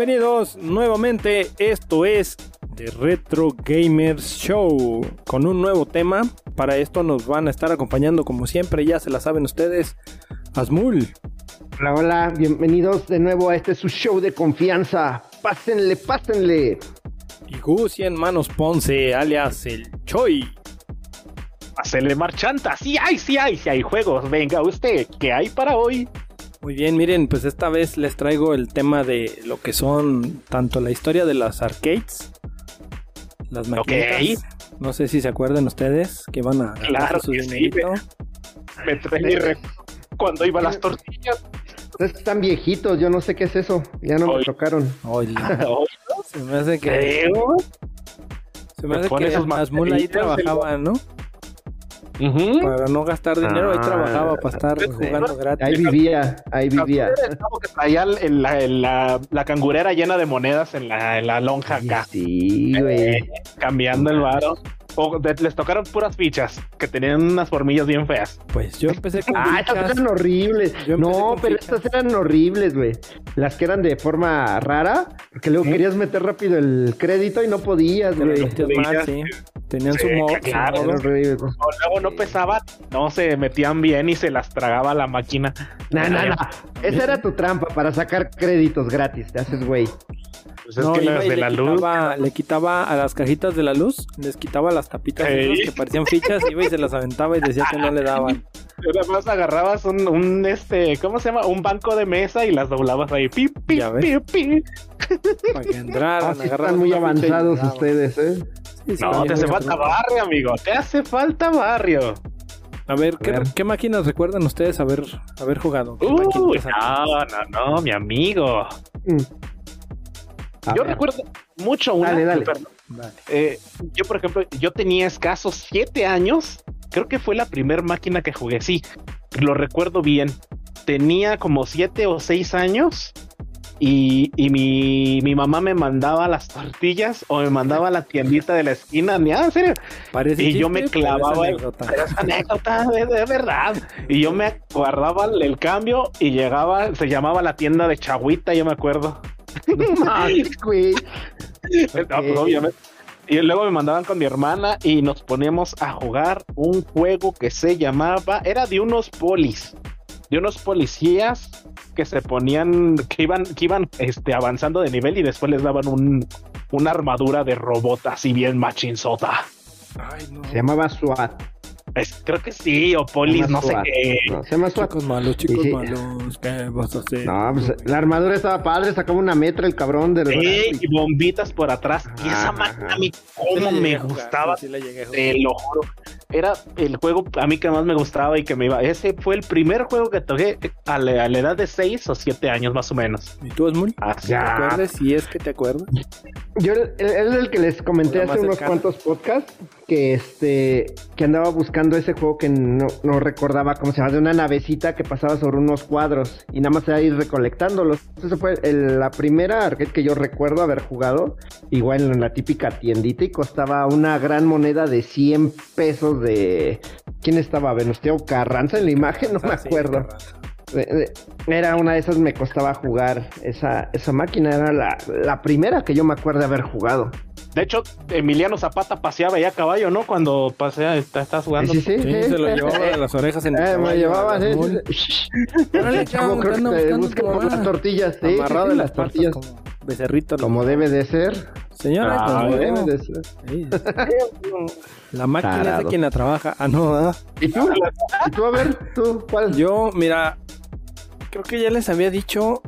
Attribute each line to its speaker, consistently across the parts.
Speaker 1: Bienvenidos nuevamente, esto es The Retro Gamers Show con un nuevo tema. Para esto nos van a estar acompañando como siempre, ya se la saben ustedes, Asmul.
Speaker 2: Hola, hola, bienvenidos de nuevo a este su show de confianza. Pásenle, pásenle.
Speaker 1: Y Gus en Manos Ponce, alias el Choi.
Speaker 3: Pásenle marchanta, sí hay, sí hay, sí hay juegos. Venga usted, ¿qué hay para hoy?
Speaker 1: Muy bien, miren, pues esta vez les traigo el tema de lo que son tanto la historia de las arcades, las maquinitas. No sé si se acuerdan ustedes que van a
Speaker 3: claro su dinerito. me, trae cuando iban las tortillas.
Speaker 2: Están viejitos, yo no sé qué es eso. Ya no me tocaron.
Speaker 1: se me hace que. Se me hace que Asmul ahí trabajaba, ¿no? Para no gastar dinero, ahí ah, trabajaba para estar jugando gratis.
Speaker 2: Ahí vivía, ahí vivía.
Speaker 3: que traía la, la, cangurera llena de monedas en la, en la lonja acá.
Speaker 2: Sí, güey. Eh,
Speaker 3: cambiando el varo. O les tocaron puras fichas que tenían unas formillas bien feas.
Speaker 1: Pues yo empecé con
Speaker 2: Ah, estas eran horribles. No, pero estas eran horribles, güey. Las que eran de forma rara, porque luego querías meter rápido el crédito y no podías, güey.
Speaker 1: sí. Tenían su, modo,
Speaker 3: claro, O luego no pesaban, no se metían bien y se las tragaba la máquina.
Speaker 2: No, no, no. Esa era tu trampa para sacar créditos gratis. Te haces güey.
Speaker 3: Pues es que las de la luz.
Speaker 1: Le quitaba a las cajitas de la luz, les quitaba las tapitas que parecían fichas, iba y se las aventaba y decía que no le daban.
Speaker 3: Además agarrabas un, un, este, ¿cómo se llama? Un banco de mesa y las doblabas ahí. Pi, pi, pi, pi.
Speaker 1: Para que entraran,
Speaker 2: ah, están muy avanzados ustedes, ¿eh?
Speaker 3: no, te hace falta barrio, amigo. Te hace falta barrio.
Speaker 1: A ver, ¿qué, máquinas recuerdan ustedes haber, haber jugado?
Speaker 3: no, no, no, mi amigo. Mm. Yo recuerdo mucho una.
Speaker 2: Dale, dale.
Speaker 3: Eh, yo, por ejemplo, yo tenía escasos siete años. Creo que fue la primera máquina que jugué. Sí, lo recuerdo bien. Tenía como siete o seis años y, y mi, mi, mamá me mandaba las tortillas o me mandaba a la tiendita de la esquina. Ah, ¿en serio? y yo me clavaba. Anécdota. anécdota de, verdad. Y yo me guardaba el cambio y llegaba, se llamaba la tienda de Chagüita, yo me acuerdo.
Speaker 2: güey.
Speaker 3: Pues, obviamente. Y luego me mandaban con mi hermana y nos poníamos a jugar un juego que se llamaba, era de unos polis de unos policías que se ponían, que iban, que iban este, avanzando de nivel y después les daban un, una armadura de robot así bien machinzota.
Speaker 2: Se llamaba SWAT
Speaker 3: creo que sí, o polis, no sé qué.
Speaker 2: se llama
Speaker 1: Chicos malos, chicos malos, ¿qué vas a hacer?
Speaker 2: No, pues la armadura estaba padre, sacaba una metra el cabrón de
Speaker 3: Sí, y bombitas por atrás. y esa máquina a mí, cómo me gustaba. te lo juro. Era el juego a mí que más me gustaba y que me iba. Ese fue el primer juego que toqué a la, edad de 6 o 7 años más o menos.
Speaker 1: ¿Y tú, es muy?
Speaker 3: Ah,
Speaker 1: ¿Te acuerdas? Si es que te acuerdas.
Speaker 2: Yo, es el que les comenté hace unos cuantos podcasts que este que andaba buscando ese juego que no, recordaba cómo se llama, de una navecita que pasaba sobre unos cuadros y nada más era ir recolectándolos. Esa fue la primera arcade que yo recuerdo haber jugado, igual en la típica tiendita y costaba una gran moneda de 100 pesos de... ¿Quién estaba? ¿Venustiano Carranza en la imagen? No me ah, acuerdo. Era una de esas, me costaba jugar esa, esa máquina, era la, la primera que yo me acuerdo de haber jugado.
Speaker 3: De hecho, Emiliano Zapata paseaba ya a caballo, ¿no? Cuando pasea, está, está jugando.
Speaker 2: Sí, sí, sí.
Speaker 1: se lo llevaba de las orejas en el
Speaker 2: eh, Me llevaba, sí. Órale, chavo, creo que te busca por las tortillas, sí.
Speaker 1: Amarrado de las tortillas. Como becerrito.
Speaker 2: Como debe de ser.
Speaker 1: Señora,
Speaker 2: ah, como debe de ser.
Speaker 1: La máquina es de quien la trabaja. Ah, no, ¿verdad?
Speaker 2: ¿Y tú? ¿Y tú, a ver, tú, cuál?
Speaker 1: Yo, mira, creo que ya les había dicho,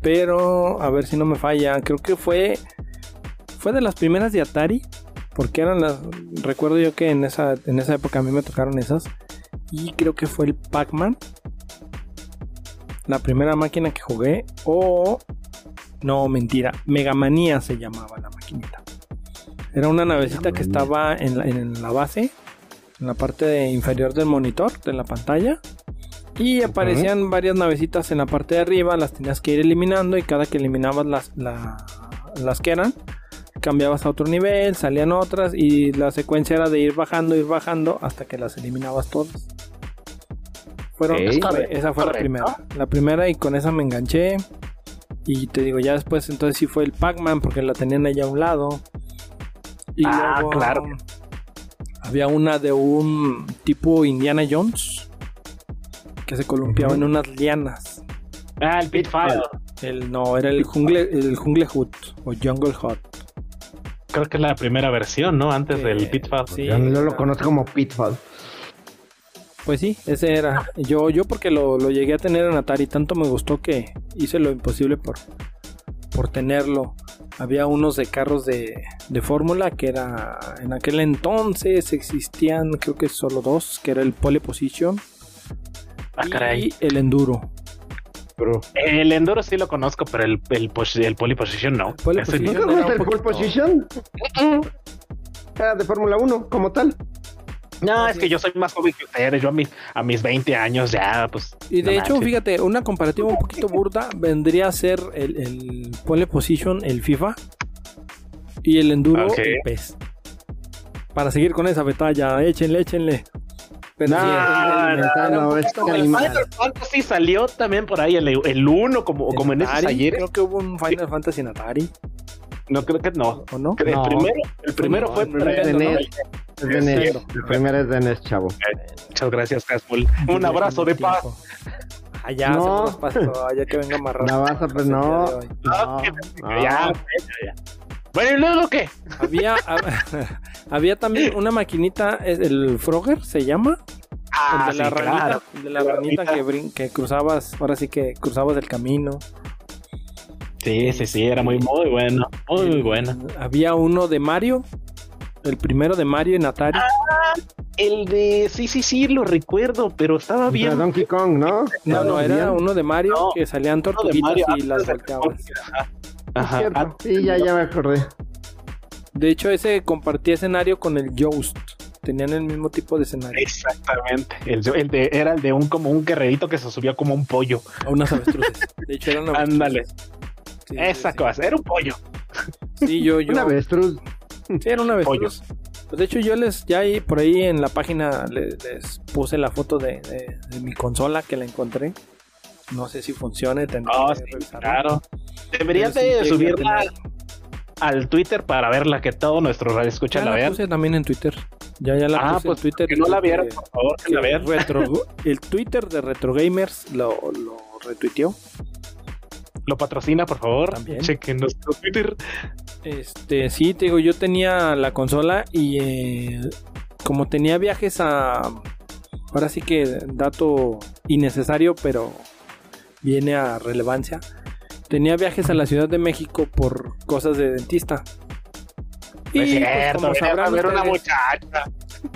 Speaker 1: pero a ver si no me falla. Creo que fue fue de las primeras de Atari, porque eran las, recuerdo yo que en esa, en esa época a mí me tocaron esas, y creo que fue el Pac-Man, la primera máquina que jugué, o, no, mentira, Megamanía se llamaba la maquinita. Era una navecita que estaba en la, en la base en la parte inferior del monitor, de la pantalla. Y aparecían varias navecitas en la parte de arriba, las tenías que ir eliminando y cada que eliminabas las, las que eran, cambiabas a otro nivel, salían otras y la secuencia era de ir bajando, ir bajando hasta que las eliminabas todas. Fueron, esa fue la primera. La primera y con esa me enganché. Y te digo, ya después entonces sí fue el Pac-Man porque la tenían allá a un lado. Y
Speaker 3: ah, luego, claro.
Speaker 1: Había una de un tipo Indiana Jones que se columpiaba en unas lianas.
Speaker 3: Ah, el Pitfall.
Speaker 1: El, no, era el Jungle, el Jungle Hood o Jungle Hut.
Speaker 3: Creo que es la primera versión, ¿no? Antes del Pitfall.
Speaker 2: Sí, Yo no lo conozco como Pitfall.
Speaker 1: Pues sí, ese era. Yo, yo porque lo, llegué a tener en Atari, tanto me gustó que hice lo imposible por, por tenerlo. Había unos de carros de, de fórmula que era en aquel entonces existían creo que solo dos, que era el pole position
Speaker 3: ah,
Speaker 1: y el enduro.
Speaker 3: El enduro sí lo conozco, pero el, el, el pole position no.
Speaker 2: ¿Pole position el pole position? Era de Fórmula 1 como tal.
Speaker 3: No, es que yo soy más joven que ustedes. Yo a, mis, a mis 20 años ya, pues.
Speaker 1: Y de hecho, fíjate, una comparativa un poquito burda vendría a ser el, el pole position, el FIFA, y el enduro, el PES. Para seguir con esa batalla, échenle, échenle.
Speaker 3: no, no, es que el Final Fantasy salió también por ahí, el, el 1, como, como en esos ayer.
Speaker 1: Creo que hubo un Final Fantasy en Atari.
Speaker 3: No, creo que no.
Speaker 1: ¿O no?
Speaker 3: El primero, el primero fue
Speaker 2: de NES. Es de NES. El primero es de NES, chavo.
Speaker 3: muchas gracias, Casmul. Un abrazo de paz.
Speaker 1: Allá no. se pasó, allá que venga más
Speaker 2: No vas a, pues no. No,
Speaker 3: Ya, ya, ya. Bueno, ¿y luego qué?
Speaker 1: Había, había también una maquinita, el Frogger se llama.
Speaker 3: Ah,
Speaker 1: el de la ranita, el de la ranita que, que cruzabas, ahora sí que cruzabas el camino.
Speaker 3: Sí, sí, sí, era muy, muy bueno. Muy, bueno.
Speaker 1: Había uno de Mario. El primero de Mario en Atari.
Speaker 3: Ah, el de. Sí, sí, sí, lo recuerdo, pero estaba bien.
Speaker 2: Donkey Kong, ¿no?
Speaker 1: No, no, era uno de Mario que salían tortuguitas y las volteabas.
Speaker 2: Ajá. Ajá. Sí, ya, ya me acordé.
Speaker 1: De hecho, ese compartía escenario con el Joust. Tenían el mismo tipo de escenario.
Speaker 3: Exactamente. El, de, era el de un como un guerrerito que se subía como un pollo.
Speaker 1: A unas avestruces. De hecho, eran
Speaker 3: avestruces. Ándale. Esa cosa, era un pollo.
Speaker 1: Sí, yo, yo.
Speaker 2: Una avestruz.
Speaker 1: Sí, era una avestruz. Pues de hecho, yo les, ya ahí por ahí en la página les, puse la foto de, mi consola que la encontré. No sé si funcione, tendría
Speaker 3: oh, sí, claro. Deberías de subirla al Twitter para verla, que todo nuestro radio escucha la, la
Speaker 1: puse también en Twitter. Ya, ya la ah, puse
Speaker 3: pues
Speaker 1: en Twitter.
Speaker 3: Que no la vieron, por favor, que la vean.
Speaker 1: el Twitter de Retro Gamers lo, lo retuiteó
Speaker 3: lo patrocina, por favor. También. Chequen nuestro Twitter.
Speaker 1: Este, sí, te digo, yo tenía la consola y eh, como tenía viajes a. Ahora sí que dato innecesario, pero viene a relevancia. Tenía viajes a la Ciudad de México por cosas de dentista.
Speaker 3: Y pues, como sabrán ustedes, una muchacha.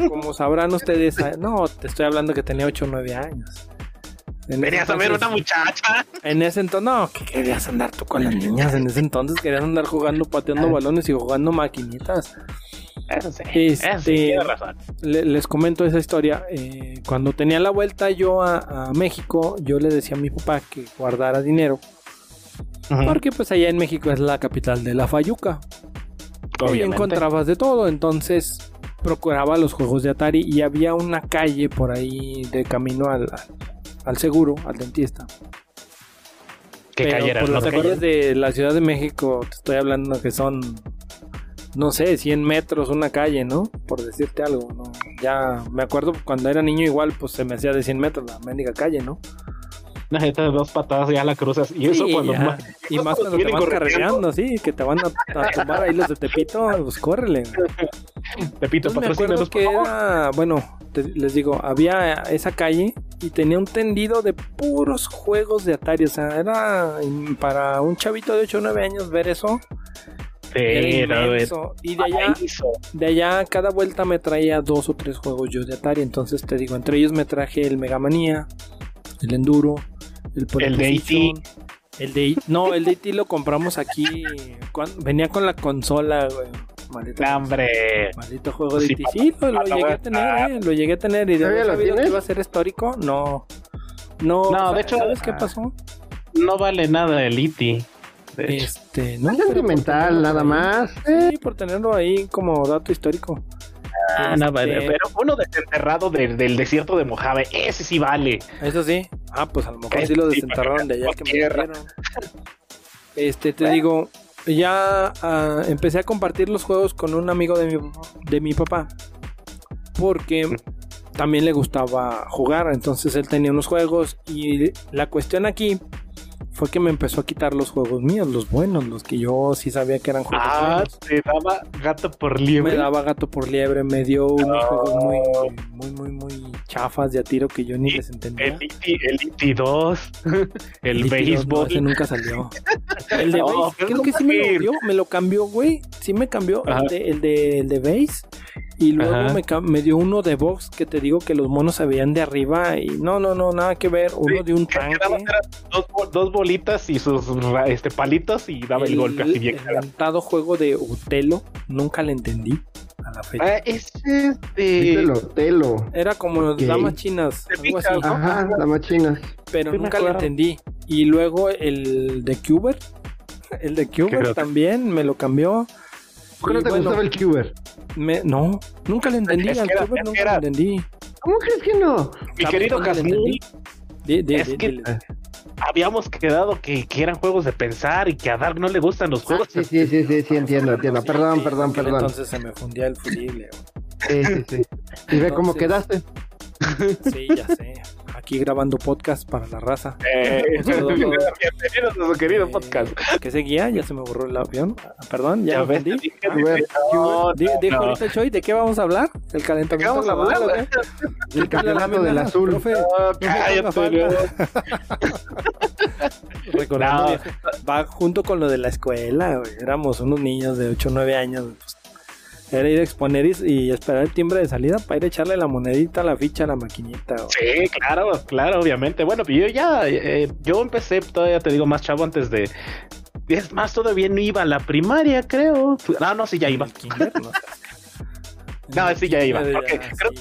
Speaker 1: Como sabrán ustedes, no, te estoy hablando que tenía 8 o 9 años.
Speaker 3: Venías a ver una muchacha.
Speaker 1: En ese entonces, no, ¿qué querías andar tú con las niñas? En ese entonces querías andar jugando, pateando balones y jugando maquinitas.
Speaker 3: Eso sí, este, razón.
Speaker 1: les comento esa historia. Eh, cuando tenía la vuelta yo a, México, yo le decía a mi papá que guardara dinero. Porque pues allá en México es la capital de la Fayuca. Y encontrabas de todo, entonces procuraba los juegos de Atari y había una calle por ahí de camino al, al seguro, al dentista.
Speaker 3: ¿Qué calle
Speaker 1: Por las calles de la Ciudad de México, te estoy hablando que son, no sé, 100 metros una calle, ¿no? Por decirte algo, ¿no? Ya me acuerdo cuando era niño igual, pues se me hacía de 100 metros la mendiga calle, ¿no?
Speaker 3: Una gente de dos patadas ya la cruzas. Y eso cuando
Speaker 1: más, Y más cuando te van carreando, sí, que te van a, tomar ahí los de Tepito, pues córrele.
Speaker 3: Tepito,
Speaker 1: patrocina que era, bueno, les digo, había esa calle y tenía un tendido de puros juegos de Atari. O sea, era para un chavito de 8 o 9 años ver eso.
Speaker 3: Pero
Speaker 1: y de allá, de allá cada vuelta me traía dos o tres juegos yo de Atari. Entonces te digo, entre ellos me traje el Mega Manía, el Enduro, el,
Speaker 3: el de
Speaker 1: e El de no, el de e lo compramos aquí. venía con la consola,
Speaker 3: Maldito, ¡Hombre!
Speaker 1: Maldito juego de E.T. Sí, lo, llegué a tener, eh, lo llegué a tener. Y de
Speaker 2: lo
Speaker 1: que iba a ser histórico, no. No,
Speaker 3: no de hecho,
Speaker 1: ¿sabes qué pasó?
Speaker 3: No vale nada el E.T.
Speaker 1: Este, no.
Speaker 2: Es sentimental, nada más.
Speaker 1: Sí, por tenerlo ahí como dato histórico.
Speaker 3: Ah, no, vale. Pero uno desenterrado del, del desierto de Mojave, ese sí vale.
Speaker 1: Eso sí. Ah, pues a lo mejor sí lo desenterraron de allá que me dijeron. Este, te digo, ya ah, empecé a compartir los juegos con un amigo de mi, de mi papá. Porque también le gustaba jugar. Entonces él tenía unos juegos. Y la cuestión aquí fue que me empezó a quitar los juegos míos, los buenos, los que yo sí sabía que eran juegos
Speaker 3: ah,
Speaker 1: buenos.
Speaker 3: te daba gato por liebre.
Speaker 1: Me daba gato por liebre, me dio unos juegos muy, muy, muy, muy chafas de a tiro que yo ni les entendía.
Speaker 3: El IT, 2, el,
Speaker 1: IT2,
Speaker 3: béisbol.
Speaker 1: no, ese nunca salió. El de
Speaker 3: No,
Speaker 1: base, creo que sí me lo dio, me lo cambió, güey. Sí me cambió el de, el de, el de base. Y luego me, dio uno de box que te digo que los monos se veían de arriba y no, no, no, nada que ver. Uno de un
Speaker 3: Que
Speaker 1: tanque.
Speaker 3: dos, dos bolitas y sus este, palitos y daba el, golpe así bien
Speaker 1: el juego de Utelo, nunca le entendí a la fecha.
Speaker 3: Ah, ese es de...
Speaker 2: el Otelo.
Speaker 1: Era como
Speaker 2: ok.
Speaker 1: damas chinas.
Speaker 2: Ajá, la machina.
Speaker 1: pero
Speaker 3: Sí
Speaker 1: nunca le entendí. Y luego el de Cuber, el de Cuber también me lo cambió.
Speaker 2: ¿Por qué no
Speaker 1: Y
Speaker 2: te
Speaker 1: bueno,
Speaker 2: gustaba el Cuber?
Speaker 1: Me- no, nunca le entendí.
Speaker 3: Es que
Speaker 1: al
Speaker 3: era-
Speaker 1: Cuber
Speaker 3: es que
Speaker 1: nunca
Speaker 3: era-
Speaker 1: le entendí.
Speaker 2: ¿Cómo crees que no?
Speaker 3: Mi querido
Speaker 1: di-
Speaker 3: Es que- habíamos quedado que, que eran juegos de pensar y que a Dark no le gustan los juegos.
Speaker 2: Sí, sí, sí, sí, sí, entiendo, entiendo. Perdón,
Speaker 1: Sí,
Speaker 2: perdón, perdón.
Speaker 1: Entonces se me fundía el fusible. güey.
Speaker 2: Sí, sí, sí. Y ve cómo quedaste.
Speaker 1: Sí, ya sé. Aquí grabando podcast para la raza.
Speaker 3: Eh,
Speaker 1: Un saludo a todos.
Speaker 3: bienvenidos a su querido
Speaker 1: Eh,
Speaker 3: podcast.
Speaker 1: ¿Qué seguía? Ya se me borró el avión. Ah, Perdón, ya,
Speaker 3: Ya
Speaker 1: me
Speaker 3: dije,
Speaker 2: A ver,
Speaker 3: no, no,
Speaker 1: Dijo
Speaker 3: no.
Speaker 1: ahorita Choy, ¿de qué vamos a hablar? ¿El
Speaker 3: ¿Qué
Speaker 1: calentamiento
Speaker 3: vamos a
Speaker 1: global o
Speaker 3: hablar?
Speaker 1: qué?
Speaker 2: El campeonato del azul.
Speaker 1: Profe,
Speaker 3: No, cállate,
Speaker 1: haga
Speaker 3: no.
Speaker 1: falta. Recordando, va junto con lo de la escuela, güey. Éramos unos niños de 8 o 9 años. pues, era ir a exponer y, y esperar el timbre de salida para ir a echarle la monedita a la ficha a la maquinita. güey.
Speaker 3: Sí, claro, claro, obviamente. Bueno, yo ya, eh, yo empecé todavía, te digo, más chavo antes de... Es más, todavía no iba a la primaria, creo. Ah, no, sí, ya iba.
Speaker 1: No
Speaker 3: sí, ya iba. creo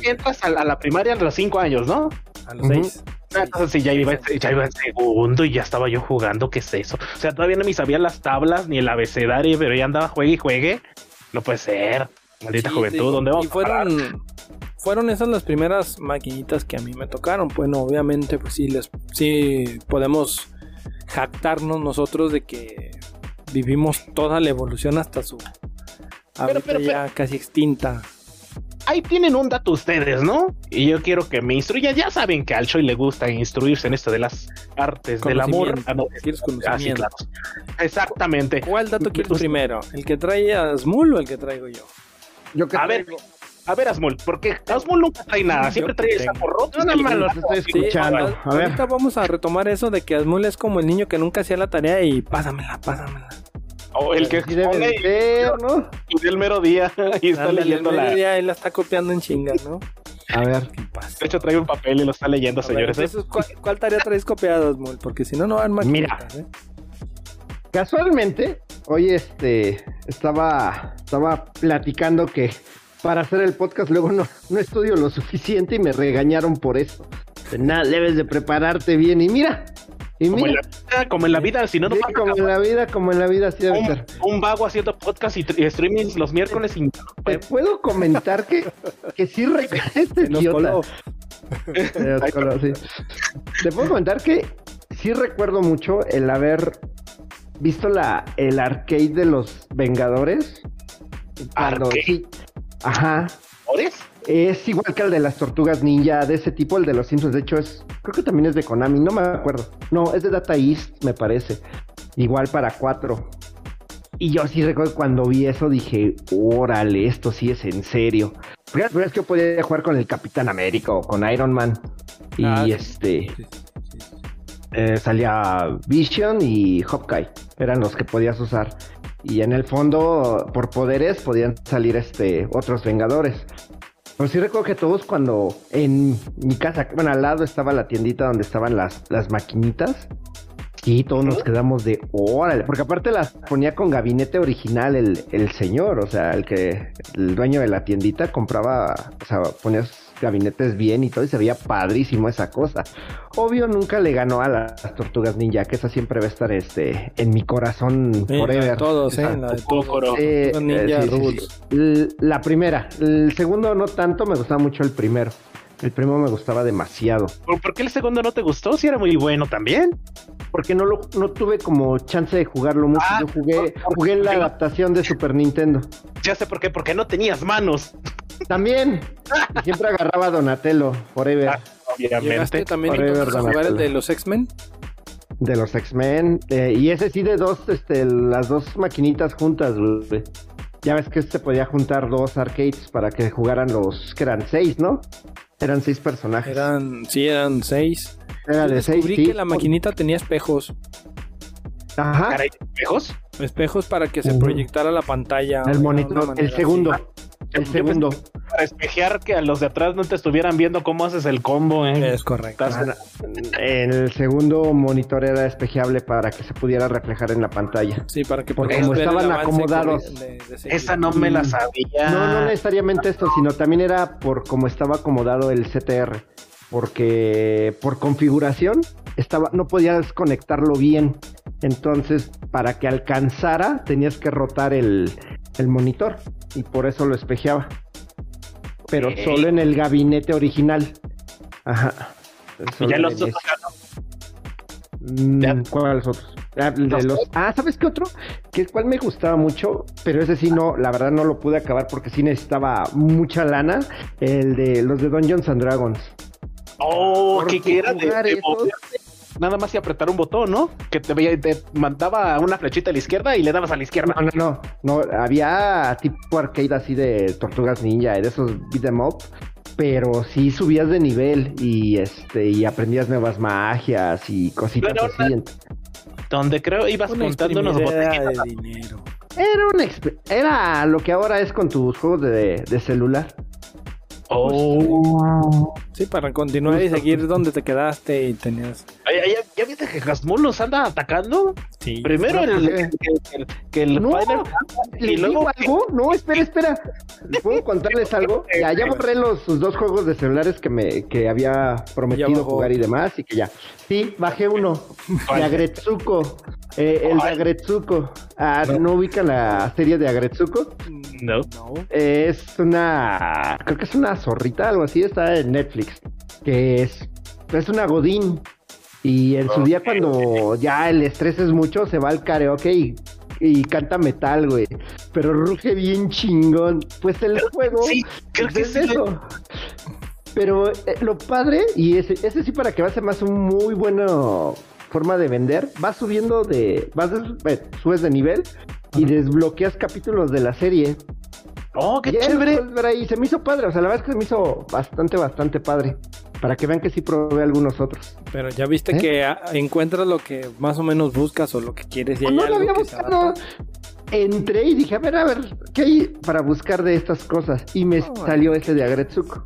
Speaker 3: que entras a, a la primaria a los cinco años, ¿no?
Speaker 1: A los
Speaker 2: Ujú.
Speaker 1: 6.
Speaker 3: Ah, Entonces sí, ya iba, ya iba en segundo y ya estaba yo jugando, ¿qué es eso? O sea, todavía no me sabía las tablas ni el abecedario, pero ya andaba juegue y juegue. No puede ser. Maldita
Speaker 1: Sí,
Speaker 3: juventud, ¿dónde vamos
Speaker 1: Y
Speaker 3: a parar?
Speaker 1: fueron, fueron esas las primeras maquinitas que a mí me tocaron. Bueno, obviamente, pues sí, les, sí podemos jactarnos nosotros de que vivimos toda la evolución hasta su ahorita
Speaker 3: pero,
Speaker 1: ya casi extinta.
Speaker 3: Ahí tienen un dato ustedes, ¿no? Y yo quiero que me instruyan. Ya saben que al Choi le gusta instruirse en esto de las artes del amor. Ah, no,
Speaker 1: Quieres
Speaker 3: ah, sí,
Speaker 1: conocimiento.
Speaker 3: claro. Exactamente.
Speaker 1: ¿Cuál dato quieres
Speaker 3: Pues-
Speaker 1: primero? ¿El que trae a Smul o el que traigo yo?
Speaker 2: Yo que
Speaker 3: A ver, a ver, Asmul, porque Asmul nunca trae nada, siempre trae el
Speaker 2: más los estoy escuchando.
Speaker 1: ahora-
Speaker 2: A ver.
Speaker 1: ahorita vamos a retomar eso de que Asmul es como el niño que nunca hacía la tarea y pásamela, pásamela.
Speaker 3: O el que
Speaker 2: Sí debe de ser, ¿no?
Speaker 3: y del mero día y está
Speaker 1: Ándale,
Speaker 3: leyendo
Speaker 1: el
Speaker 3: la.
Speaker 1: medio
Speaker 3: De
Speaker 1: día él la está copiando en chingas, ¿no?
Speaker 2: A ver.
Speaker 1: ¿Qué pasa?
Speaker 3: hecho, trae un papel y lo está leyendo,
Speaker 1: A ver,
Speaker 3: señores. ¿eh?
Speaker 1: entonces, ¿cuál, cuál tarea traes copiada, Asmul? Porque si no, no van maquinitas, ¿eh?
Speaker 2: Casualmente, hoy este estaba, estaba platicando que para hacer el podcast luego no, no estudio lo suficiente y me regañaron por eso. De Nada, debes de prepararte bien. Y mira, y
Speaker 3: Como en
Speaker 2: mira,
Speaker 3: la vida, como en la vida, si no, no
Speaker 2: sí,
Speaker 3: pasa
Speaker 2: como en la vida, como en la vida, así debe ser.
Speaker 3: un, un vago haciendo podcast y, y streamings los miércoles y
Speaker 2: Te puedo comentar que, que sí recuerdo. Este idiota.
Speaker 1: coló,
Speaker 2: sí. Te puedo comentar que sí recuerdo mucho el haber visto la, el arcade de los Vengadores. Cuando
Speaker 3: ¿Arcade?
Speaker 2: sí. Ajá.
Speaker 3: ¿Ores?
Speaker 2: Es igual que el de las tortugas ninja, de ese tipo, el de los Simpsons. De hecho, es. Creo que también es de Konami, no me acuerdo. No, es de Data East, me parece. Igual para cuatro. Y yo sí recuerdo cuando vi eso, dije, órale, esto sí es en serio. Porque era la primera vez que yo podía jugar con el Capitán América o con Iron Man. Y
Speaker 1: Ah, sí.
Speaker 2: este.
Speaker 1: Sí, sí, sí.
Speaker 2: Eh, salía Vision y Hawkeye. Eran los que podías usar. Y en el fondo, por poderes, podían salir este otros Vengadores. Pero sí recuerdo que todos cuando en mi casa, bueno, al lado estaba la tiendita donde estaban las, las maquinitas. Sí, todos nos quedamos de órale, porque aparte las ponía con gabinete original el, el señor, o sea, el que el dueño de la tiendita compraba, o sea, ponía gabinetes bien y todo, y se veía padrísimo esa cosa. Obvio, nunca le ganó a las tortugas ninja, que esa siempre va a estar este en mi corazón forever.
Speaker 1: todos, ¿eh? La de. Eh,
Speaker 2: ninja La primera, el segundo no tanto, me gustaba mucho el primero. El primero me gustaba demasiado.
Speaker 3: ¿Por qué el segundo no te gustó? Si era muy bueno también.
Speaker 2: Porque no lo no tuve como chance de jugarlo mucho. Ah, Yo jugué, jugué en la adaptación de Super Nintendo.
Speaker 3: Ya sé por qué, porque no tenías manos.
Speaker 2: También. siempre agarraba a Donatello, forever.
Speaker 1: Ah, obviamente. también forever, jugar el de los X-Men?
Speaker 2: De los X-Men. Eh, y ese sí de dos, este, las dos maquinitas juntas, Ya ves que este podía juntar dos arcades para que jugaran los, que eran seis, ¿no? Eran seis personajes.
Speaker 1: Eran, sí, eran seis.
Speaker 2: Era de seis.
Speaker 1: Descubrí que la maquinita tenía espejos.
Speaker 3: Ajá. ¿Espejos?
Speaker 1: Espejos para que se proyectara la pantalla.
Speaker 2: El monitor, el segundo. El segundo.
Speaker 3: Para espejear que a los de atrás no te estuvieran viendo cómo haces el combo, ¿eh?
Speaker 1: Es correcto.
Speaker 2: el segundo monitor era espejeable para que se pudiera reflejar en la pantalla.
Speaker 1: Sí, para que
Speaker 2: Porque como estaban acomodados.
Speaker 3: Esa no me la sabía.
Speaker 2: No, no necesariamente esto, sino también era por cómo estaba acomodado el CTR. Porque por configuración estaba, no podías conectarlo bien. Entonces, para que alcanzara, tenías que rotar el, el monitor y por eso lo espejeaba. Pero solo en el gabinete original. Ajá.
Speaker 3: ¿Y ya los otros
Speaker 2: mm, ¿Cuáles otros? Ah, de los... ah, ¿sabes qué otro? Que cual me gustaba mucho, pero ese sí no, la verdad no lo pude acabar porque sí necesitaba mucha lana. El de los de Dungeons and Dragons.
Speaker 3: Oh, ¿qué era de, nada más y apretar un botón, ¿no? Que te, te, mandaba una flechita a la izquierda y le dabas a la izquierda.
Speaker 2: No, no, no, había tipo arcade así de tortugas ninja, de esos beat em up, pero sí subías de nivel y este y aprendías nuevas magias y cositas así.
Speaker 3: Donde creo ibas contando unos
Speaker 1: botellitas de dinero.
Speaker 2: Era un era lo que ahora es con tus juegos de, de celular.
Speaker 3: Oh.
Speaker 1: Sí, para continuar y seguir donde te quedaste y tenías.
Speaker 3: ¿Ya, ya, viste que Hasmul los anda atacando?
Speaker 1: Sí.
Speaker 3: Primero el, que el,
Speaker 2: no, y luego algo. No, espera, espera. ¿Puedo contarles algo? Ya, ya borré los sus dos juegos de celulares que me que había prometido jugar y demás y que ya. Sí, bajé uno. De Agretsuko. Eh, el de Agretsuko. Ah, ¿no ubican la serie de Agretsuko?
Speaker 3: No.
Speaker 2: es una. Creo que es una zorrita, algo así. Está en Netflix. Que es. Es una Godín. Y en su día, cuando ya el estrés es mucho, se va al karaoke y, canta metal, güey. Pero ruge bien chingón. Pues el juego.
Speaker 3: Sí, creo que es eso.
Speaker 2: Pero eh, lo padre, y ese, ese sí para que va a ser más un muy bueno forma de vender, vas subiendo de, vas subes de nivel y desbloqueas capítulos de la serie.
Speaker 3: Oh, qué chévere.
Speaker 2: Y se me hizo padre, o sea, la verdad es que se me hizo bastante, bastante padre. Para que vean que sí probé algunos otros.
Speaker 1: Pero ya viste ¿Eh? que encuentras lo que más o menos buscas o lo que quieres. Y
Speaker 2: no lo había buscado. Entré y dije, a ver, a ver, ¿qué hay para buscar de estas cosas? Y me salió ese de Agretsuko.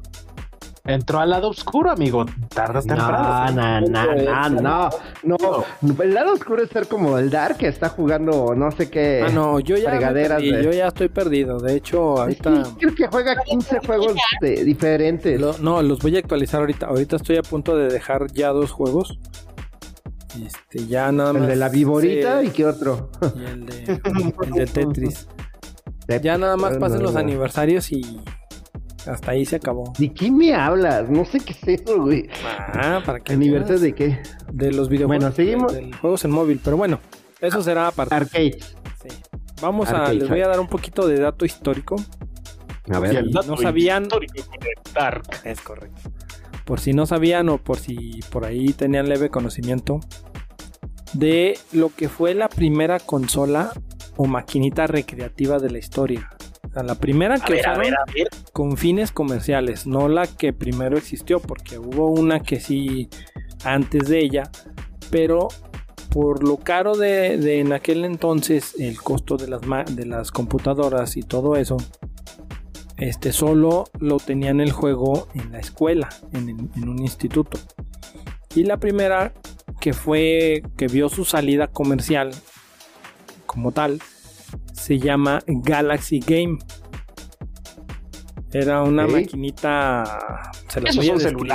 Speaker 3: Entró al lado oscuro, amigo. Tardas temprano.
Speaker 2: No, no, no, no, no. El lado oscuro es ser como el Dark que está jugando no sé qué.
Speaker 1: Ah, no, yo ya, yo ya estoy perdido. De hecho, ahorita.
Speaker 2: creo que juega 15 juegos diferentes.
Speaker 1: no, los voy a actualizar ahorita. Ahorita estoy a punto de dejar ya dos juegos. Este, ya nada más.
Speaker 2: El de la Viborita y qué otro.
Speaker 1: Y el de, el de Tetris. Ya nada más pasen los aniversarios y hasta ahí se acabó.
Speaker 2: ¿De qué me hablas? No sé qué es eso, güey.
Speaker 1: Ah, ¿para qué?
Speaker 2: ¿Aniversario de qué?
Speaker 1: De los videojuegos.
Speaker 2: Bueno, seguimos.
Speaker 1: De, juegos en móvil, pero bueno, eso será aparte.
Speaker 2: Arcade.
Speaker 1: Sí. Vamos a, les voy a dar un poquito de dato histórico.
Speaker 2: A ver,
Speaker 1: no sabían.
Speaker 3: Histórico Dark.
Speaker 1: Es correcto. Por si no sabían o por si por ahí tenían leve conocimiento de lo que fue la primera consola o maquinita recreativa de la historia la primera que usaron con fines comerciales, no la que primero existió, porque hubo una que sí antes de ella, pero por lo caro de, en aquel entonces el costo de las, de las computadoras y todo eso, este solo lo tenían el juego en la escuela, en, en un instituto. Y la primera que fue, que vio su salida comercial como tal, se llama Galaxy Game. Era una maquinita. Se las voy a describir.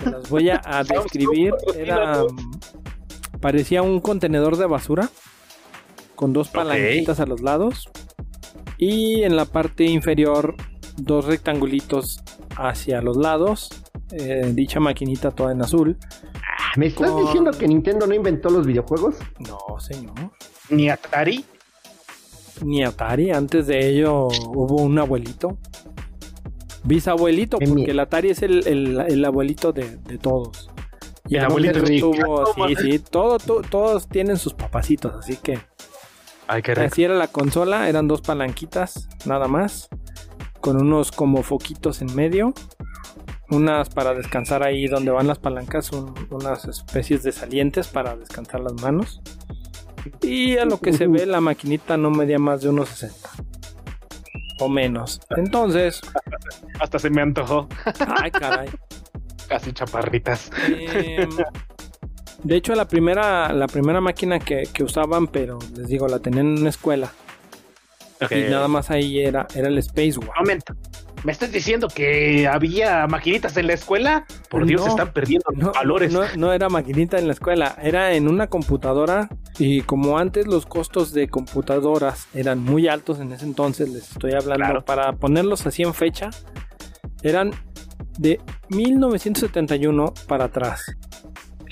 Speaker 1: Se las voy a, describir. Era. Parecía un contenedor de basura. Con dos palanquitas a los lados. Y en la parte inferior, dos rectangulitos hacia los lados. Eh, dicha maquinita toda en azul.
Speaker 2: ¿Me estás diciendo que Nintendo no inventó los videojuegos?
Speaker 1: No, señor.
Speaker 3: ¿Ni Atari?
Speaker 1: Ni Atari. Antes de ello hubo un abuelito. Bisabuelito, porque el Atari es el, abuelito de, todos.
Speaker 3: Y el abuelito
Speaker 1: tuvo, sí, sí, todos tienen sus papacitos, así que.
Speaker 3: Ay, qué
Speaker 1: Así era la consola, eran dos palanquitas, nada más. Con unos como foquitos en medio unas para descansar ahí donde van las palancas, unas especies de salientes para descansar las manos. Y a lo que se ve, la maquinita no medía más de unos 60 o menos. Entonces,
Speaker 3: hasta se me antojó.
Speaker 1: Ay, caray.
Speaker 3: Casi chaparritas. Em,
Speaker 1: de hecho, la primera, la primera máquina que, usaban, pero les digo, la tenían en una escuela. Y nada más ahí era, era el Space War.
Speaker 3: Momento. ¿Me estás diciendo que había maquinitas en la escuela? Por Dios, se están perdiendo los valores.
Speaker 1: No, no, era maquinita en la escuela, era en una computadora. Y como antes los costos de computadoras eran muy altos en ese entonces, les estoy hablando, para ponerlos así en fecha, eran de 1971 para atrás.
Speaker 3: Ok.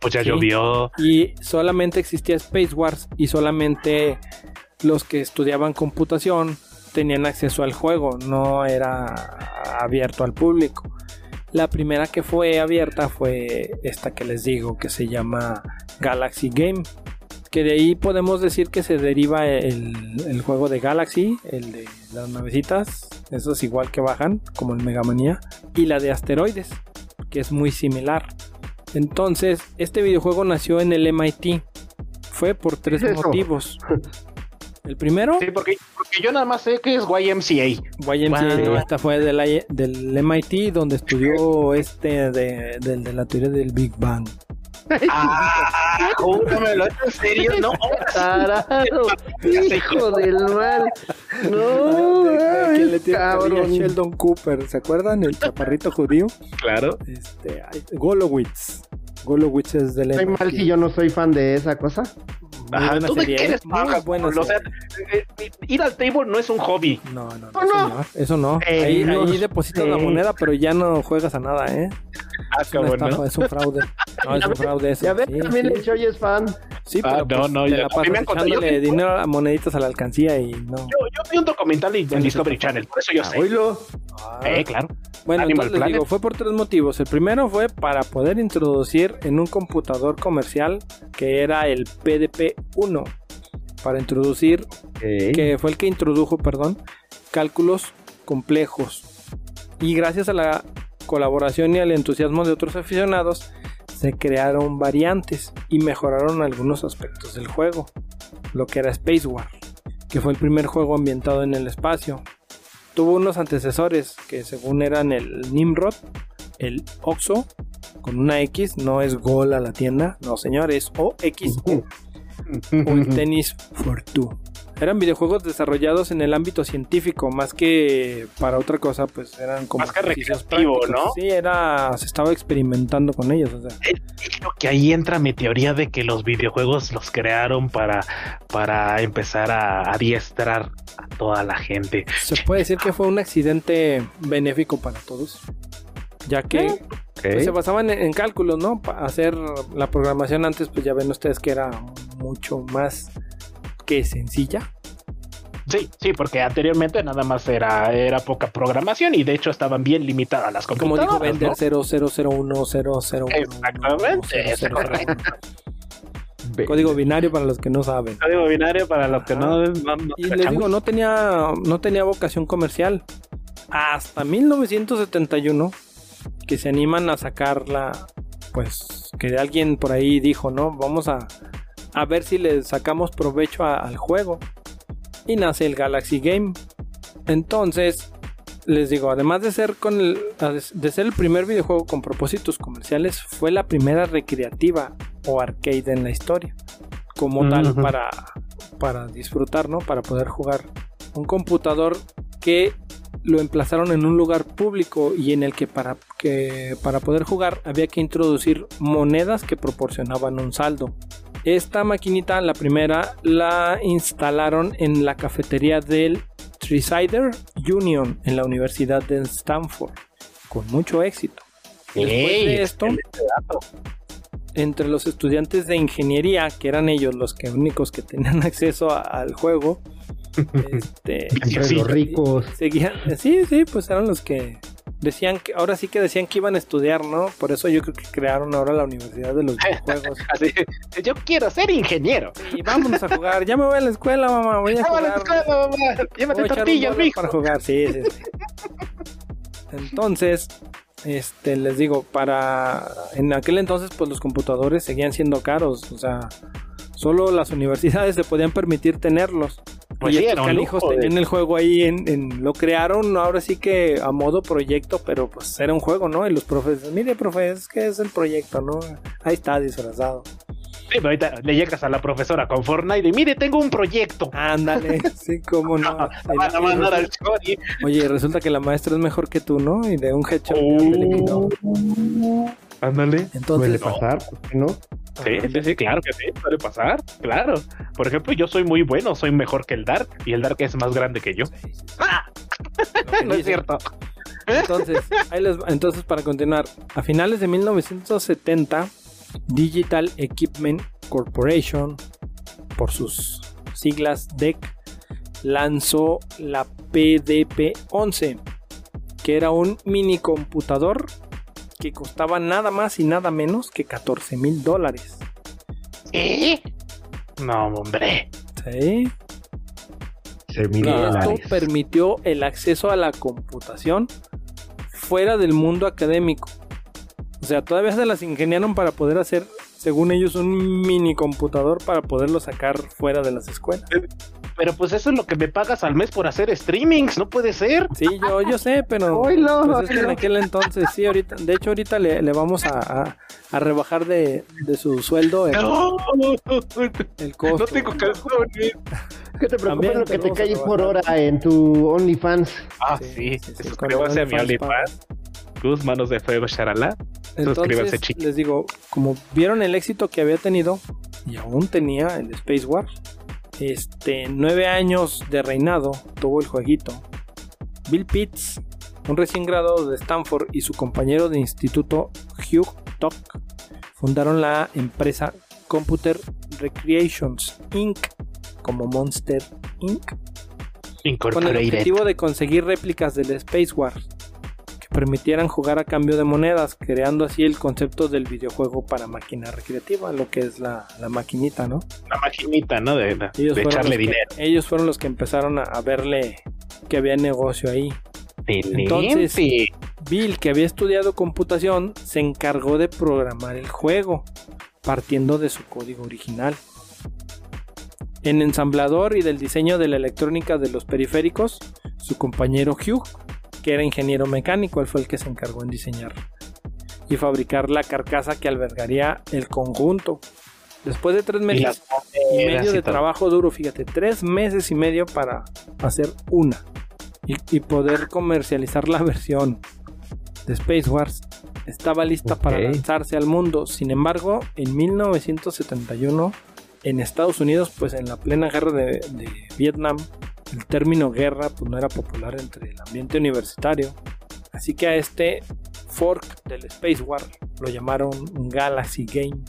Speaker 3: pues ya llovió.
Speaker 1: Y solamente existía Space Wars y solamente los que estudiaban computación tenían acceso al juego, no era abierto al público. La primera que fue abierta fue esta que les digo, que se llama Galaxy Game. Que de ahí podemos decir que se deriva el, juego de Galaxy, el de las navecitas, eso es igual que bajan, como el Mega Manía, y la de asteroides, que es muy similar. Entonces, este videojuego nació en el MIT. Fue por tres motivos. ¿El primero?
Speaker 3: Sí, porque, yo nada más sé que es YMCA.
Speaker 1: YMCA, esta fue del, del MIT, donde estudió este de, de la teoría del Big Bang.
Speaker 3: Ah, lo ¿en serio? No,
Speaker 2: carajo, hijo del mal. No,
Speaker 1: ¿Quién le tiene cabrón. Sheldon Cooper, ¿se acuerdan? El chaparrito judío.
Speaker 3: Claro.
Speaker 1: Este, Golowitz. Golowitz es del
Speaker 2: ¿Estoy mal si yo no soy fan de esa cosa?
Speaker 3: Ajá, ¿tú de qué eres bueno, o sea, eh, eh, ir al table no es un hobby.
Speaker 1: No, no, no, no? eso no. Eh, ahí, ahí depositas la moneda, pero ya no juegas a nada, ¿eh?
Speaker 3: Ah, es, bueno.
Speaker 1: es un fraude. No, es un fraude eso.
Speaker 2: Ya ves, sí, también sí. el es fan.
Speaker 1: Sí, pero ah, no, pues, no, ya, la pasas echándole dinero a moneditas a la alcancía y no.
Speaker 3: Yo, yo vi un documental en Discovery Channel, por eso yo ah, sé.
Speaker 2: Oílo.
Speaker 3: Ah. Eh, claro.
Speaker 1: Bueno, entonces les digo, fue por tres motivos. El primero fue para poder introducir en un computador comercial que era el PDP-1 para introducir, que fue el que introdujo, perdón, cálculos complejos. Y gracias a la colaboración y al entusiasmo de otros aficionados, se crearon variantes y mejoraron algunos aspectos del juego, lo que era Space War, que fue el primer juego ambientado en el espacio. Tuvo unos antecesores que según eran el Nimrod, el Oxo, con una X, no es gol a la tienda, no señores, o X o el Tennis for Two. Eran videojuegos desarrollados en el ámbito científico, más que para otra cosa, pues eran como.
Speaker 3: Más que recreativo, ¿no?
Speaker 1: Sí, era. Se estaba experimentando con ellos, o sea.
Speaker 3: Creo que ahí entra mi teoría de que los videojuegos los crearon para, para empezar a adiestrar a toda la gente.
Speaker 1: Se puede decir que fue un accidente benéfico para todos, ya que. Eh, pues, se basaban en, cálculos, ¿no? Para hacer la programación antes, pues ya ven ustedes que era mucho más que sencilla.
Speaker 3: Sí, sí, porque anteriormente nada más era, era poca programación y de hecho estaban bien limitadas las computadoras.
Speaker 1: Como dijo Bender 000100.
Speaker 3: Exactamente.
Speaker 1: Código binario para los que no saben.
Speaker 3: Código binario para los que no,
Speaker 1: Y les digo, no tenía, no tenía vocación comercial. Hasta 1971 que se animan a sacarla, pues que alguien por ahí dijo, ¿no? Vamos a, a ver si le sacamos provecho al juego. Y nace el Galaxy Game. Entonces, les digo, además de ser con el, de ser el primer videojuego con propósitos comerciales, fue la primera recreativa o arcade en la historia. Como tal, para, para disfrutar, ¿no? Para poder jugar. Un computador que lo emplazaron en un lugar público y en el que para, que para poder jugar había que introducir monedas que proporcionaban un saldo. Esta maquinita, la primera, la instalaron en la cafetería del Trisider Union en la Universidad de Stanford, con mucho éxito. Después de esto, entre los estudiantes de ingeniería, que eran ellos los que únicos que tenían acceso al juego, este,
Speaker 2: los ricos.
Speaker 1: Seguían, sí, sí, pues eran los que decían que ahora sí que decían que iban a estudiar, ¿no? Por eso yo creo que crearon ahora la Universidad de los Videojuegos.
Speaker 3: yo quiero ser ingeniero.
Speaker 1: Y vámonos a jugar. Ya me voy a la escuela, mamá. Voy a jugar. A la escuela, mamá.
Speaker 3: Llévate tortillas, mijo.
Speaker 1: Para jugar, sí, sí, sí. Entonces, este, les digo, para en aquel entonces, pues los computadores seguían siendo caros, o sea, solo las universidades se podían permitir tenerlos. Pues y estos canijos tenían el juego ahí en, lo crearon ahora sí que a modo proyecto, pero pues era un juego, ¿no? Y los profes, mire, profe, es que es el proyecto, ¿no? Ahí está disfrazado.
Speaker 3: Sí, pero ahorita le llegas a la profesora con Fortnite y mire, tengo un proyecto.
Speaker 1: Ándale, sí, cómo no. van a mandar al Oye, resulta que la maestra es mejor que tú, ¿no? Y de un headshot
Speaker 3: oh. Ándale.
Speaker 2: Entonces, ¿Puede pasar? ¿No?
Speaker 3: Sí, sí, sí, claro que sí, puede pasar, claro. Por ejemplo, yo soy muy bueno, soy mejor que el Dark y el Dark es más grande que yo. ¡Ah! no es cierto.
Speaker 1: Entonces, entonces, para continuar, a finales de 1970, Digital Equipment Corporation, por sus siglas DEC, lanzó la PDP-11, que era un mini computador que costaba nada más y nada menos que 14 mil dólares.
Speaker 3: ¿Eh? No, hombre.
Speaker 1: Sí. Esto permitió el acceso a la computación fuera del mundo académico. O sea, todavía se las ingeniaron para poder hacer, según ellos, un mini computador para poderlo sacar fuera de las escuelas.
Speaker 3: Pero pues eso es lo que me pagas al mes por hacer streamings, no puede ser.
Speaker 1: Sí, yo, yo sé, pero pues es que en aquel entonces, sí, ahorita, de hecho ahorita le, vamos a, a, rebajar de, de, su sueldo el,
Speaker 3: no, el costo. No tengo calzones.
Speaker 2: ¿Qué te preocupa lo que te cae por hora en tu OnlyFans?
Speaker 3: Ah, sí, sí, sí, suscríbase a mi OnlyFans. Gus, manos de fuego, Sharala.
Speaker 1: Entonces, les digo, como vieron el éxito que había tenido y aún tenía el Space War, este, nueve años de reinado tuvo el jueguito. Bill Pitts, un recién graduado de Stanford, y su compañero de instituto Hugh Tuck fundaron la empresa Computer Recreations Inc. como Monster Inc. Con el objetivo de conseguir réplicas del Space War permitieran jugar a cambio de monedas, creando así el concepto del videojuego para máquina recreativa, lo que es la, maquinita, ¿no?
Speaker 3: La maquinita, ¿no? De, echarle dinero.
Speaker 1: ellos fueron los que empezaron a, verle que había negocio ahí.
Speaker 3: Entonces,
Speaker 1: Bill, que había estudiado computación, se encargó de programar el juego, partiendo de su código original. En ensamblador y del diseño de la electrónica de los periféricos, su compañero Hugh que era ingeniero mecánico, él fue el que se encargó en diseñar y fabricar la carcasa que albergaría el conjunto. Después de tres meses y, medio de trabajo duro, fíjate, tres meses y medio para hacer una y, poder comercializar la versión de Space Wars. Estaba lista para lanzarse al mundo. Sin embargo, en 1971, en Estados Unidos, pues en la plena guerra de Vietnam, el término guerra pues, no era popular entre el ambiente universitario. Así que a este fork del Space War lo llamaron Galaxy Game.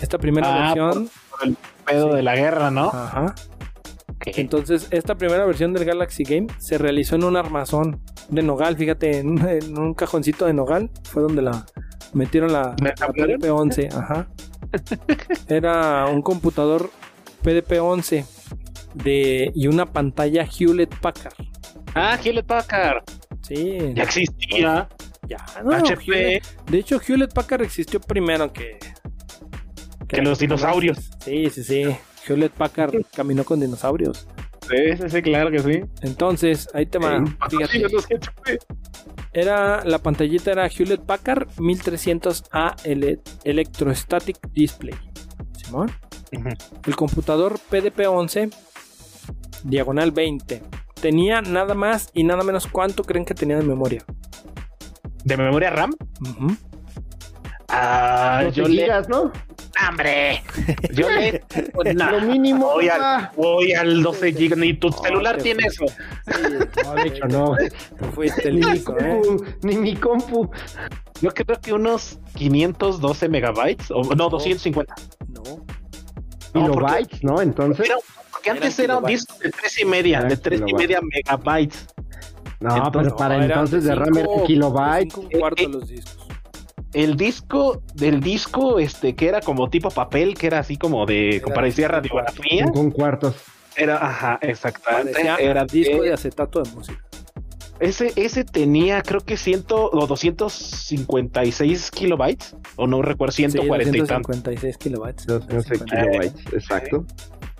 Speaker 1: Esta primera ah, versión.
Speaker 3: Por, el pedo de la guerra, ¿no?
Speaker 1: Ajá. Entonces, esta primera versión del Galaxy Game se realizó en un armazón de Nogal, fíjate, en, un cajoncito de Nogal. Fue donde la metieron la, la PDP-11. Ajá. Era un computador PDP-11 de, y una pantalla Hewlett Packard.
Speaker 3: Ah, Hewlett Packard.
Speaker 1: Sí.
Speaker 3: Ya existía.
Speaker 1: Ya, no, HP. de hecho, Hewlett Packard existió primero que.
Speaker 3: Que, los dinosaurios.
Speaker 1: Sí, sí, sí. Hewlett Packard caminó con dinosaurios.
Speaker 3: Sí, sí, sí, claro que sí.
Speaker 1: Entonces, ahí te va. Fíjate. Era, la pantallita era Hewlett Packard 1300A Electrostatic Display. Simón. El computador PDP-11, diagonal 20. Tenía nada más y nada menos cuánto creen que tenía de memoria.
Speaker 3: ¿De memoria RAM?
Speaker 2: Ah, yo le... ¿no?
Speaker 3: ¡Hombre! Yo le.
Speaker 2: Lo mínimo.
Speaker 3: Voy al, voy al 12 GB. Ni tu celular tiene eso.
Speaker 2: no, de hecho, no.
Speaker 1: fuiste
Speaker 2: ni, mi compu, ¿eh? ni mi compu.
Speaker 3: Yo creo que unos 512 megabytes. O no, 250.
Speaker 2: No. Kilobytes, ¿no? Entonces.
Speaker 3: Porque antes era un disco de 3 y media. De 3 y media megabytes.
Speaker 2: No, pero para entonces de RAM era kilobytes.
Speaker 1: Un cuarto de los discos
Speaker 3: el disco del disco, este, que era como tipo papel, que era así como de, como parecía radiografía.
Speaker 2: Con cuartos.
Speaker 3: Era, ajá, exactamente.
Speaker 1: era disco de acetato de música.
Speaker 3: Ese, ese tenía, creo que ciento o 256 kilobytes, o no recuerdo, 140
Speaker 1: sí, 256 kilobytes.
Speaker 2: 256 kilobytes, exacto.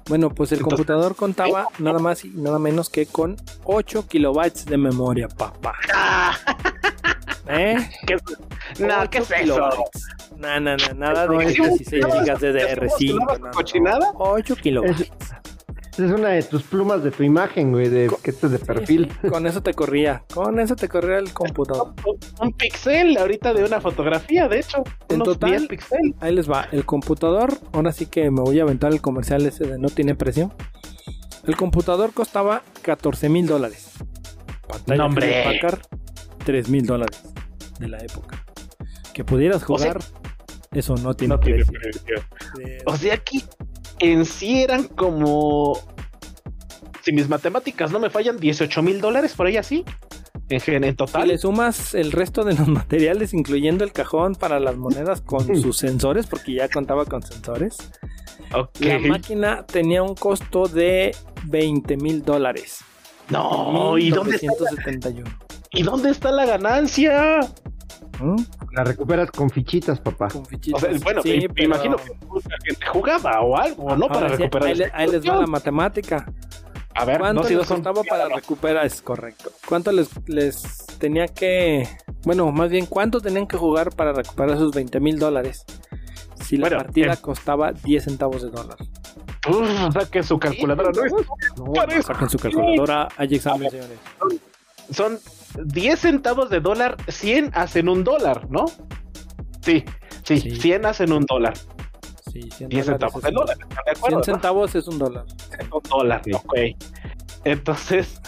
Speaker 1: Bueno, pues el computador contaba nada más y nada menos que con 8 kilobytes de memoria, papá. ¿Eh?
Speaker 3: ¿Qué, no, ¿qué es eso?
Speaker 1: No, no, no, nada de 16 GB de DR5.
Speaker 3: ¿Cochinada?
Speaker 1: 8 kilobytes.
Speaker 2: Es una de tus plumas de tu imagen, güey, de que estés de perfil.
Speaker 1: con eso te corría, con eso te corría el computador.
Speaker 3: Un, pixel ahorita de una fotografía, de hecho.
Speaker 1: En total, ahí les va. El computador, ahora sí que me voy a aventar el comercial ese de no tiene precio. El computador costaba 14 mil dólares.
Speaker 3: Pantalla ¡Nombre! Packard,
Speaker 1: 3 mil dólares de la época. Que pudieras jugar, eso no tiene, precio.
Speaker 3: O sea que en sí eran como. Si mis matemáticas no me fallan, 18 mil dólares por ahí así. En, en total.
Speaker 1: Si le sumas el resto de los materiales, incluyendo el cajón para las monedas con sus sensores, porque ya contaba con sensores. La máquina tenía un costo de 20 mil dólares.
Speaker 3: No, ¿y dónde está? ¿Y dónde está la ganancia?
Speaker 2: ¿Mm? La recuperas con fichitas, papá.
Speaker 1: Con fichitas.
Speaker 3: bueno, me, imagino que gente jugaba o algo, ¿no? para recuperar.
Speaker 1: Ahí, les va la matemática.
Speaker 3: A ver,
Speaker 1: ¿cuánto no, les costaba para recuperar? Es correcto. ¿Cuánto les, les tenía que. Bueno, más bien, ¿cuánto tenían que jugar para recuperar esos 20 mil dólares? Si la partida eh. costaba 10 centavos de dólar.
Speaker 3: Uf, saquen su calculadora,
Speaker 1: ¿no? No, saquen su calculadora. Hay examen, señores.
Speaker 3: Son 10 centavos de dólar, 100 hacen un dólar, ¿no? Sí, sí, 100 hacen un dólar.
Speaker 1: Sí,
Speaker 3: 10 centavos de dólar. ¿de acuerdo,
Speaker 1: 100 centavos es un dólar.
Speaker 3: Es un dólar, ok. Entonces,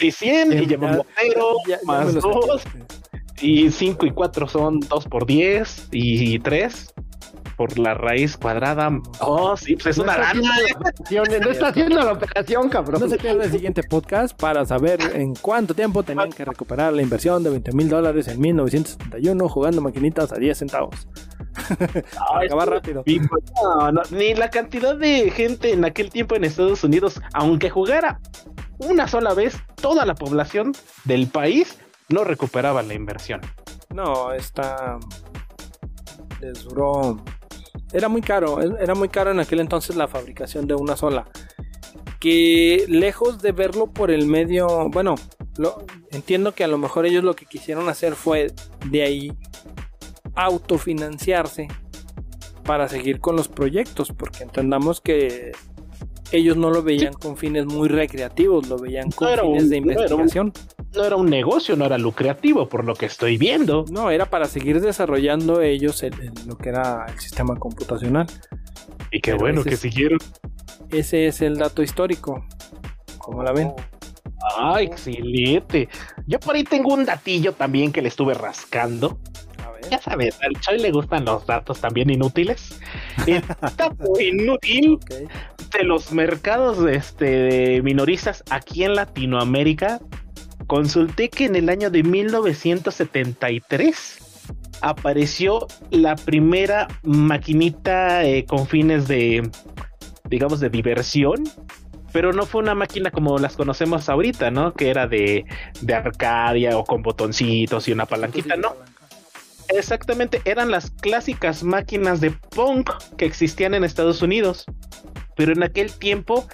Speaker 3: y 100 y llevamos 0 más 2 y 5 y 4 son 2 por 10 y 3 por la raíz cuadrada. Oh, sí, pues es una rana.
Speaker 2: No está haciendo la operación, cabrón.
Speaker 1: No se pierda el siguiente podcast para saber en cuánto tiempo tenían que recuperar la inversión de 20 mil dólares en 1971 jugando maquinitas a 10 centavos. acabar rápido.
Speaker 3: ni la cantidad de gente en aquel tiempo en Estados Unidos, aunque jugara una sola vez, toda la población del país no recuperaba la inversión.
Speaker 1: No, está. Les duró era muy caro, era muy caro en aquel entonces la fabricación de una sola. Que lejos de verlo por el medio, bueno, lo, entiendo que a lo mejor ellos lo que quisieron hacer fue de ahí autofinanciarse para seguir con los proyectos, porque entendamos que ellos no lo veían con fines muy recreativos, lo veían con fines de investigación.
Speaker 3: No era, un, negocio, no era lucrativo, por lo que estoy viendo.
Speaker 1: No, era para seguir desarrollando ellos lo que era el sistema computacional.
Speaker 3: Y qué bueno que siguieron.
Speaker 1: Ese es el dato histórico. ¿Cómo la ven?
Speaker 3: Ah, excelente. Yo por ahí tengo un datillo también que le estuve rascando. Ya sabes, al Choy le gustan los datos también inútiles. Dato inútil de los mercados este, minoristas aquí en Latinoamérica. Consulté que en el año de 1973 apareció la primera maquinita eh, con fines de, digamos, de diversión pero no fue una máquina como las conocemos ahorita, ¿no? Que era de, de arcadia o con botoncitos y una palanquita, no. Exactamente, eran las clásicas máquinas de punk que existían en Estados Unidos. Pero en aquel tiempo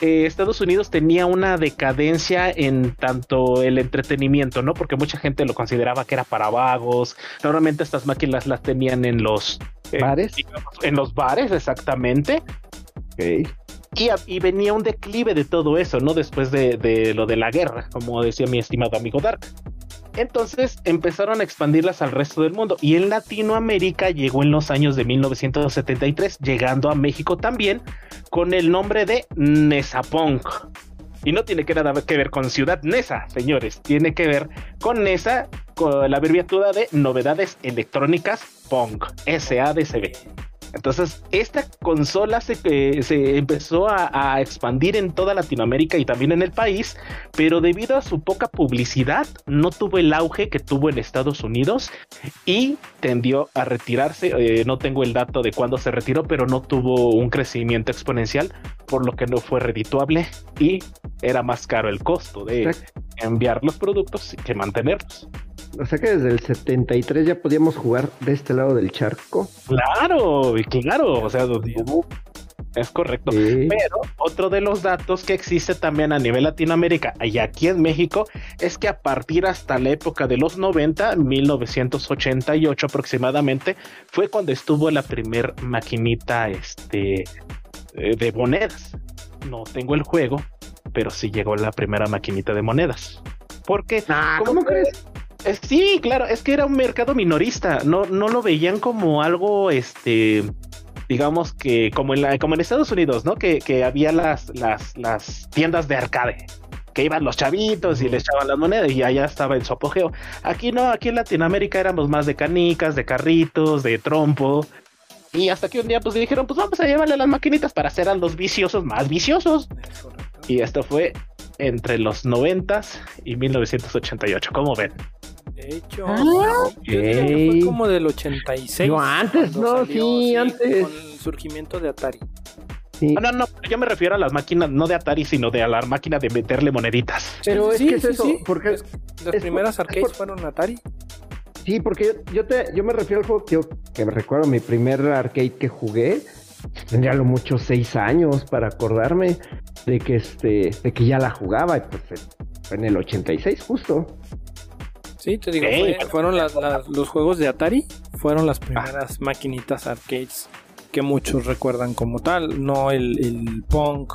Speaker 3: eh, Estados Unidos tenía una decadencia en tanto el entretenimiento, ¿no? Porque mucha gente lo consideraba que era para vagos. Normalmente estas máquinas las tenían en los
Speaker 2: eh, bares.
Speaker 3: en los bares, exactamente. Y, y, venía un declive de todo eso, ¿no? Después de, de lo de la guerra, como decía mi estimado amigo Dark. Entonces empezaron a expandirlas al resto del mundo y en Latinoamérica llegó en los años de 1973, llegando a México también con el nombre de Nesapunk. Y no tiene que nada que ver con Ciudad Nesa, señores, tiene que ver con Nesa, con la abreviatura de Novedades Electrónicas Punk, SADCB. Entonces, esta consola se, eh, se empezó a, expandir en toda Latinoamérica y también en el país, pero debido a su poca publicidad, no tuvo el auge que tuvo en Estados Unidos y tendió a retirarse. Eh, no tengo el dato de cuándo se retiró, pero no tuvo un crecimiento exponencial, por lo que no fue redituable y era más caro el costo de enviar los productos que mantenerlos.
Speaker 2: O sea que desde el 73 ya podíamos jugar de este lado del charco.
Speaker 3: Claro, claro, o sea, es correcto. Pero otro de los datos que existe también a nivel Latinoamérica y aquí en México es que a partir hasta la época de los 90, 1988 aproximadamente, fue cuando estuvo la primer maquinita este, eh, de monedas. No tengo el juego, pero sí llegó la primera maquinita de monedas. Porque,
Speaker 2: ah, ¿cómo crees?
Speaker 3: Eh, sí, claro, es que era un mercado minorista, no, no lo veían como algo, este, digamos que como en, la, como en Estados Unidos, ¿no? Que, que había las, las, las tiendas de arcade, que iban los chavitos y les echaban las monedas y allá estaba en su apogeo. Aquí no, aquí en Latinoamérica éramos más de canicas, de carritos, de trompo. Y hasta que un día pues dijeron, pues vamos a llevarle las maquinitas para hacer a los viciosos más viciosos. Y esto fue entre los 90 y 1988, ¿cómo ven?
Speaker 1: De hecho, ah, fue como del 86.
Speaker 2: No, antes, no, sí, antes.
Speaker 1: Con el surgimiento de Atari.
Speaker 3: Sí. No, no, yo me refiero a las máquinas, no de Atari, sino de a la máquina de meterle moneditas.
Speaker 2: Pero es que es eso, porque
Speaker 1: las primeras arcades fueron Atari.
Speaker 2: Sí, porque yo, te, yo me refiero al juego que, que me recuerdo, mi primer arcade que jugué, tendría lo mucho seis años para acordarme de que este, de que ya la jugaba, y pues en el 86 justo.
Speaker 1: Sí, te digo, fueron los juegos de Atari, fueron las primeras maquinitas arcades que muchos recuerdan como tal, no el, el Punk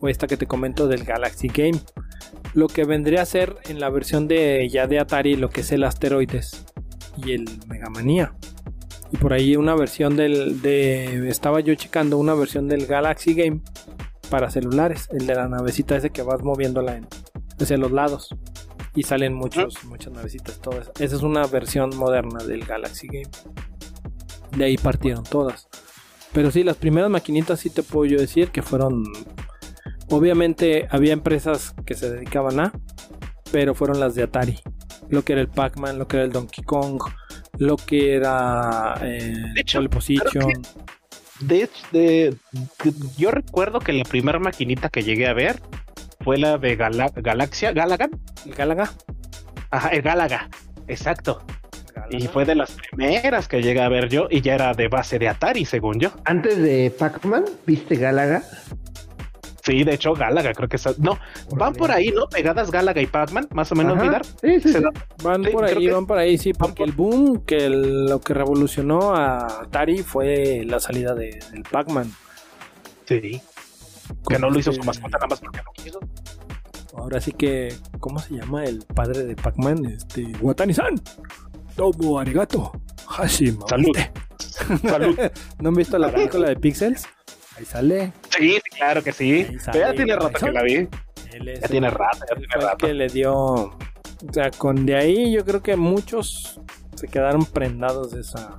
Speaker 1: o esta que te comento del Galaxy Game. Lo que vendría a ser en la versión de ya de Atari lo que es el Asteroides y el Mega Manía. Y por ahí una versión del de estaba yo checando una versión del Galaxy Game para celulares, el de la navecita ese que vas moviéndola en, hacia los lados y salen muchos, muchas navecitas, todas. Esa es una versión moderna del Galaxy Game. De ahí partieron todas. Pero sí, las primeras maquinitas sí te puedo yo decir que fueron... Obviamente había empresas que se dedicaban a, pero fueron las de Atari. Lo que era el Pac-Man, lo que era el Donkey Kong, lo que era eh,
Speaker 3: Pole Position. De, de, yo recuerdo que la primera maquinita que llegué a ver fue la de Galaxia, Galaga.
Speaker 1: Galaga.
Speaker 3: Ajá, el Galaga, exacto. Y fue de las primeras que llegué a ver yo y ya era de base de Atari, según yo.
Speaker 2: Antes de Pac-Man, ¿viste Galaga?
Speaker 3: Sí, de hecho, Galaga, creo que está. No, van por ahí, ¿no? Pegadas Galaga y Pac-Man, más o menos,
Speaker 2: mirar. Sí, sí,
Speaker 1: Van por ahí, van por ahí, sí, porque el boom, que lo que revolucionó a Atari fue la salida de, del Pac-Man.
Speaker 3: Sí. Que no lo hizo su mascota nada más porque no quiso.
Speaker 1: Ahora sí que, ¿cómo se llama el padre de Pac-Man? Este, Watani-san. Tomo arigato. Hashim.
Speaker 3: Salud.
Speaker 1: Salud. ¿No han visto la película de Pixels? Ahí sale.
Speaker 3: Sí, claro que sí. Ya tiene rato que la vi. ya tiene rato, ya tiene rato.
Speaker 1: que le dio. O sea, con de ahí yo creo que muchos se quedaron prendados de esa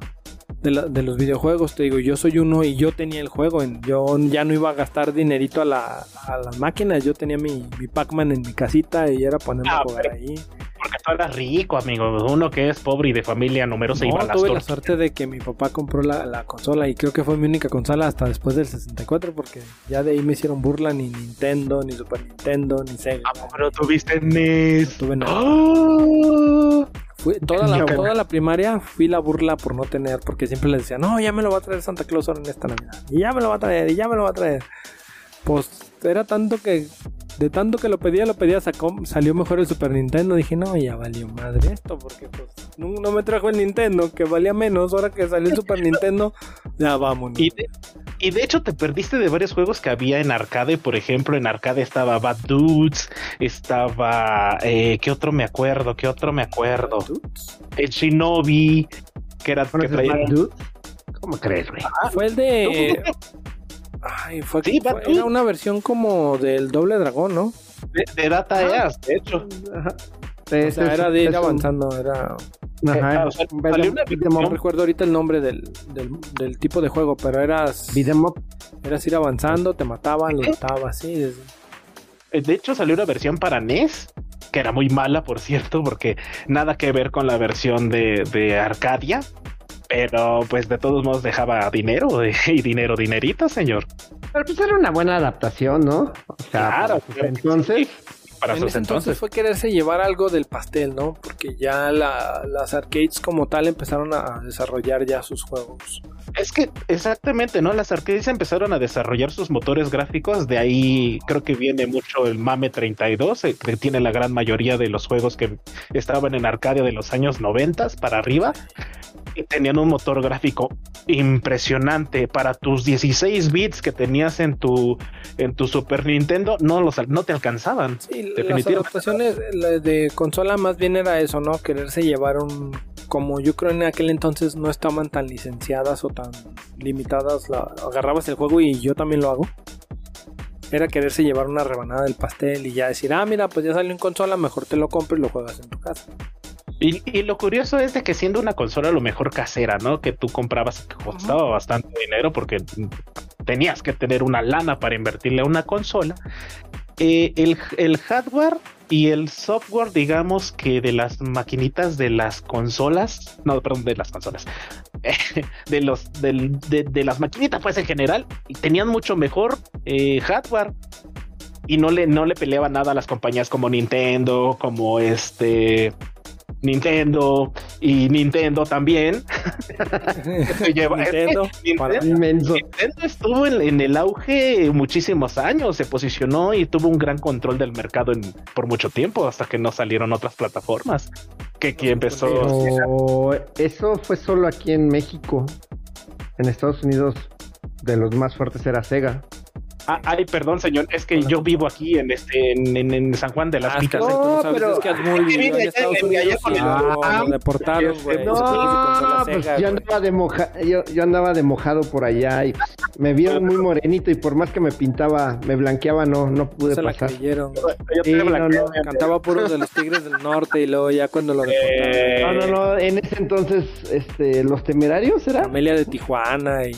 Speaker 1: de, los videojuegos, te digo, yo soy uno y yo tenía el juego, yo ya no iba a gastar dinerito a, la, a las máquinas, yo tenía mi, mi Pac-Man en mi casita y era ponerme a ah, jugar ahí.
Speaker 3: Porque tú eras rico, amigo, uno que es pobre y de familia numerosa
Speaker 1: no,
Speaker 3: iba
Speaker 1: a tuve la suerte de que mi papá compró la, consola y creo que fue mi única consola hasta después del 64 porque ya de ahí me hicieron burla ni Nintendo, ni Super Nintendo, ni Sega.
Speaker 3: Ah, pero tuviste NES.
Speaker 1: tuve NES. ¡Oh! Fui, toda, la, toda la primaria fui la burla por no tener, porque siempre les decía, no, ya me lo va a traer Santa Claus ahora en esta Navidad. Y ya me lo va a traer, y ya me lo va a traer. Pues era tanto que de tanto que lo pedía, lo pedía, sacó, salió mejor el Super Nintendo. Dije, no, ya valió madre esto, porque pues no, me trajo el Nintendo, que valía menos. Ahora que salió el Super Nintendo, ya vámonos.
Speaker 3: Y de, y de hecho te perdiste de varios juegos que había en arcade. Por ejemplo, en arcade estaba Bad Dudes, estaba... Eh, ¿Qué otro me acuerdo? ¿Qué otro me acuerdo? El Shinobi, que era... Que traía...
Speaker 2: ¿Cómo crees, güey?
Speaker 1: Ah, fue el de... Ay, fue, sí, era una versión como del doble dragón, ¿no?
Speaker 3: De, Data Eas, de hecho.
Speaker 1: Ajá. o sea, era de ir avanzando, era... Ajá, no recuerdo ahorita el nombre del, del, tipo de juego, pero eras... Eras ir avanzando, te mataban, lo matabas, sí.
Speaker 3: Eh, de hecho, salió una versión para NES, que era muy mala, por cierto, porque nada que ver con la versión de, de Arcadia, pero pues de todos modos dejaba dinero y dinero, dinerito, señor.
Speaker 2: Pero pues era una buena adaptación, ¿no?
Speaker 3: O sea, claro,
Speaker 1: entonces. Para sus entonces. fue quererse llevar algo del pastel, ¿no? Porque ya las arcades como tal empezaron a desarrollar ya sus juegos.
Speaker 3: Es que exactamente, ¿no? Las arcades empezaron a desarrollar sus motores gráficos, de ahí creo que viene mucho el MAME 32, eh, que tiene la gran mayoría de los juegos que estaban en Arcadia de los años 90 para arriba y tenían un motor gráfico impresionante para tus 16 bits que tenías en tu en tu Super Nintendo no los no te alcanzaban.
Speaker 1: Sí, las adaptaciones de consola más bien era eso, ¿no? Quererse llevar un como yo creo en aquel entonces no estaban tan licenciadas o tan limitadas, agarrabas el juego y yo también lo hago. Era quererse llevar una rebanada del pastel y ya decir, ah, mira, pues ya salió en consola, mejor te lo compro y lo juegas en tu casa.
Speaker 3: Y, lo curioso es de que siendo una consola lo mejor casera, ¿no? Que tú comprabas que costaba bastante dinero porque tenías que tener una lana para invertirle a una consola. Eh, el, hardware y el software, digamos que de las maquinitas de las consolas, no, perdón, de las consolas, de los de, las maquinitas, pues en general, tenían mucho mejor eh, hardware y no le no le peleaba nada a las compañías como Nintendo, como este Nintendo y Nintendo también. Nintendo, Nintendo, estuvo en, el auge muchísimos años, se posicionó y tuvo un gran control del mercado por mucho tiempo hasta que no salieron otras plataformas. Que aquí empezó.
Speaker 2: eso fue solo aquí en México. En Estados Unidos, de los más fuertes era Sega.
Speaker 3: Ah, ay, perdón, señor, es que yo vivo aquí en este en, en, San Juan de las
Speaker 1: Picas. No, pero es que es muy bien en Estados Unidos
Speaker 2: ah, lo deportaron, güey. No, pues yo andaba de moja, yo, yo andaba de mojado por allá y pues, me vieron muy morenito y por más que me pintaba, me blanqueaba, no no pude
Speaker 1: se
Speaker 2: pasar.
Speaker 1: La creyeron. Sí, no, no, cantaba puros de los Tigres del Norte y luego ya cuando lo deportaron.
Speaker 2: No, no, no, en ese entonces este los Temerarios era
Speaker 1: Amelia de Tijuana y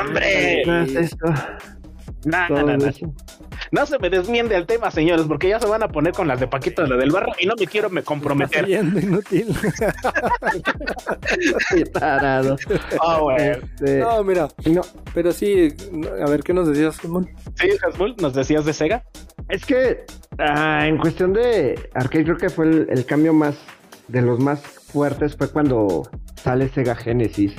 Speaker 3: ¡Hombre! Esto. No, no, no, no. se me desmiende el tema, señores, porque ya se van a poner con las de Paquito de la del barro y no me quiero me comprometer.
Speaker 1: inútil.
Speaker 2: Tarado.
Speaker 3: Oh, este...
Speaker 1: No, mira. No. Pero sí, a ver, ¿qué nos decías,
Speaker 3: Hasmul? Sí, Hasmul, ¿nos decías de Sega?
Speaker 2: Es que ah, en cuestión de arcade creo que fue el, el cambio más de los más fuertes fue cuando sale Sega Genesis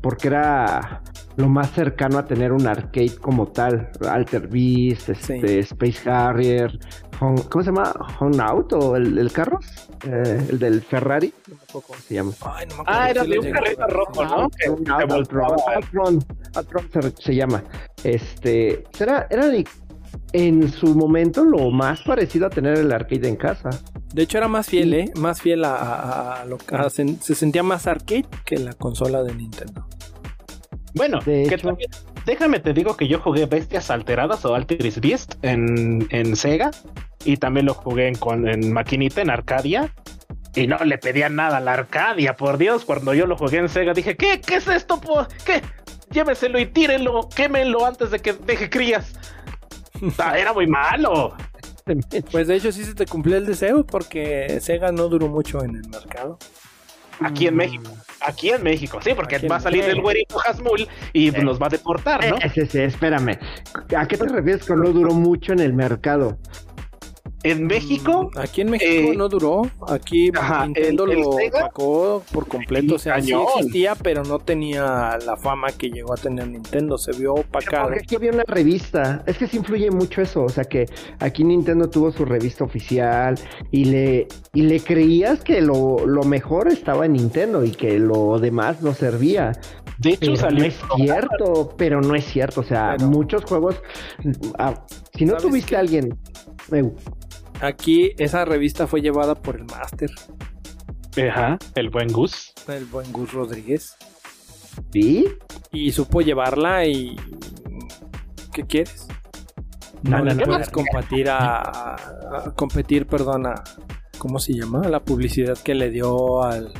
Speaker 2: porque era lo más cercano a tener un arcade como tal. Alter Beast, este, Space Harrier, ¿cómo se llama? Home Out o el, carro, eh, el del Ferrari.
Speaker 3: ¿Cómo se llama? ah, era de un carrito rojo, ¿no?
Speaker 2: Altron, se, llama. Este, era, era en su momento lo más parecido a tener el arcade en casa.
Speaker 1: De hecho era más fiel, ¿eh? Más fiel a, lo que se sentía más arcade que la consola de Nintendo.
Speaker 3: Bueno, déjame te digo que yo jugué Bestias Alteradas o Alteris Beast en, en Sega y también lo jugué en, en maquinita, en Arcadia. Y no le pedía nada a la Arcadia, por Dios. Cuando yo lo jugué en Sega dije, ¿qué? ¿Qué es esto? ¿Qué? Lléveselo y tírenlo, quémenlo antes de que deje crías. Era muy malo.
Speaker 1: Pues de hecho sí se te cumplió el deseo porque Sega no duró mucho en el mercado.
Speaker 3: Aquí en mm. México. Aquí en México, sí, porque va a salir el güerito Hasmul y eh, nos va a deportar, ¿no?
Speaker 2: Sí, sí, espérame. ¿A qué te refieres con no duró mucho en el mercado?
Speaker 3: En México.
Speaker 1: Mm, aquí en México no duró. Aquí Nintendo lo sacó por completo. O sea, sí existía, pero no tenía la fama que llegó a tener Nintendo. Se vio opacado.
Speaker 2: Aquí había una revista. Es que sí influye mucho eso. O sea, que aquí Nintendo tuvo su revista oficial y le, y le creías que lo, lo mejor estaba en Nintendo y que lo demás no servía. De hecho, no es cierto, pero no es cierto. O sea, muchos juegos. Ah, si no tuviste a alguien.
Speaker 1: Aquí esa revista fue llevada por el Master.
Speaker 3: Ajá, el buen Gus.
Speaker 1: El buen Gus Rodríguez.
Speaker 2: ¿Sí?
Speaker 1: Y supo llevarla y. ¿Qué quieres? No, le puedes competir a, competir, perdón, a, ¿cómo se llama? La publicidad que le dio al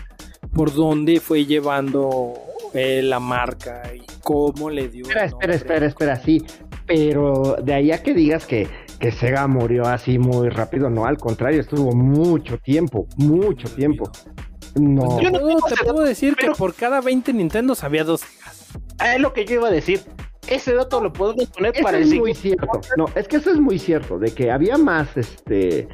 Speaker 1: por dónde fue llevando la marca y cómo le dio.
Speaker 2: Espera, espera, espera, espera, sí. Pero de ahí a que digas que, que Sega murió así muy rápido, no, al contrario, estuvo mucho tiempo, mucho tiempo. No.
Speaker 1: Pues yo no te puedo decir que por cada 20 Nintendo había dos Segas.
Speaker 3: Ah, es lo que yo iba a decir. Ese dato lo podemos poner para
Speaker 2: es muy cierto. No, es que eso es muy cierto, de que había más este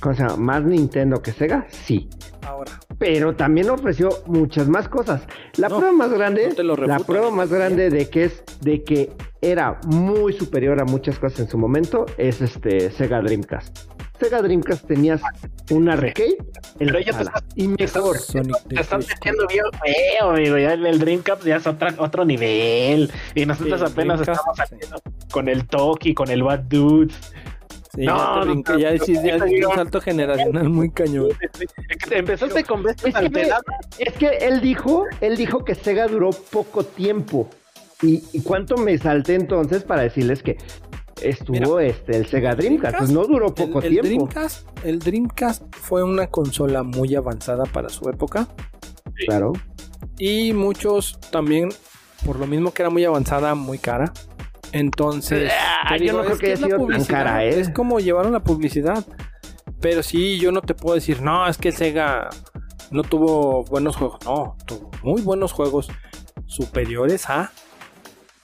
Speaker 2: ¿cómo se llama? ¿Más Nintendo que Sega? Sí.
Speaker 1: Ahora.
Speaker 2: Pero también ofreció muchas más cosas. La prueba más grande, la prueba más grande de que es de que era muy superior a muchas cosas en su momento es este Sega Dreamcast. Sega Dreamcast tenías una arcade
Speaker 3: el Pero ya te estás, y mejor. te estás metiendo bien feo, amigo. Ya el, Dreamcast ya es otro nivel. Y nosotros apenas estamos haciendo con el Toki, con el Bad Dudes
Speaker 1: no, no, ya, decís, ya un salto generacional muy cañón.
Speaker 3: Empezaste con
Speaker 2: es que, es que él dijo, él dijo que Sega duró poco tiempo. ¿Y, cuánto me salté entonces para decirles que estuvo este el Sega Dreamcast? pues no duró poco
Speaker 1: el,
Speaker 2: tiempo.
Speaker 1: Dreamcast, el Dreamcast fue una consola muy avanzada para su época.
Speaker 2: Claro.
Speaker 1: Y muchos también, por lo mismo que era muy avanzada, muy cara. Entonces,
Speaker 2: ah, yo no creo que, haya sido tan cara, ¿eh?
Speaker 1: Es como llevaron la publicidad. Pero sí, yo no te puedo decir, no, es que el Sega no tuvo buenos juegos. No, tuvo muy buenos juegos superiores a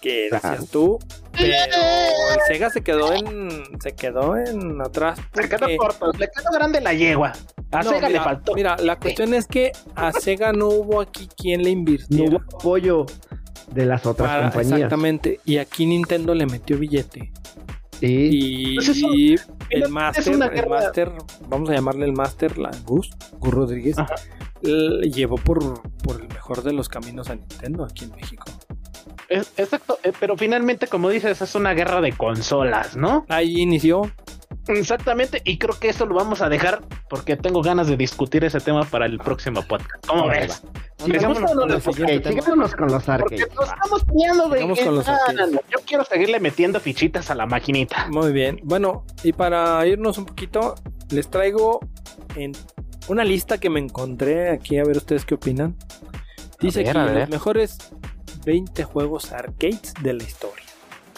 Speaker 1: que decías tú. Pero el Sega se quedó en. Se quedó en atrás.
Speaker 3: Se quedó corto, le quedó grande la yegua. A Sega le faltó.
Speaker 1: Mira, la cuestión es que a Sega no hubo aquí quien le invirtiera.
Speaker 2: No hubo apoyo de las otras compañías.
Speaker 1: Exactamente. Y aquí Nintendo le metió billete.
Speaker 2: Sí.
Speaker 1: Y, pues el Master, el Master, vamos a llamarle el Master, la Gus, Gus Rodríguez, llevó por, por el mejor de los caminos a Nintendo aquí en México.
Speaker 3: Exacto, eh, pero finalmente, como dices, es una guerra de consolas, ¿no?
Speaker 1: Ahí inició.
Speaker 3: Exactamente, y creo que eso lo vamos a dejar porque tengo ganas de discutir ese tema para el próximo podcast. ¿Cómo ves?
Speaker 2: Sigamos con, los con los arcades.
Speaker 3: estamos peleando de Yo quiero seguirle metiendo fichitas a la maquinita.
Speaker 1: Muy bien. Bueno, y para irnos un poquito, les traigo en una lista que me encontré aquí, a ver ustedes qué opinan. Dice que los mejores 20 juegos arcades de la historia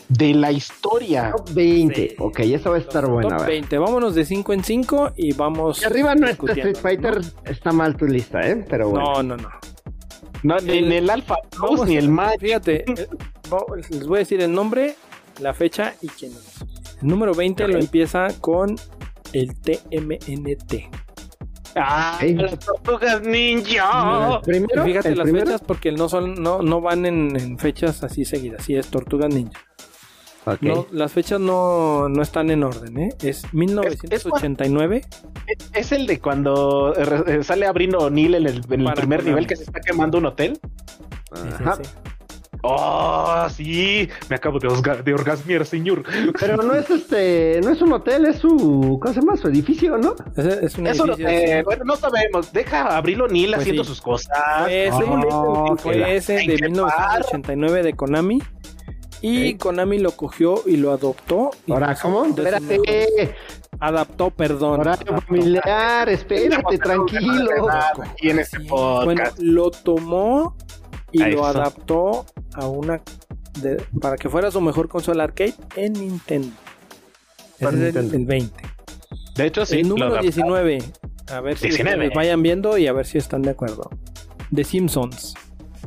Speaker 3: de la historia.
Speaker 2: Top 20. Ok, eso va a estar bueno.
Speaker 1: Top 20. Vámonos de 5 en 5 y vamos.
Speaker 2: Y arriba nuestro Street Fighter está mal tu lista, ¿eh? Pero bueno.
Speaker 1: No, no, no.
Speaker 3: No, ni el, el Alpha ni el Magic.
Speaker 1: Fíjate, eh, les voy a decir el nombre, la fecha y quién es. El número 20 lo empieza con el TMNT.
Speaker 3: Ah, las tortugas ninja.
Speaker 1: primero, fíjate las fechas porque no son, no, no van en, en, fechas así seguidas. Sí, es tortugas ninja. No, las fechas no, no, están en orden, ¿eh? Es 1989.
Speaker 3: Es, el de cuando eh, sale abriendo Neil en el, primer nivel que se está quemando un hotel. Ajá. Oh, sí, me acabo de, de orgasmiar, señor.
Speaker 2: Pero no es este, no es un hotel, es su, ¿cómo se llama? Su edificio, ¿no?
Speaker 1: Es, un edificio.
Speaker 3: bueno, no sabemos. Deja abrirlo Neil pues haciendo sus cosas.
Speaker 1: Fue ese, fue ese de 1989 de Konami. Y Konami lo cogió y lo adoptó.
Speaker 2: Ahora, ¿cómo? Espérate.
Speaker 1: Adaptó, perdón.
Speaker 2: Horario familiar, espérate, tranquilo.
Speaker 3: En este podcast. Bueno,
Speaker 1: lo tomó y lo adaptó a una para que fuera su mejor consola arcade en Nintendo. Ese es el, 20.
Speaker 3: De hecho, sí.
Speaker 1: El número 19. A ver si vayan viendo y a ver si están de acuerdo. The Simpsons.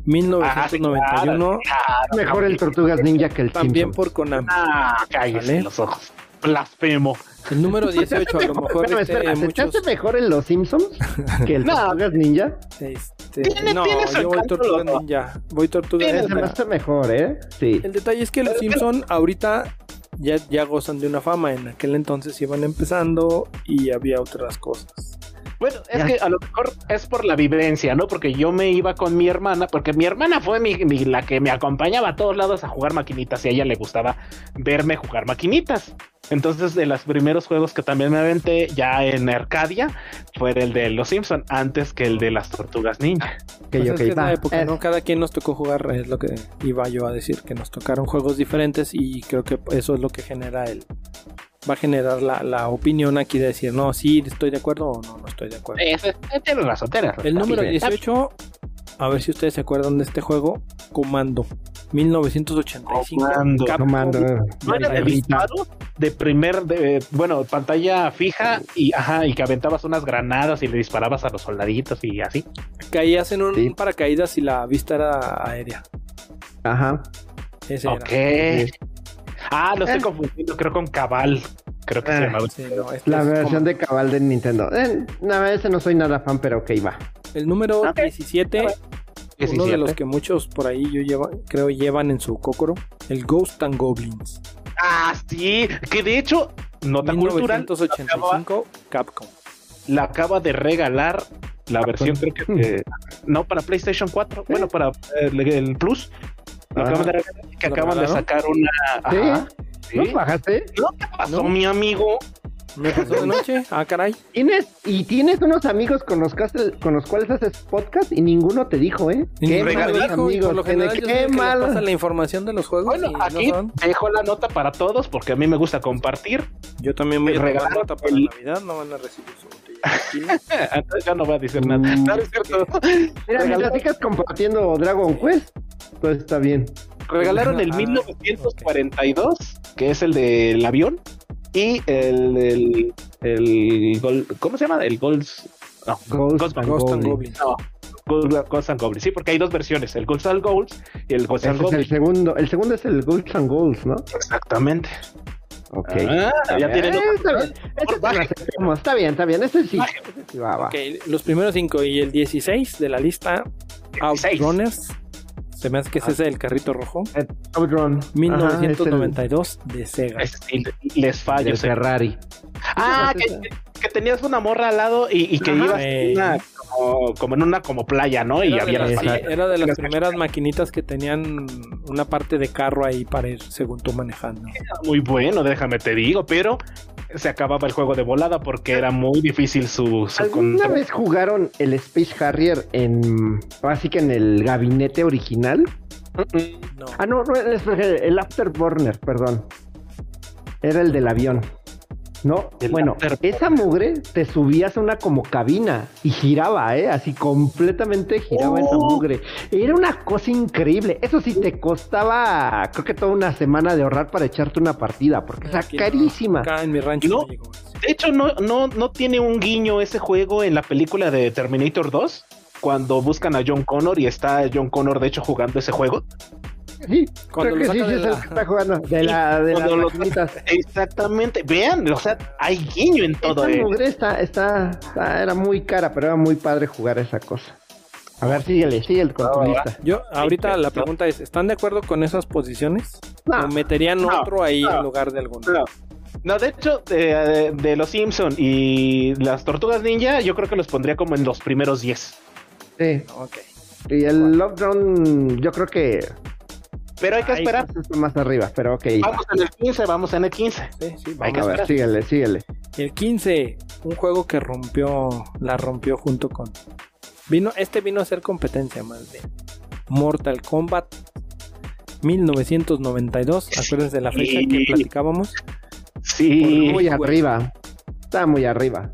Speaker 1: 1991.
Speaker 2: Ah, Mejor el Tortugas Ninja que el
Speaker 1: También por Konami.
Speaker 3: Ah, cállese los ojos. Blasfemo.
Speaker 1: El número 18, a lo mejor
Speaker 2: Espérame,
Speaker 1: este,
Speaker 2: espera, ¿se te
Speaker 1: muchos...
Speaker 2: hace mejor en Los Simpsons que el
Speaker 3: No.
Speaker 2: Tortugas Ninja?
Speaker 1: Este,
Speaker 3: Tiene-
Speaker 1: no,
Speaker 3: tiene
Speaker 1: yo voy
Speaker 3: encanto
Speaker 1: Tortuga
Speaker 3: los dos.
Speaker 1: Ninja. Voy Tortuga
Speaker 3: Tiene
Speaker 2: Se me
Speaker 1: Ninja.
Speaker 2: hace mejor, ¿eh? Sí.
Speaker 1: El detalle es que los Simpson ahorita ya, ya gozan de una fama. En aquel entonces iban empezando y había otras cosas.
Speaker 3: Bueno, es
Speaker 2: Ya.
Speaker 3: que a lo mejor es por la vivencia, ¿no? Porque yo me iba con mi hermana, porque mi hermana fue mi, mi- la que me acompañaba a todos lados a jugar maquinitas y a ella le gustaba verme jugar maquinitas. Entonces, de los primeros juegos que también me aventé ya en Arcadia fue el de Los Simpson antes que el de las Tortugas Ninja.
Speaker 1: Pues es que es la
Speaker 2: va.
Speaker 1: época,
Speaker 2: Es-
Speaker 1: ¿no? Cada quien nos tocó jugar, es lo que iba yo a decir, que nos tocaron juegos diferentes y creo que eso es lo que genera el... Va a generar la, la opinión aquí de decir, no, sí, estoy de acuerdo o no, no estoy de acuerdo.
Speaker 3: Ese- eh, Tienes razón, tienes razón.
Speaker 1: El número
Speaker 3: Está bien.
Speaker 1: 18, a ver si ustedes se acuerdan de este juego, Comando, 1985.
Speaker 3: Comando.
Speaker 1: Capcom.
Speaker 2: Comando.
Speaker 3: No era de disparo, de primer, de, bueno, pantalla fija y ajá, y que aventabas unas granadas y le disparabas a los soldaditos y así.
Speaker 1: Caías en un
Speaker 2: Sí.
Speaker 1: paracaídas y la vista era aérea.
Speaker 2: Ajá.
Speaker 1: Ese
Speaker 3: Ok.
Speaker 1: era.
Speaker 3: Ah, lo estoy confundiendo, creo con Cabal. Creo que se
Speaker 2: Eh.
Speaker 3: llamaba.
Speaker 1: Sí, no, este
Speaker 2: La versión de cabal de Nintendo. Eh, no, ese no soy nada fan, pero ok, va.
Speaker 1: El número
Speaker 3: Ok.
Speaker 1: 17, uno de
Speaker 3: 17.
Speaker 1: los que muchos por ahí yo lleva, creo llevan en su cócoro, el Ghost and Goblins.
Speaker 3: Ah, sí, que de hecho, nota cultural,
Speaker 1: 1985, Capcom.
Speaker 3: la acaba de regalar la versión, creo que, eh, no para PlayStation 4, bueno, para eh, el, el Plus. Acaban de regalar, que
Speaker 1: ¿Lo
Speaker 3: acaban de sacar una.
Speaker 2: ¿Sí?
Speaker 3: Ajá, sí.
Speaker 2: ¿No bajaste?
Speaker 3: ¿No? ¿Qué pasó,
Speaker 1: ¿No?
Speaker 3: mi amigo?
Speaker 1: ¿Me pasó de noche? Ah, caray.
Speaker 2: ¿Tienes, y tienes unos amigos con los, con los cuales haces podcast y ninguno te dijo, ¿eh?
Speaker 1: Y
Speaker 2: Qué
Speaker 1: ninguno me
Speaker 2: malos
Speaker 1: dijo, y
Speaker 2: amigos.
Speaker 1: por lo general
Speaker 2: qué
Speaker 1: pasa la información de los juegos
Speaker 3: Bueno,
Speaker 1: y no
Speaker 3: aquí
Speaker 1: son.
Speaker 3: dejo la nota para todos porque a mí me gusta compartir.
Speaker 1: Yo también voy a tomar
Speaker 3: regalaron
Speaker 1: nota para
Speaker 3: el-
Speaker 1: Navidad, no van a recibir su.
Speaker 3: Entonces ya no voy a decir nada.
Speaker 2: Mm.
Speaker 3: No, no es cierto.
Speaker 2: Mira, mientras sigas compartiendo Dragon Quest, pues está bien.
Speaker 3: Regalaron el
Speaker 1: Ah,
Speaker 3: 1942, que es el del avión, y el, el, el Gol- ¿cómo se llama? El Golds. No,
Speaker 2: Ghost
Speaker 3: Ghost-
Speaker 2: and
Speaker 1: Ghost and
Speaker 2: Goblins.
Speaker 1: Goblins.
Speaker 3: no, Ghost, Ghost and Goblins. Sí, porque hay dos versiones, el Ghost and Goals y el Ghost and
Speaker 2: es el
Speaker 3: Goblins.
Speaker 2: segundo. El segundo es el Ghosts and Goals, ¿no?
Speaker 3: Exactamente.
Speaker 2: Ok.
Speaker 3: Ah, ya tienen
Speaker 2: Eh, está bien. Está bien, está bien. Ese sí.
Speaker 3: Baje.
Speaker 2: Ese sí va, va.
Speaker 1: Ok, los primeros cinco y el 16 de la lista,
Speaker 3: 16.
Speaker 1: Outrunners. Se me hace que es ese del carrito rojo.
Speaker 2: Eh, Outrun.
Speaker 1: 1992 de Sega.
Speaker 3: Les fallo.
Speaker 2: el, de Ferrari.
Speaker 3: Ah, que, que tenías una morra al lado y, y que
Speaker 2: Ajá.
Speaker 3: ibas en una, como, como en una como playa, ¿no? Y
Speaker 1: Era
Speaker 3: había
Speaker 1: las,
Speaker 3: las
Speaker 1: era de las
Speaker 3: Las-
Speaker 1: primeras maquinitas que tenían una parte de carro ahí para ir según tú manejando.
Speaker 3: muy bueno, déjame te digo, pero se acababa el juego de volada porque era muy difícil su, su
Speaker 2: ¿Alguna
Speaker 3: control.
Speaker 2: vez jugaron el Space Harrier en. Así que en el gabinete original?
Speaker 1: No.
Speaker 2: Ah, no, no, el, el Afterburner, perdón. Era el del avión. No,
Speaker 3: El
Speaker 2: bueno, esa mugre te subías a una como cabina y giraba, ¿eh? Así completamente giraba esa
Speaker 3: Oh.
Speaker 2: mugre. Era una cosa increíble. Eso sí, te costaba, creo que toda una semana de ahorrar para echarte una partida, porque era
Speaker 1: no.
Speaker 2: carísima.
Speaker 1: Acá en mi rancho
Speaker 3: No. De hecho, no, no, no tiene un guiño ese juego en la película de Terminator 2. Cuando buscan a John Connor y está John Connor, de hecho, jugando ese juego.
Speaker 2: Sí,
Speaker 1: Cuando
Speaker 2: creo
Speaker 1: lo
Speaker 2: que sí,
Speaker 1: de
Speaker 2: es el
Speaker 1: la-
Speaker 2: que está jugando. De la, de las
Speaker 3: lo-. Exactamente. Vean, o sea, hay guiño en todo.
Speaker 2: Esa
Speaker 3: eh.
Speaker 2: mugre está, está, está- era muy cara, pero era muy padre jugar esa cosa. A ver, síguele, síguele con tu lista.
Speaker 1: Yo, ahorita la pregunta es, ¿están de acuerdo con esas posiciones?
Speaker 2: No,
Speaker 1: ¿O meterían
Speaker 3: no,
Speaker 1: otro ahí
Speaker 3: no.
Speaker 1: en lugar de alguno?
Speaker 3: No. No, de hecho, de, de los Simpson y las Tortugas Ninja, yo creo que los pondría como en los primeros 10.
Speaker 2: sí.
Speaker 1: Ok.
Speaker 2: Y el lockdown, yo creo que
Speaker 3: Pero hay que esperar.
Speaker 2: está más arriba, pero ok.
Speaker 3: Vamos en el 15, vamos en el 15.
Speaker 1: Sí, sí,
Speaker 3: Hay que.
Speaker 2: A ver, síguele, síguele.
Speaker 1: El 15, un juego que rompió, la rompió junto con... Vino, este vino a ser competencia más bien. Mortal Kombat 1992, acuérdense de la fecha que
Speaker 3: Sí.
Speaker 1: platicábamos.
Speaker 3: Sí,
Speaker 2: Muy arriba. Está muy arriba.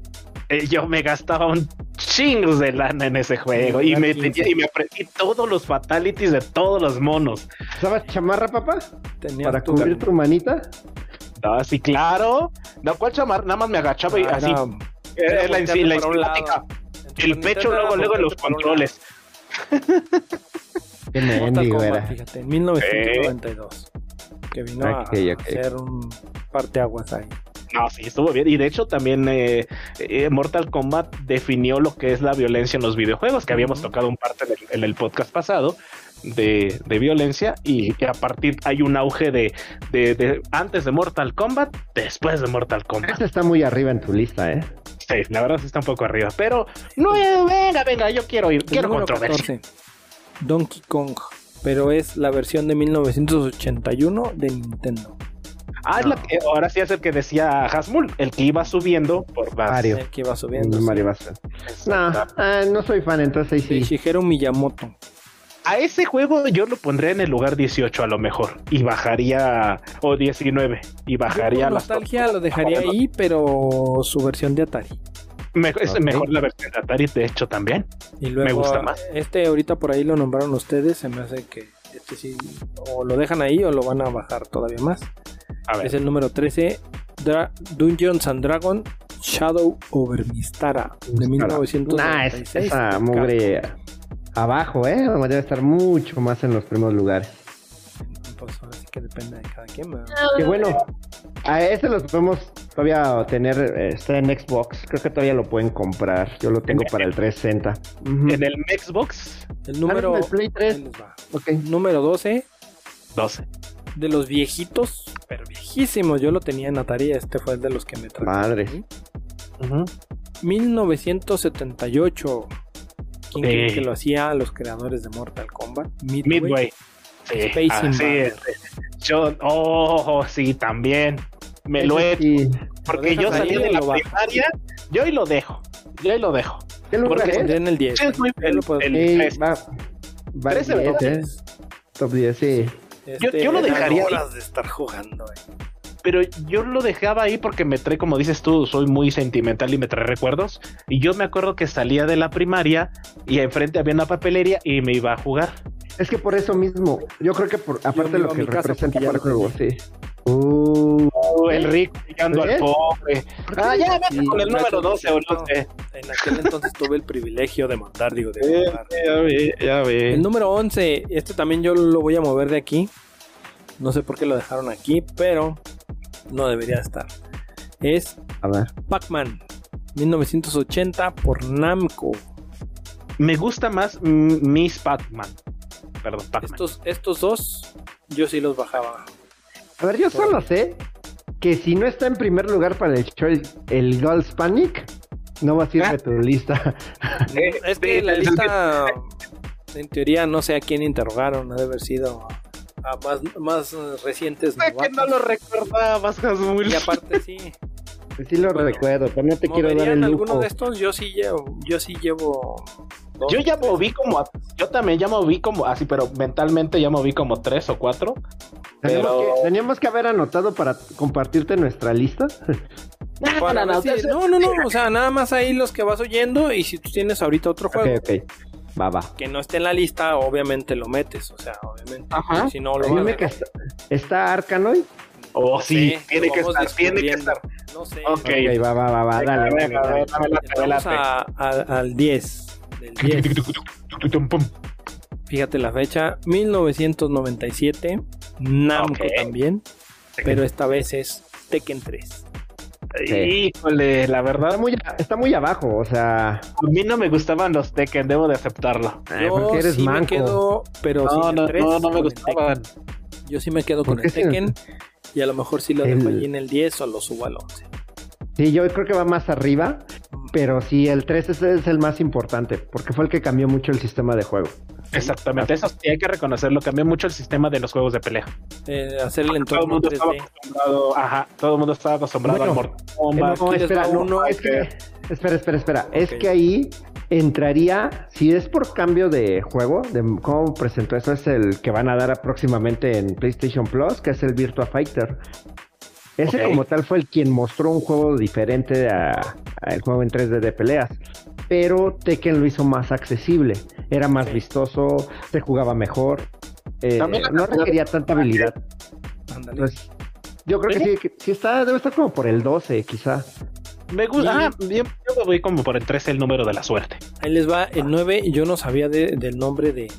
Speaker 3: Eh, yo me gastaba un chingos de lana en ese juego y me, tenía- y me aprendí todos los fatalities de todos los monos.
Speaker 2: ¿Sabes chamarra, papá?
Speaker 1: Tenías
Speaker 2: Para
Speaker 1: tu-
Speaker 2: cubrir tu manita.
Speaker 3: No, sí, claro. No, ¿cuál chamar? Nada más me agachaba y
Speaker 1: Ah,
Speaker 3: así.
Speaker 1: era-
Speaker 3: la, la
Speaker 1: lado.
Speaker 3: El pecho, luego, luego en los controles.
Speaker 2: Qué.
Speaker 1: Mortal
Speaker 2: mendigo
Speaker 1: Kombat,
Speaker 2: era.
Speaker 1: fíjate, en 1992. Que vino a
Speaker 2: ok.
Speaker 1: ser un parteaguas ahí.
Speaker 3: No, sí, estuvo bien. Y de hecho también eh, eh, Mortal Kombat definió lo que es la violencia en los videojuegos, que habíamos tocado un parte en el, podcast pasado de, violencia y, a partir hay un auge de, de, antes de Mortal Kombat, después de Mortal Kombat.
Speaker 2: Eso está muy arriba en tu lista, ¿eh?
Speaker 3: Sí, la verdad sí está un poco arriba, pero no, venga, venga, yo quiero ir, quiero controversia.
Speaker 1: Donkey Kong, pero es la versión de 1981 de Nintendo.
Speaker 3: Ah, ahora sí es el que decía Hasmul, el que iba subiendo por
Speaker 1: Mario. El que iba subiendo.
Speaker 2: Mario No, ah, no soy fan, entonces ahí sí.
Speaker 1: Shigeru Miyamoto.
Speaker 3: A ese juego yo lo pondría en el lugar 18 a lo mejor y bajaría o 19 y bajaría
Speaker 1: la nostalgia lo dejaría ahí, pero su versión de Atari.
Speaker 3: es mejor la versión de Atari, de hecho también. Y luego, me gusta más.
Speaker 1: Este ahorita por ahí lo nombraron ustedes, se me hace que este sí o lo dejan ahí o lo van a bajar todavía más. Es el número 13, Dungeons and Dragon Shadow over Mistara de 1996. Nah,
Speaker 2: esa mugre abajo, ¿eh? Debe estar mucho más en los primeros lugares.
Speaker 1: Pues ahora sí que depende de cada quien.
Speaker 2: Qué bueno. A ese los podemos todavía tener, está en Xbox. Creo que todavía lo pueden comprar. Yo lo tengo para el 360.
Speaker 3: En el Xbox.
Speaker 1: El número.
Speaker 2: el Play 3.
Speaker 1: Okay. Número 12.
Speaker 3: 12
Speaker 1: de los viejitos, pero viejísimos. Yo lo tenía en Atari, este fue el de los que me trajo.
Speaker 2: Madre.
Speaker 1: 1978. ¿Quién que lo hacía? Los creadores de Mortal Kombat.
Speaker 3: Midway. Space ah, Yo, oh, sí, también. Me lo he. Porque yo salí de la primaria. Yo hoy lo dejo. Yo hoy lo dejo.
Speaker 1: porque en el 10.
Speaker 2: el, 3. Va, va 10, Top 10, sí
Speaker 3: yo, este, lo dejaría.
Speaker 1: Horas de estar jugando,
Speaker 3: Pero yo lo dejaba ahí porque me trae, como dices tú, soy muy sentimental y me trae recuerdos. Y yo me acuerdo que salía de la primaria y enfrente había una papelería y me iba a jugar.
Speaker 2: Es que por eso mismo, yo creo que por, aparte de lo que representa el juego, sí. Uh,
Speaker 3: el rico picando al pobre. Ah, ya, vete con el número 12 o no sé.
Speaker 1: En aquel entonces tuve el privilegio de mandar, digo, de
Speaker 3: Ya ve, ya ve.
Speaker 1: El número 11, este también yo lo voy a mover de aquí. No sé por qué lo dejaron aquí, pero no debería estar. Es Pac-Man 1980 por Namco.
Speaker 3: Me gusta más Miss Pac-Man. Perdón, Pac-Man.
Speaker 1: Estos, estos dos yo sí los bajaba
Speaker 2: a ver, yo solo sé que si no está en primer lugar para el show el, Girls Panic, no va a ser de tu lista.
Speaker 1: es que la lista, en teoría, no sé a quién interrogaron, debe haber sido a más, más recientes.
Speaker 3: Es que no lo recordabas, Hasmul.
Speaker 1: Y aparte sí.
Speaker 2: Pues sí lo recuerdo, pero no te quiero dar el lujo.
Speaker 1: alguno de estos yo sí llevo, yo sí llevo
Speaker 3: yo ya moví como, yo también ya moví como, así, pero mentalmente ya moví como tres o cuatro.
Speaker 2: Teníamos, que, haber anotado para compartirte nuestra lista.
Speaker 1: No, no, no, no, o sea, nada más ahí los que vas oyendo y si tú tienes ahorita otro juego.
Speaker 2: Ok, Va, va.
Speaker 1: Que no esté en la lista, obviamente lo metes, o sea, obviamente. Ajá. Si no lo
Speaker 2: Dime que está, está Arkanoid.
Speaker 3: Oh, sí, tiene que estar, tiene que estar.
Speaker 1: No sé.
Speaker 2: Ok, va, va, va, va, dale.
Speaker 1: Vamos al 10. Fíjate la fecha, 1997, Namco también, pero esta vez es Tekken 3.
Speaker 3: Híjole, la verdad.
Speaker 2: Está muy, está muy, abajo, o sea.
Speaker 3: A mí no me gustaban los Tekken, debo de aceptarlo.
Speaker 1: Yo eres sí me quedo, pero
Speaker 3: no, no, no, no, me gustaban.
Speaker 1: Yo sí me quedo con el Tekken y a lo mejor sí lo dejo allí en el 10 o lo subo al 11.
Speaker 2: Sí, yo creo que va más arriba, pero sí, el 3 es, es, el más importante, porque fue el que cambió mucho el sistema de juego.
Speaker 3: Exactamente, eso sí hay que reconocerlo, cambió mucho el sistema de los juegos de pelea.
Speaker 1: Eh, hacer el entorno
Speaker 3: todo el mundo estaba acostumbrado, ajá, todo el mundo estaba acostumbrado al Mortal
Speaker 2: Kombat. No, espera, no, es que, espera, espera, espera, es que ahí entraría, si es por cambio de juego, de cómo presentó eso, es el que van a dar próximamente en PlayStation Plus, que es el Virtua Fighter. Ese como tal fue el quien mostró un juego diferente al juego en 3D de peleas. Pero Tekken lo hizo más accesible. Era más vistoso, se jugaba mejor. Eh, no requería tanta habilidad. yo creo que sí, está, debe estar como por el 12 quizá.
Speaker 3: Me gusta. Ah, yo, me voy como por el 13, el número de la suerte.
Speaker 1: Ahí les va el 9. Yo no sabía del nombre de,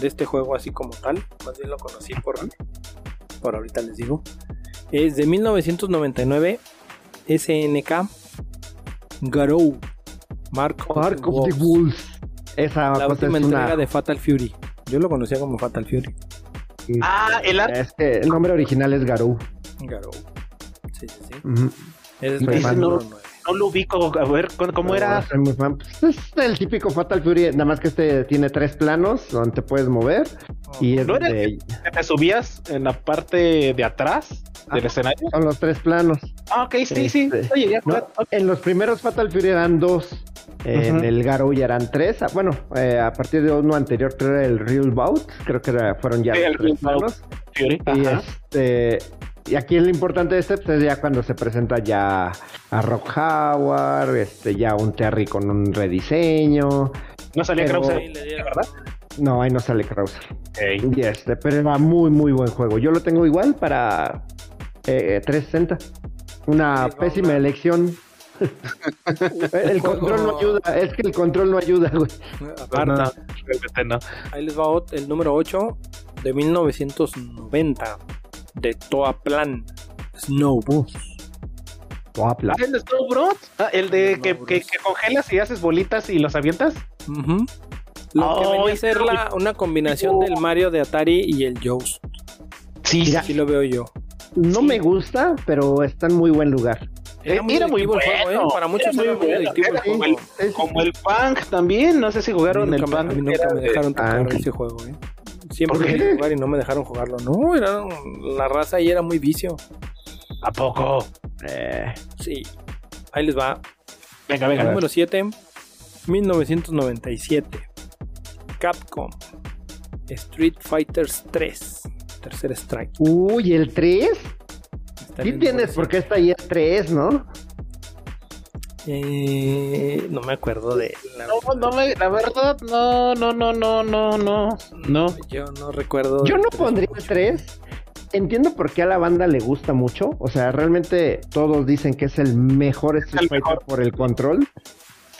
Speaker 1: de, este juego así como tal. Más bien lo conocí por, por ahorita les digo es de 1999 SNK Garou
Speaker 2: Mark, of, the Wolves. Esa
Speaker 1: la última entrega de Fatal Fury. Yo lo conocía como Fatal Fury.
Speaker 3: Ah, el
Speaker 2: Es que el nombre original es Garou.
Speaker 1: Garou. Sí, sí, sí.
Speaker 3: Es no, no, lo ubico. A ver, ¿cómo era?
Speaker 2: Pues, es el típico Fatal Fury, nada más que este tiene tres planos donde te puedes mover. y es
Speaker 3: ¿No era que te subías en la parte de atrás del escenario?
Speaker 2: Son los tres planos.
Speaker 3: Ah, ok, sí, sí. Este, Oye,
Speaker 2: En los primeros Fatal Fury eran dos. En el Garou ya eran tres. Ah, bueno, eh, a partir de uno anterior creo era el Real Bout. Creo que fueron ya los tres planos. Y este y aquí lo importante de este pues, es ya cuando se presenta ya a Rock Howard, este, ya un Terry con un rediseño.
Speaker 3: ¿No sale Krauser, verdad?
Speaker 2: No, ahí no sale Krauser. este, pero era muy, muy buen juego. Yo lo tengo igual para 360. Eh, una pésima elección. el control no ayuda, es que el control no ayuda, güey.
Speaker 1: Ahí les va el número 8 de 1990 de Toaplan Snowbus.
Speaker 3: Toaplan. ¿El de Snowbros? Ah, ¿El de que, que, congelas y haces bolitas y los avientas?
Speaker 1: Lo que venía a ser la, una combinación del Mario de Atari y el Joust. Sí, sí lo veo yo.
Speaker 2: No me gusta, pero está en muy buen lugar.
Speaker 3: Era muy, muy bueno. juego, ¿eh? Para muchos era muy, adictivo como, el, como el Punk también. No sé si jugaron el Punk. A
Speaker 1: mí nunca me dejaron tocar ese juego, ¿eh? Siempre quería jugar y no me dejaron jugarlo. No, era la raza y era muy vicio.
Speaker 3: ¿A poco?
Speaker 1: Eh, sí. Ahí les va.
Speaker 3: Venga, venga.
Speaker 1: Número 7, 1997. Capcom. Street Fighters 3. Tercer strike.
Speaker 2: Uy, ¿el 3? Sí tienes porque esta ya es 3, ¿no?
Speaker 1: Eh, no me acuerdo de
Speaker 3: la... No, no me, la verdad, no, no, no, no, no, no, no.
Speaker 1: Yo no recuerdo.
Speaker 2: Yo no pondría 3. Entiendo por qué a la banda le gusta mucho. O sea, realmente todos dicen que es el mejor Street Fighter por el control.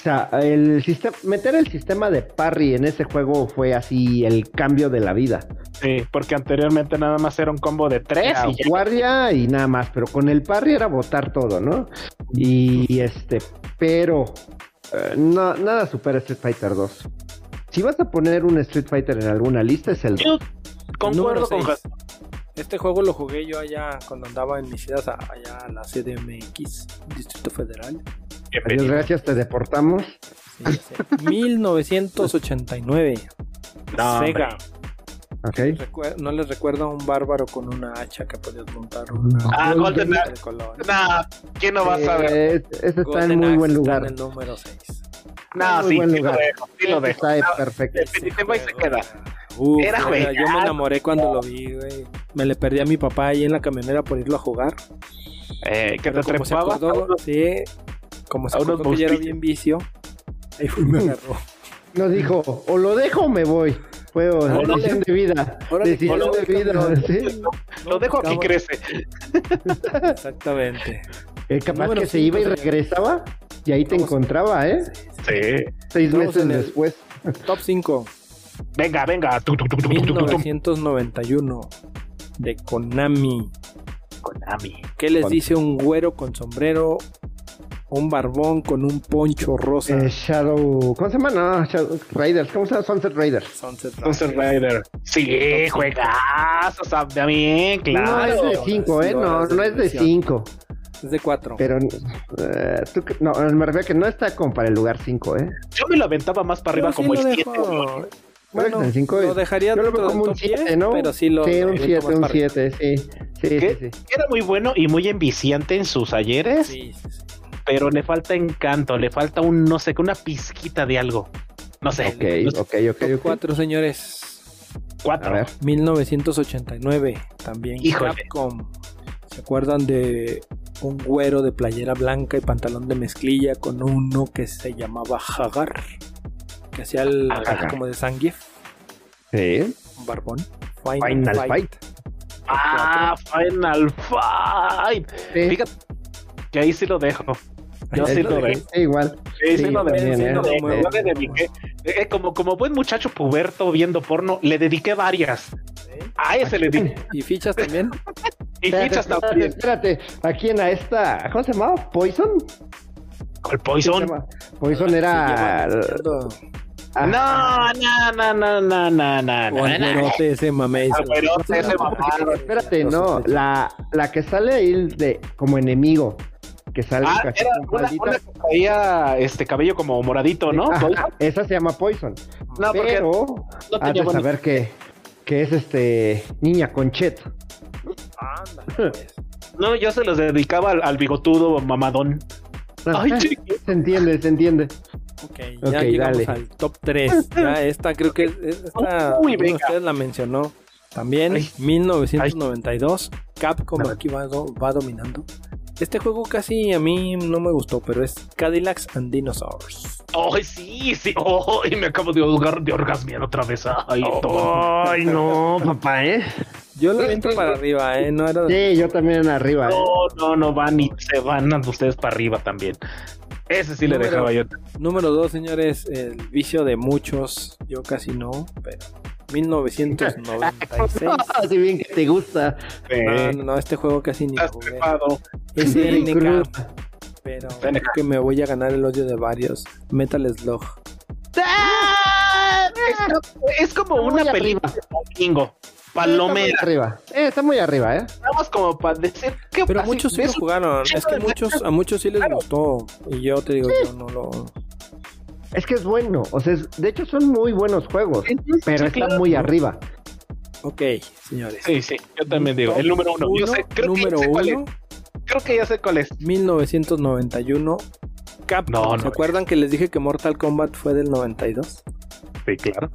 Speaker 2: O sea, el sistema, meter el sistema de parry en ese juego fue así el cambio de la vida.
Speaker 3: Sí, porque anteriormente nada más era un combo de tres.
Speaker 2: y guardia y nada más, pero con el parry era botar todo, ¿no? Y este, pero eh, no, nada supera Street Fighter 2. Si vas a poner un Street Fighter en alguna lista, es el
Speaker 3: Yo concuerdo con
Speaker 1: Este juego lo jugué yo allá cuando andaba en mis ciudad, allá a la CDMX, Distrito Federal.
Speaker 2: Adiós, gracias, te deportamos.
Speaker 1: 1989. Sega. Okay. no les recuerdo a un bárbaro con una hacha que podías montar una.
Speaker 3: Ah, Golden Nah, ¿quién no va a saber?
Speaker 2: Este está en muy buen lugar.
Speaker 1: en el número 6.
Speaker 3: No, sí,
Speaker 2: buen
Speaker 3: sí lo dejo, sí lo dejo.
Speaker 2: Está perfecto.
Speaker 3: Sí, se queda.
Speaker 1: Uf, era güey. Yo me enamoré cuando lo vi, güey. Me le perdí a mi papá ahí en la camionera por irlo a jugar.
Speaker 3: Eh, que te trepaba.
Speaker 1: Sí, como se acordó que ya era bien vicio, ahí fue y me agarró.
Speaker 2: Nos dijo, o lo dejo o me voy. Fue decisión de vida. decisión de vida. ¿sí?
Speaker 3: Lo dejo aquí crece.
Speaker 1: Exactamente.
Speaker 2: El capaz que se iba y regresaba y ahí te encontraba, ¿eh?
Speaker 3: Sí.
Speaker 2: Seis meses después.
Speaker 1: Top 5.
Speaker 3: Venga, venga.
Speaker 1: 1991 de Konami.
Speaker 3: Konami.
Speaker 1: ¿Qué les dice un güero con sombrero un barbón con un poncho rosa.
Speaker 2: Eh, Shadow. ¿Cómo se llama? No, Shadow Raiders. ¿Cómo se llama? Sunset Raiders.
Speaker 3: Sunset, Sunset Raider. Sí, juegazos también, claro.
Speaker 2: No es de 5, ¿eh? No, no es de 5.
Speaker 1: Es de 4.
Speaker 2: Pero eh, tú, no, me refiero a que no está como para el lugar 5, ¿eh?
Speaker 3: Yo me lo aventaba más para arriba como el 7.
Speaker 1: Bueno, el 5 lo dejaría
Speaker 2: yo lo veo como un 7, ¿no?
Speaker 1: Pero sí lo
Speaker 2: Sí, un 7, un 7, sí. Sí, sí, sí.
Speaker 3: Era muy bueno y muy enviciante en sus ayeres. Sí, sí, sí pero le falta encanto, le falta un, no sé, una pizquita de algo. No sé.
Speaker 2: Ok, ok, ok.
Speaker 1: Cuatro, señores.
Speaker 3: Cuatro. A ver.
Speaker 1: 1989, también Capcom. ¿Se acuerdan de un güero de playera blanca y pantalón de mezclilla con uno que se llamaba Hagar? Que hacía el como de Zangief.
Speaker 2: Sí.
Speaker 1: Un barbón.
Speaker 2: Final, Fight.
Speaker 3: Ah, Final Fight. Fíjate que ahí sí lo dejo. Yo sí lo veo.
Speaker 2: Igual.
Speaker 3: Sí, sí, lo le dediqué. Eh, como, como buen muchacho puberto viendo porno, le dediqué varias. A ese le di.
Speaker 1: ¿Y fichas también?
Speaker 3: Y
Speaker 2: espérate,
Speaker 3: hasta
Speaker 2: espérate, espérate, aquí en la esta, ¿cómo se llamaba? ¿Poison?
Speaker 3: ¿Cuál Poison?
Speaker 2: Poison era...
Speaker 3: No, no, no, no, no, no, no.
Speaker 1: O Alberote ese mamey.
Speaker 3: Alberote ese mamado.
Speaker 2: Espérate, no, la, la que sale ahí de como enemigo. Que sale
Speaker 3: Ah,
Speaker 2: casi
Speaker 3: era
Speaker 2: con
Speaker 3: una,
Speaker 2: faldita.
Speaker 3: una que traía este cabello como moradito, ¿no?
Speaker 2: Ajá, esa se llama Poison.
Speaker 3: No, porque
Speaker 2: pero
Speaker 3: no
Speaker 2: has de saber que, que es este niña Conchet.
Speaker 1: Pues.
Speaker 3: No, yo se los dedicaba al, al bigotudo mamadón. Ay,
Speaker 2: se entiende, se entiende.
Speaker 1: Ok, ya llegamos
Speaker 2: dale.
Speaker 1: al top 3. Ya esta creo que esta
Speaker 3: Uy,
Speaker 1: ustedes la mencionó. También
Speaker 3: Ay.
Speaker 1: 1992, Capcom aquí va, va dominando. Este juego casi a mí no me gustó, pero es Cadillacs and Dinosaurs.
Speaker 3: Ay, sí, sí. Ay, me acabo de, orgar- de orgasmear otra vez. Ay,
Speaker 2: Oh. Ay, no, papá, ¿eh?
Speaker 1: Yo lo viento para arriba, ¿eh? No era.
Speaker 2: Sí, yo también arriba. ¿eh?
Speaker 3: No, no, no van y se van ustedes para arriba también. Ese sí le dejaba yo.
Speaker 1: Número 2, señores, el vicio de muchos. Yo casi no, pero 1996.
Speaker 2: Así bien que te gusta.
Speaker 1: No, no, no, este juego casi ni jugué. Es. SNK, pero creo que me voy a ganar el odio de varios. Metal Slug.
Speaker 3: Es, es como una película de domingo.
Speaker 2: Está muy
Speaker 3: Palomera.
Speaker 2: arriba. Eh, está muy arriba, ¿eh?
Speaker 3: Estamos como para decir que
Speaker 1: Pero
Speaker 3: así,
Speaker 1: muchos sí lo jugaron. Es que muchos, a muchos sí les
Speaker 3: Claro.
Speaker 1: gustó. Y yo te digo, yo no lo.
Speaker 2: Es que es bueno. O sea, es- de hecho son muy buenos juegos. Pero
Speaker 3: Sí,
Speaker 2: está
Speaker 3: claro.
Speaker 2: muy arriba.
Speaker 1: Ok, señores.
Speaker 3: Sí, sí, yo también digo. El número uno. Yo sé, creo
Speaker 1: número
Speaker 3: que ya sé cuál es.
Speaker 1: uno,
Speaker 3: Creo que ya sé cuál es.
Speaker 1: 1991. Capcom.
Speaker 3: No,
Speaker 1: ¿Se
Speaker 3: no.
Speaker 1: acuerdan que les dije que Mortal Kombat fue del 92?
Speaker 3: Sí, claro.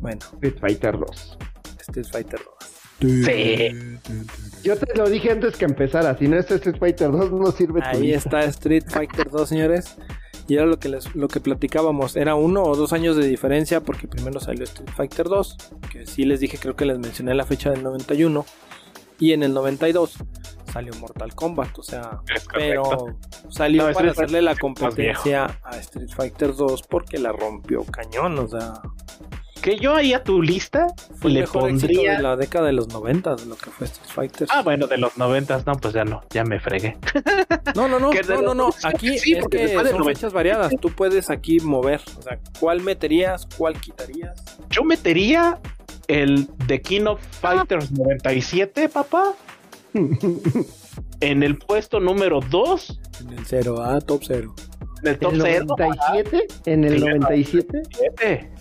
Speaker 1: Bueno,
Speaker 2: Street Fighter 2.
Speaker 1: Street Fighter 2.
Speaker 3: Sí.
Speaker 2: Yo te lo dije antes que empezara. Si no es Street Fighter 2, no sirve tu
Speaker 1: Ahí está Street Fighter 2, señores. Y era lo que les, lo que platicábamos. Era uno o dos años de diferencia porque primero salió Street Fighter 2. Que sí les dije, creo que les mencioné la fecha del 91. Y en el 92 salió Mortal Kombat. O sea, pero salió
Speaker 3: No,
Speaker 1: para hacerle la competencia a Street Fighter 2 porque la rompió cañón. O sea,
Speaker 3: Que yo ahí a tu lista
Speaker 1: fue
Speaker 3: le
Speaker 1: mejor
Speaker 3: pondría.
Speaker 1: de la década de los 90, lo que fue Street Fighter.
Speaker 3: Ah, bueno, de los noventas, no, pues ya no, ya me fregué.
Speaker 1: No, no, no,
Speaker 3: de
Speaker 1: no, no, no. Aquí
Speaker 3: sí,
Speaker 1: es
Speaker 3: porque
Speaker 1: que son
Speaker 3: 90.
Speaker 1: fechas variadas. Tú puedes aquí mover. O sea, ¿cuál meterías? ¿Cuál quitarías?
Speaker 3: Yo metería el The King of Fighters 97, papá. en el puesto número 2,
Speaker 1: En el cero, ah, top cero.
Speaker 3: En el top
Speaker 2: ¿En
Speaker 3: 0.
Speaker 2: el 97? ¿En el
Speaker 3: Sí,
Speaker 2: 97?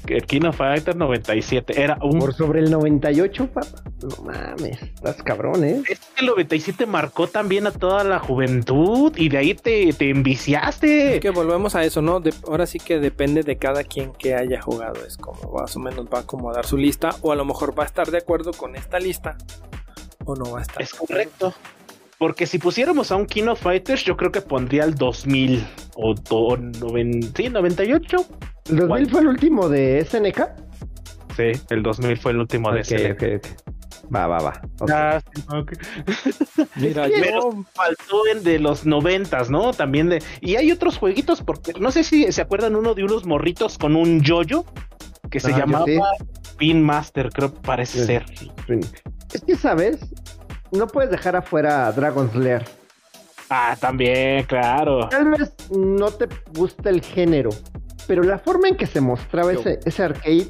Speaker 3: El King of Fighters 97 era un.
Speaker 2: ¿Por sobre el 98, papá? No mames, estás cabrón, ¿eh?
Speaker 3: Es que el 97 marcó también a toda la juventud y de ahí te, te enviciaste.
Speaker 1: Es que volvemos a eso, ¿no? De- ahora sí que depende de cada quien que haya jugado. Es como más o menos va a acomodar su lista. O a lo mejor va a estar de acuerdo con esta lista. O no va a estar.
Speaker 3: Es correcto. Porque si pusiéramos a un King of Fighters, yo creo que pondría el 2000 o, o noven- sí, 98.
Speaker 2: ¿El 2000
Speaker 3: ¿Cuál?
Speaker 2: fue el último de SNK?
Speaker 3: Sí, el 2000 fue el último de
Speaker 2: ok. Va, va, va.
Speaker 3: Ah, sí, ok.
Speaker 1: Mira,
Speaker 3: Pero
Speaker 1: yo.
Speaker 3: faltó el de los noventas, ¿no? También de. Y hay otros jueguitos, porque no sé si se acuerdan uno de unos morritos con un yoyo que se
Speaker 2: Ah, yo
Speaker 3: llamaba
Speaker 2: sí.
Speaker 3: Pin Master, creo que parece
Speaker 2: Sí.
Speaker 3: ser.
Speaker 2: Es que, ¿sabes? No puedes dejar afuera a Dragon Slayer.
Speaker 3: Ah, también, claro.
Speaker 2: Tal vez no te gusta el género, pero la forma en que se mostraba
Speaker 1: Yo.
Speaker 2: ese, ese arcade,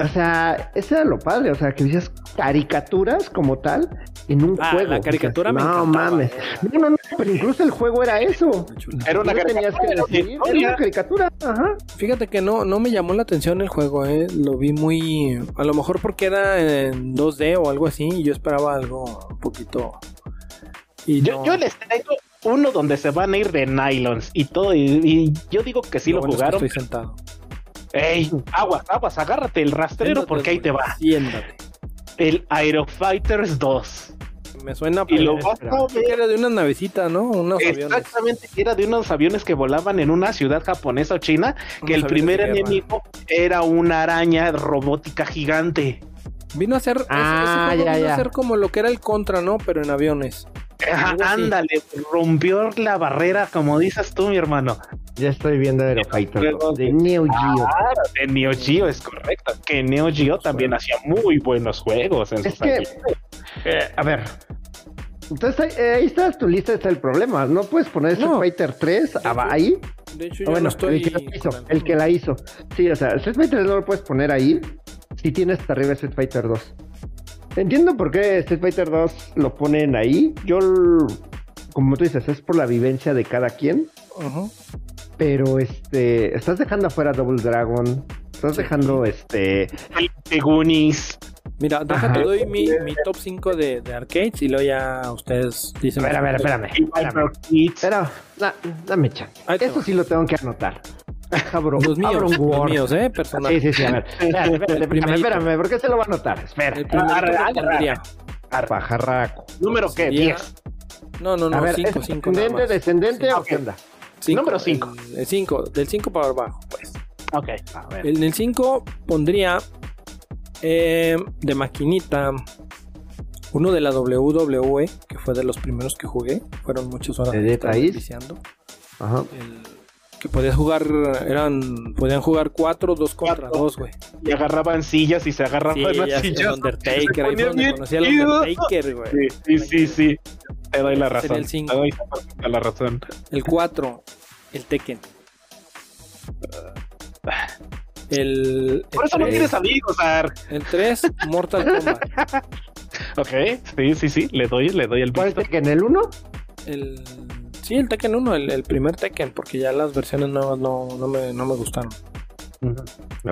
Speaker 2: o sea, ese era lo padre, o sea, que dices caricaturas como tal en un
Speaker 1: Ah,
Speaker 2: juego.
Speaker 1: la caricatura
Speaker 2: Dices,
Speaker 1: me
Speaker 2: No mames.
Speaker 1: eh.
Speaker 2: No, no, no, pero incluso el juego era eso.
Speaker 3: Era una
Speaker 2: No tenías
Speaker 3: caricatura,
Speaker 2: que
Speaker 3: era una
Speaker 2: era caricatura, ajá.
Speaker 1: Fíjate que no, no me llamó la atención el juego, ¿eh? Lo vi muy... A lo mejor porque era en 2D o algo así y yo esperaba algo un poquito... Y
Speaker 3: Yo,
Speaker 1: no.
Speaker 3: yo les traigo uno donde se van a ir de nylons y todo. Y, y yo digo que sí lo,
Speaker 1: bueno es que
Speaker 3: jugaron.
Speaker 1: Estoy sentado.
Speaker 3: Ey, aguas, aguas, agárrate el rastrero
Speaker 1: Siéntate,
Speaker 3: porque ahí te va.
Speaker 1: Siéntate.
Speaker 3: El Aerofighters 2.
Speaker 1: Me suena
Speaker 3: Y lo vas a ver.
Speaker 1: Era de una navecita, ¿no? Unos aviones.
Speaker 3: Exactamente, era de unos aviones que volaban en una ciudad japonesa o china, que
Speaker 1: Unos
Speaker 3: el primer enemigo era una araña robótica gigante.
Speaker 1: Vino a ser,
Speaker 2: Ah,
Speaker 1: ese,
Speaker 2: ya,
Speaker 1: vino a
Speaker 2: ya.
Speaker 1: ser como lo que era el contra, ¿no? Pero en aviones.
Speaker 3: Ajá, ándale, rompió la barrera, como dices tú, mi hermano.
Speaker 2: Ya estoy viendo Aero Fighter
Speaker 3: Juegos
Speaker 2: de Neo Geo.
Speaker 3: Ah, de Neo Geo, es correcto. Que Neo Geo también hacía muy buenos juegos en
Speaker 2: Es
Speaker 3: sus
Speaker 2: que, eh, a ver, Entonces ahí, está tu lista, está el problema. No puedes poner Street Fighter 3 ahí.
Speaker 1: De hecho, yo bueno, estoy
Speaker 2: el, que la hizo, el que la hizo. Sí, o sea, Street Fighter 3 no lo puedes poner ahí si tienes hasta arriba Street Fighter 2. Entiendo por qué Street Fighter 2 lo ponen ahí. Yo, como tú dices, es por la vivencia de cada quien. Pero este, estás dejando afuera Double Dragon. Estás dejando este.
Speaker 3: Goonies.
Speaker 1: Mira, déjate, doy mi, mi, top 5 de, de, arcades y luego ya ustedes dicen.
Speaker 2: A ver, a ver, espérame. espérame. Pero, dame chance. Eso sí lo tengo que anotar.
Speaker 1: Cabrón, los míos, los míos, ¿eh? Personal.
Speaker 2: Sí, sí, sí. A ver, espérame, espérame, espérame, ¿por qué se lo va a anotar? Espera. El primerito Pajarraco.
Speaker 3: ¿Número qué? 10.
Speaker 1: No, no, no, 5, 5.
Speaker 2: ¿Descendente, descendente o qué onda?
Speaker 3: Número 5.
Speaker 1: El 5, del 5 para abajo, pues.
Speaker 3: Ok,
Speaker 1: a ver. En el 5 pondría eh, de maquinita uno de la WWE, que fue de los primeros que jugué. Fueron muchas horas
Speaker 2: de
Speaker 1: viciando. Ajá. El, que podías jugar, eran, podían jugar cuatro, dos contra dos, güey.
Speaker 3: Y agarraban sillas y se agarraban
Speaker 1: sí, las sillas. El Undertaker, ahí fue donde conocí al Undertaker, güey.
Speaker 3: Sí, sí, sí, Te doy la razón.
Speaker 1: El 5.
Speaker 3: Te doy la razón.
Speaker 1: El 4, el Tekken. El,
Speaker 3: Por eso no tienes amigos, Ar.
Speaker 1: El 3, Mortal Kombat.
Speaker 3: ok, sí, sí, sí, le doy, le doy el
Speaker 2: ¿Cuál Tekken? ¿El 1?
Speaker 1: El Sí, el Tekken 1, el, primer Tekken, porque ya las versiones nuevas no, no, me, no me gustaron.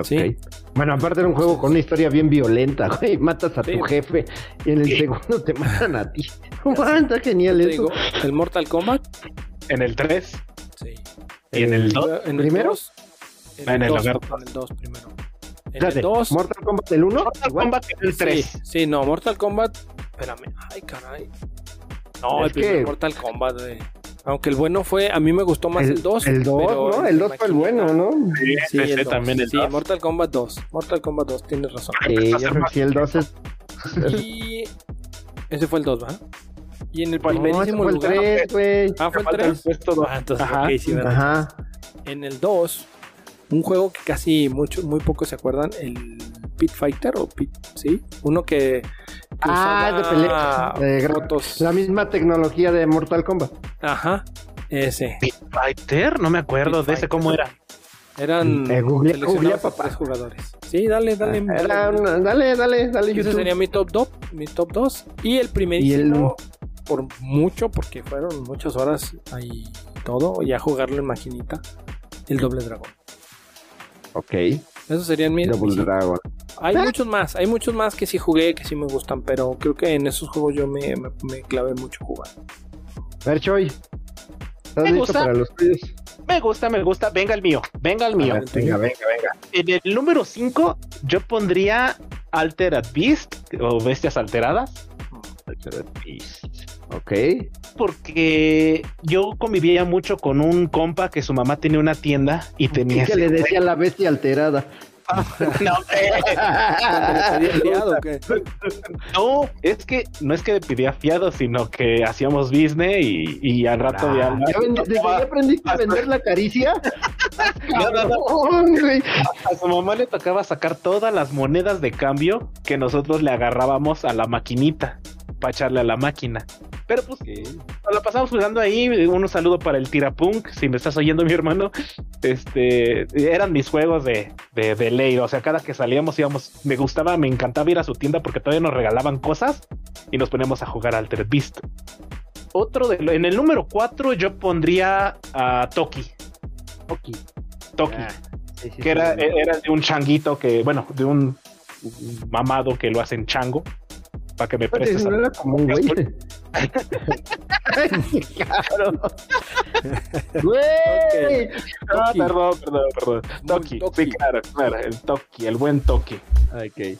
Speaker 2: ¿Sí? Bueno, aparte era un juego con una historia bien violenta, güey. Matas a tu jefe y en el segundo te matan a ti. Está genial eso. Digo,
Speaker 1: el Mortal Kombat.
Speaker 3: En el 3.
Speaker 1: Sí.
Speaker 3: ¿Y en el 2?
Speaker 2: ¿Primero?
Speaker 1: En el 2 en el 2 primero. En el 2.
Speaker 2: ¿Mortal Kombat el 1?
Speaker 3: Mortal Kombat el 3.
Speaker 1: Sí, sí, no, Mortal Kombat. Espérame. Ay, caray. No, es el que... Mortal Kombat, güey. Aunque el bueno fue, a mí me gustó más el, 2.
Speaker 2: El 2, ¿no? El 2 fue el bueno, ¿no?
Speaker 3: Sí, sí el también el
Speaker 1: Sí, Mortal Kombat 2. Mortal Kombat 2, tienes razón.
Speaker 2: Sí, yo creo que sí, el 2 es...
Speaker 1: Y... Ese fue el 2, ¿va? Y en el primerísimo
Speaker 2: no, fue el 3, güey.
Speaker 1: Ah, fue el 3. Ah, entonces, Ajá. ok, sí, ¿verdad? Ajá. En el 2, un juego que casi mucho, muy pocos se acuerdan, el Pit Fighter o Pit, ¿sí? Uno que
Speaker 2: ah, de pelea. De fotos. La misma tecnología de Mortal Kombat.
Speaker 1: Ajá, ese.
Speaker 3: Fighter, no me acuerdo de ese cómo era.
Speaker 1: Eran
Speaker 2: eh, Google, Google
Speaker 1: papá. tres jugadores. Sí, dale, dale.
Speaker 2: Ah, era dale, dale, dale.
Speaker 1: Ese sería mi top 2, mi top 2 y el primerísimo el... por mucho porque fueron muchas horas ahí todo y a jugarlo en maquinita, el Doble Dragón.
Speaker 2: Ok.
Speaker 1: Esos serían mis.
Speaker 2: Double Dragon.
Speaker 1: Hay muchos más, hay muchos más que sí jugué, que sí me gustan, pero creo que en esos juegos yo me, me, clavé mucho jugar.
Speaker 2: A ver, Choy.
Speaker 3: ¿Estás me gusta, para los Me gusta, me gusta. Venga el mío, venga el mío.
Speaker 2: venga, venga, venga.
Speaker 3: En el número 5 yo pondría Altered Beast o Bestias Alteradas.
Speaker 2: Altered Beast. Ok.
Speaker 3: Porque yo convivía mucho con un compa que su mamá tenía una tienda y tenía.
Speaker 2: que le decía la bestia alterada.
Speaker 3: no, no, es que no es que le pedía fiado, sino que hacíamos business y, y al rato
Speaker 2: ya. ¿Ya, aprendiste a vender la caricia?
Speaker 3: A su mamá le tocaba sacar todas las monedas de cambio que nosotros le agarrábamos a la maquinita para echarle a la máquina. Pero pues la pasamos jugando ahí. Un saludo para el Tirapunk, si me estás oyendo, mi hermano. Este eran mis juegos de, de, ley. O sea, cada que salíamos íbamos, me gustaba, me encantaba ir a su tienda porque todavía nos regalaban cosas y nos poníamos a jugar Alter Beast. Otro de en el número 4 yo pondría a Toki.
Speaker 2: Toki.
Speaker 3: Toki. Ah, que era, era de un changuito que, bueno, de un mamado que lo hacen chango para que me prestes.
Speaker 2: No era como un güey. claro.
Speaker 3: Güey. Ah, perdón, perdón, perdón. Toki. Sí, claro, claro. El Toki, el buen Toki.
Speaker 2: Ok.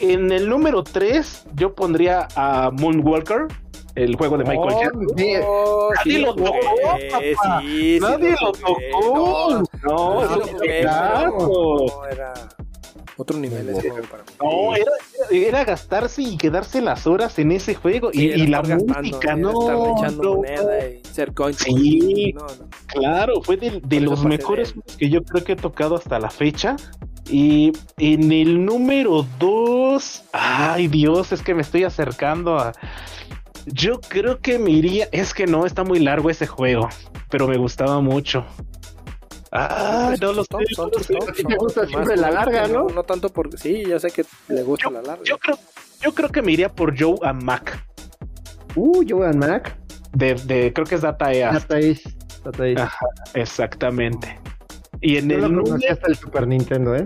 Speaker 3: En el número 3, yo pondría a Moonwalker el juego de Michael oh, Jackson.
Speaker 1: Oh, nadie lo tocó, papá.
Speaker 3: Sí, nadie lo tocó. No, no,
Speaker 1: no, era otro nivel ese juego para
Speaker 3: No, era, era, gastarse y quedarse las horas en ese juego. y, la música, no.
Speaker 1: no, y ser
Speaker 3: Sí, claro, fue de, de los mejores que yo creo que he tocado hasta la fecha. Y en el número 2, ay Dios, es que me estoy acercando a... Yo creo que me iría. Es que no, está muy largo ese juego, pero me gustaba mucho.
Speaker 2: Ah, no los top, son te gusta siempre la larga, ¿no?
Speaker 1: ¿no? tanto porque sí, ya sé que le gusta la larga.
Speaker 3: Yo creo, yo creo que me iría por Joe and Mac.
Speaker 2: Uh, Joe and Mac.
Speaker 3: De, de creo que es Data East.
Speaker 2: Data East. Data East.
Speaker 3: Ajá, exactamente. Y en
Speaker 2: Yo
Speaker 3: el
Speaker 2: lo
Speaker 3: número-
Speaker 2: hasta el Super Nintendo, ¿eh?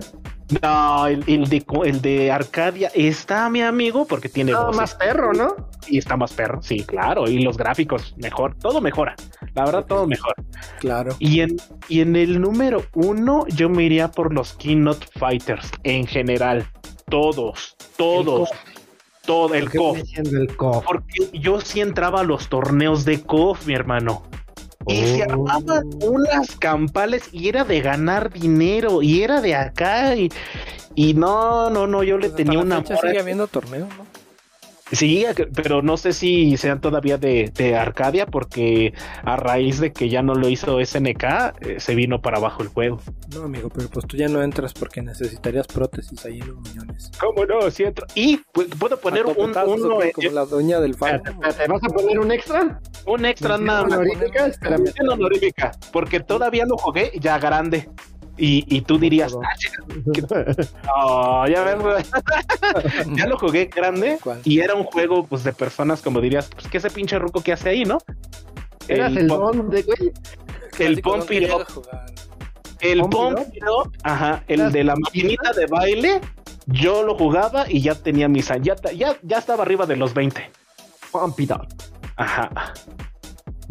Speaker 3: No, el, el de, el de Arcadia está mi amigo porque tiene
Speaker 2: No, más perro, ¿no?
Speaker 3: Y está más perro, sí, claro. Y los gráficos mejor, todo mejora. La verdad, todo mejor.
Speaker 1: Claro.
Speaker 3: Y en, y en el número uno, yo me iría por los Keynote Fighters en general. Todos, todos, todo el
Speaker 2: ¿Qué
Speaker 3: KOF.
Speaker 2: viene siendo el KOF?
Speaker 3: Porque yo sí entraba a los torneos de KOF, mi hermano. Y se
Speaker 2: Oh.
Speaker 3: armaban unas campales y era de ganar dinero y era de acá y, y no, no, no, yo le
Speaker 1: Pues
Speaker 3: tenía una
Speaker 1: fecha sigue habiendo torneos, ¿no?
Speaker 3: Sí, pero no sé si sean todavía de, de Arcadia porque a raíz de que ya no lo hizo SNK eh, se vino para abajo el juego.
Speaker 1: No, amigo, pero pues tú ya no entras porque necesitarías prótesis ahí en los muñones.
Speaker 3: ¿Cómo no? Sí entro. Y pu- puedo poner un, uno,
Speaker 1: como-
Speaker 3: eh,
Speaker 1: la doña del fan.
Speaker 2: Espérate, ¿vas a poner un extra?
Speaker 3: un extra nada más.
Speaker 2: honorífica? Espérame.
Speaker 3: Mención honorífica, porque todavía lo jugué ya grande. Y, y tú dirías. "Ah, no, ya ves, ya lo jugué grande
Speaker 1: ¿Cuál?
Speaker 3: y era un juego pues de personas como dirías, pues que ese pinche ruco que hace ahí, ¿no?
Speaker 2: Eras el don de güey.
Speaker 3: el Pump
Speaker 1: ¿dónde
Speaker 3: It Up. El
Speaker 2: ¿Pump
Speaker 3: Pump
Speaker 2: It
Speaker 3: It Up, ajá, el
Speaker 2: ¿Las
Speaker 3: de la maquinita de baile, yo lo jugaba y ya tenía mis años, ya, ya, ya estaba arriba de los 20.
Speaker 2: Pump it up.
Speaker 3: Ajá.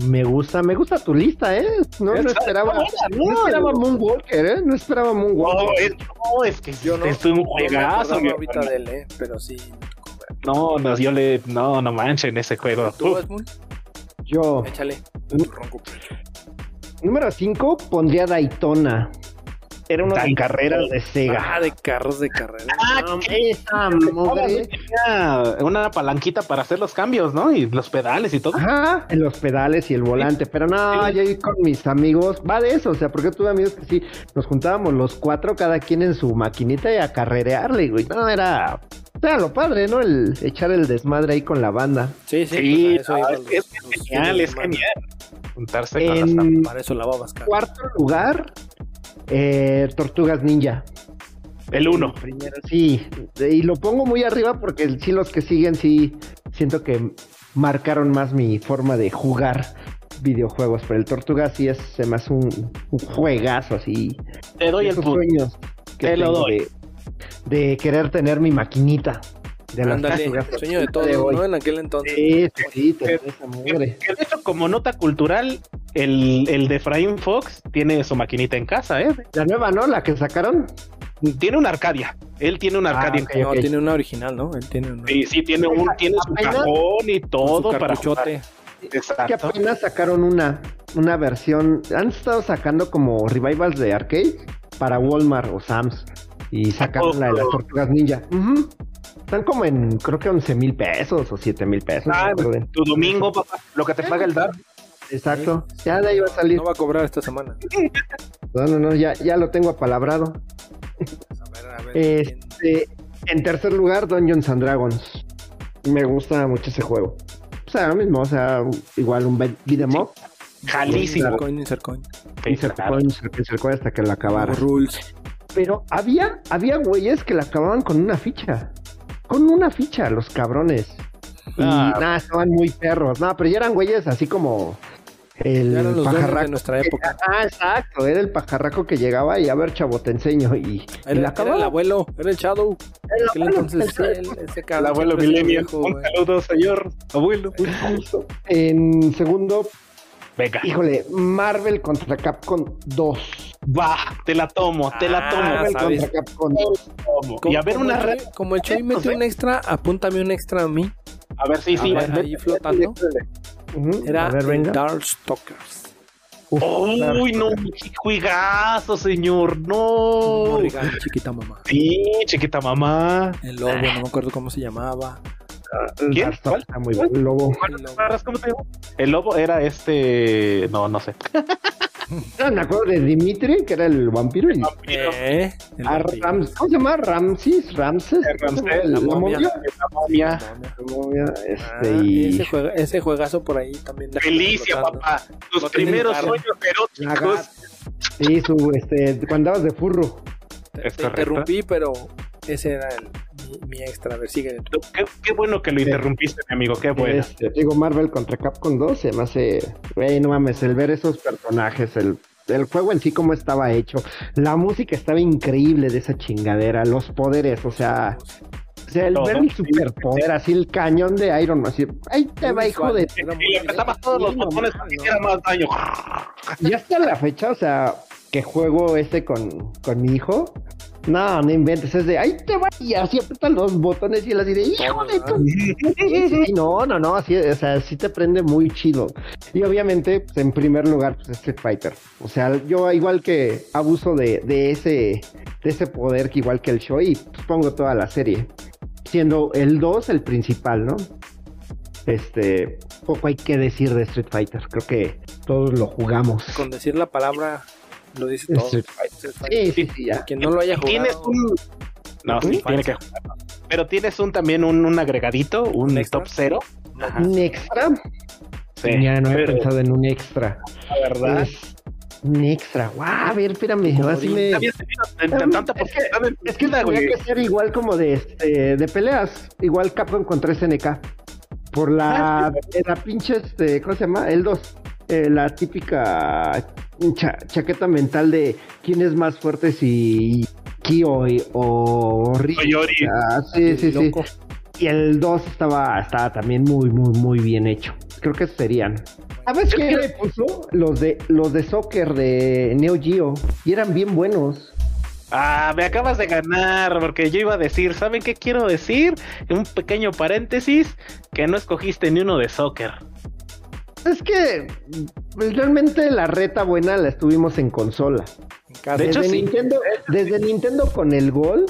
Speaker 2: Me gusta, me gusta tu lista, ¿eh? No, no esperaba. No esperaba Moonwalker, ¿eh? No esperaba
Speaker 3: No,
Speaker 2: Moonwalker.
Speaker 3: es, no, es que
Speaker 1: Yo no.
Speaker 3: es un
Speaker 1: no me
Speaker 3: juegazo.
Speaker 1: ahorita de él, ¿eh? Pero sí.
Speaker 3: No, no, yo le, no, no manchen ese juego.
Speaker 1: ¿Tú?
Speaker 2: Yo,
Speaker 1: Échale.
Speaker 2: Número 5, pondría Daytona. Era uno de carreras de Sega.
Speaker 1: Ah, de carros de carrera.
Speaker 3: Ah,
Speaker 2: No, esa madre.
Speaker 3: una palanquita para hacer los cambios, ¿no? Y los pedales y todo.
Speaker 2: Ajá, en los pedales y el volante, pero no, yo ahí con mis amigos, va de eso, o sea, porque tuve amigos que sí, nos juntábamos los cuatro, cada quien en su maquinita y a carrerearle, güey, no, era, era lo padre, ¿no? El echar el desmadre ahí con la banda.
Speaker 1: Sí, sí.
Speaker 3: Sí,
Speaker 1: pues eso
Speaker 3: no, es,
Speaker 1: los-
Speaker 3: genial, es genial. Juntarse con las
Speaker 2: En
Speaker 1: Para eso lavabas cara.
Speaker 2: cuarto lugar, eh, Tortugas Ninja.
Speaker 3: El uno.
Speaker 2: Primero, sí, y lo pongo muy arriba porque sí los que siguen sí siento que marcaron más mi forma de jugar videojuegos, pero el Tortuga sí es hace un, un juegazo así.
Speaker 3: Te doy el punto.
Speaker 2: sueños que
Speaker 3: Te lo doy.
Speaker 2: De, de querer tener mi maquinita de
Speaker 1: Ándale, sueño de todos,
Speaker 2: hoy.
Speaker 1: ¿no? En aquel entonces.
Speaker 2: Sí, sí, sí, te-.
Speaker 3: Que de hecho, como nota cultural, el, el de Efraín Fox tiene su maquinita en casa, ¿eh?
Speaker 2: La nueva, ¿no? La que sacaron.
Speaker 3: Tiene una Arcadia. Él tiene una
Speaker 2: Ah,
Speaker 3: Arcadia. en
Speaker 1: No,
Speaker 2: ok.
Speaker 1: tiene una original, ¿no? Él tiene una.
Speaker 3: Sí, sí, tiene un, tiene su cajón y todo para jugar.
Speaker 1: cartuchote.
Speaker 2: que
Speaker 3: Exacto.
Speaker 2: apenas sacaron una, una versión. Han estado sacando como revivals de arcade para Walmart o Sam's. Y sacaron la de las tortugas ninja. Están como en, creo que 11 mil pesos o 7 mil pesos.
Speaker 3: Ah,
Speaker 2: no
Speaker 3: tu domingo, papá, lo que te paga el DAP.
Speaker 2: Exacto. Ya de ahí va a salir.
Speaker 1: No va a cobrar esta semana.
Speaker 2: No, no, no, ya, ya lo tengo apalabrado.
Speaker 1: A ver, a ver.
Speaker 2: Este, en tercer lugar, Dungeons and Dragons. Me gusta mucho ese juego. O sea, lo mismo, o sea, igual un beat em up.
Speaker 3: Jalísimo. Sí,
Speaker 2: Insert
Speaker 3: claro.
Speaker 2: coin, insert coin, insert coin hasta que lo acabara.
Speaker 1: Rules.
Speaker 2: Pero había, había güeyes que la acababan con una ficha. Con una ficha, los cabrones. Y
Speaker 3: Ah.
Speaker 2: nada, estaban muy perros. No, pero ya eran güeyes así como el
Speaker 1: Ya eran los dueños de
Speaker 2: pajarraco.
Speaker 1: nuestra época.
Speaker 2: Ah, exacto. Era el pajarraco que llegaba y a ver, chavo, te enseño. Y, y
Speaker 1: Era,
Speaker 2: la
Speaker 1: era
Speaker 2: acababa.
Speaker 1: el abuelo, era el Shadow.
Speaker 2: El abuelo,
Speaker 1: entonces,
Speaker 2: el-
Speaker 1: ese
Speaker 3: El abuelo Milenio.
Speaker 1: viejo,
Speaker 3: Un
Speaker 1: güey.
Speaker 3: saludo, señor abuelo.
Speaker 2: En segundo,
Speaker 3: Venga,
Speaker 2: híjole, Marvel contra Capcom 2.
Speaker 3: Va, te la tomo, te la
Speaker 1: Ah,
Speaker 3: tomo.
Speaker 2: Marvel
Speaker 1: ¿sabes?
Speaker 2: contra Capcom 2.
Speaker 3: Y a ver
Speaker 1: como
Speaker 3: una
Speaker 1: el
Speaker 3: red.
Speaker 1: Como el Choy
Speaker 3: sé.
Speaker 1: un extra, apúntame un extra a mí.
Speaker 3: A ver, sí, sí.
Speaker 1: A ver, ahí flotando.
Speaker 2: Ujú,
Speaker 1: Era
Speaker 2: a ver, venga.
Speaker 1: Darkstalkers.
Speaker 2: Uf,
Speaker 3: Uy, no, qué juegazo, señor. No.
Speaker 1: Morrigan, chiquita mamá.
Speaker 3: Sí, chiquita mamá.
Speaker 1: El lobo, no me acuerdo cómo se llamaba.
Speaker 3: ¿Quién?
Speaker 2: Está-
Speaker 3: ¿Cuál?
Speaker 2: está muy bueno. Lobo.
Speaker 1: El lobo.
Speaker 3: ¿Cómo te llama? El lobo era este. No, no sé.
Speaker 2: No, me acuerdo de Dimitri, que era el vampiro. Y...
Speaker 1: Eh, el
Speaker 2: a
Speaker 1: vampiro.
Speaker 2: Rams- ¿Cómo se llama? Ramses, Ramses.
Speaker 3: Ramsés,
Speaker 2: ¿La
Speaker 1: momia.
Speaker 3: La momia.
Speaker 2: La momia,
Speaker 1: Ah,
Speaker 2: Este, y...
Speaker 1: ese, juega- ese juegazo por ahí también.
Speaker 3: Felicia, papá. Tus
Speaker 1: No
Speaker 3: primeros sueños eróticos.
Speaker 2: Sí, su, este, cuando andabas de furro.
Speaker 1: Te, te interrumpí, pero ese era el, mi, extra. A ver, sigue.
Speaker 3: Qué, qué bueno que lo interrumpiste, mi amigo. Qué bueno.
Speaker 2: Este, digo, Marvel contra Capcom 2 se me hace, güey, no mames, el ver esos personajes, el, el juego en sí como estaba hecho, la música estaba increíble de esa chingadera, los poderes, o sea, o sea, el
Speaker 3: Todo.
Speaker 2: ver el superpoder, así el cañón de Iron Man, así, ahí te va, hijo de...
Speaker 3: Y le apretabas todos los botones para que hiciera más daño.
Speaker 2: Ya hasta la fecha, o sea, que juego este con, con mi hijo. No, no inventes, es de ahí te va y así apretan los botones y él así de hijo de tu no, no, no, así, o sea, sí te prende muy chido. Y obviamente, pues, en primer lugar, pues Street Fighter. O sea, yo igual que abuso de, de ese, de ese poder que igual que el show y pues, pongo toda la serie. Siendo el 2 el principal, ¿no? Este, poco hay que decir de Street Fighter. Creo que todos lo jugamos.
Speaker 1: Con decir la palabra lo dice todo.
Speaker 2: Sí, sí, sí, ya.
Speaker 1: Quien no lo haya jugado.
Speaker 3: Tienes un. No, sí,
Speaker 1: ¿Sí?
Speaker 3: tiene que jugarlo. Pero tienes un también un, un agregadito, un top cero. Ajá.
Speaker 2: ¿Un extra?
Speaker 3: Sí.
Speaker 2: ya no he
Speaker 3: Pero,
Speaker 2: pensado en un extra.
Speaker 3: la verdad.
Speaker 2: Pues, un extra. Guau, a ver, espérame. ahora sí me- Es que- Es que ser igual como de, este, de peleas. Igual Capcom contra SNK. Por la,
Speaker 3: Ah,
Speaker 2: la pinche, este, ¿cómo se llama? El 2. Eh, la típica cha- chaqueta mental de quién es más fuerte si Kyo y- o Ryu.
Speaker 3: O Yori.
Speaker 2: Ah, sí, sí, sí. Y el 2 estaba, estaba también muy, muy, muy bien hecho. Creo que serían. ¿Sabes qué le puso? Los de, los de soccer de Neo Geo. Y eran bien buenos.
Speaker 3: Ah, me acabas de ganar, porque yo iba a decir, ¿saben qué quiero decir? Un pequeño paréntesis, que no escogiste ni uno de soccer.
Speaker 2: Es que pues, realmente la reta buena la estuvimos en consola.
Speaker 1: En casa.
Speaker 3: De hecho,
Speaker 2: desde
Speaker 3: sí.
Speaker 2: Nintendo, desde Nintendo con el Gol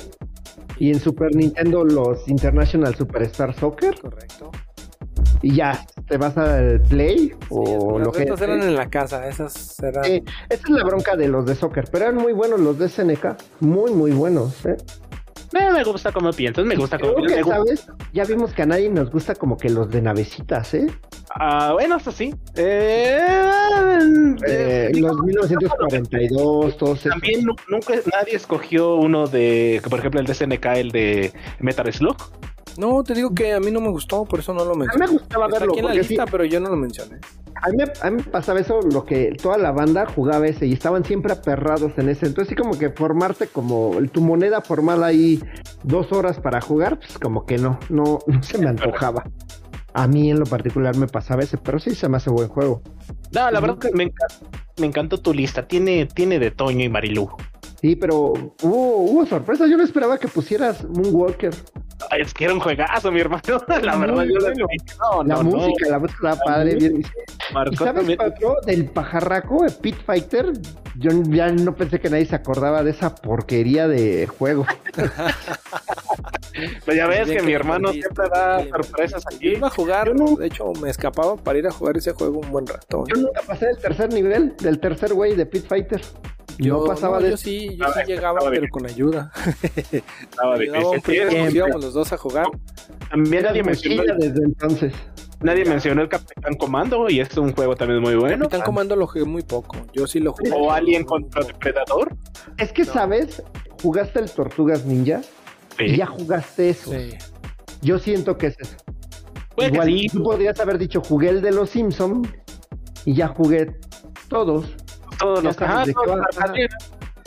Speaker 2: y en Super Nintendo los International Superstar Soccer
Speaker 1: Correcto.
Speaker 2: y ya te vas al Play o
Speaker 1: Las
Speaker 2: lo que
Speaker 1: retas eran en la casa. Esas eran.
Speaker 2: Sí, esa es la bronca de los de soccer, pero eran muy buenos los de SNK, muy muy buenos, ¿eh?
Speaker 3: Eh, me gusta cómo piensas, me gusta
Speaker 2: Creo
Speaker 3: piensas.
Speaker 2: ¿sabes? Ya vimos que a nadie nos gusta como que los de navecitas, ¿eh?
Speaker 3: Ah, bueno, eso sí. Eh,
Speaker 2: Eh,
Speaker 3: digo,
Speaker 2: los 1942, todos.
Speaker 3: También nu- nunca nadie escogió uno de, por ejemplo, el de SNK, el de Metal Slug.
Speaker 1: No, te digo que a mí no me gustó, por eso no lo
Speaker 2: A mí
Speaker 1: mencioné.
Speaker 2: me gustaba
Speaker 1: Está
Speaker 2: verlo,
Speaker 1: aquí en la
Speaker 2: sí,
Speaker 1: lista, pero yo no lo mencioné.
Speaker 2: a mí, me- a mí pasaba eso, lo que toda la banda jugaba ese y estaban siempre aperrados en ese. Entonces, sí, como que formarte como tu moneda formada ahí dos horas para jugar, pues como que no, no, no se me antojaba. A mí en lo particular me pasaba ese, pero sí se me hace buen juego.
Speaker 3: No, la verdad que me, enca- me encantó tu lista. Tiene, tiene de Toño y Marilú.
Speaker 2: Sí, pero hubo, hubo sorpresas. Yo no esperaba que pusieras Moonwalker.
Speaker 3: Es que era un juegazo, mi hermano. La
Speaker 2: Muy
Speaker 3: verdad, yo la
Speaker 2: bueno.
Speaker 3: no,
Speaker 2: La
Speaker 3: no, no.
Speaker 2: música, la música estaba padre. Bien.
Speaker 3: Marcó
Speaker 2: ¿Y sabes
Speaker 3: también-?
Speaker 2: Del pajarraco, de Pit Fighter. Yo ya no pensé que nadie se acordaba de esa porquería de juego.
Speaker 3: Pues ya ves que mi hermano siempre da sorpresas aquí.
Speaker 1: iba a jugar,
Speaker 3: no-
Speaker 1: de hecho me escapaba para ir a jugar ese juego un buen rato.
Speaker 2: Yo nunca pasé del tercer nivel, del tercer güey de Pit Fighter.
Speaker 1: Yo
Speaker 2: no pasaba
Speaker 1: no,
Speaker 2: de
Speaker 1: yo sí, yo
Speaker 3: Ah,
Speaker 1: sí llegaba, pero
Speaker 3: bien.
Speaker 1: con ayuda.
Speaker 3: Estaba difícil.
Speaker 1: Los dos a jugar.
Speaker 3: También nadie
Speaker 2: Eras
Speaker 3: mencionó,
Speaker 2: desde entonces.
Speaker 3: nadie mencionó el Capitán Comando y es un juego también muy bueno.
Speaker 1: Capitán Comando lo jugué muy poco. Yo sí lo jugué.
Speaker 3: O Alien contra Depredador.
Speaker 2: Es que,
Speaker 1: No.
Speaker 2: ¿sabes? Jugaste el Tortugas Ninja y
Speaker 3: Sí.
Speaker 2: ya jugaste eso.
Speaker 1: Sí.
Speaker 2: Yo siento que es eso.
Speaker 3: Puede que
Speaker 2: Igual,
Speaker 3: sí.
Speaker 2: tú podrías haber dicho, jugué el de los Simpson y ya jugué todos.
Speaker 3: Todos los los-
Speaker 2: ajá.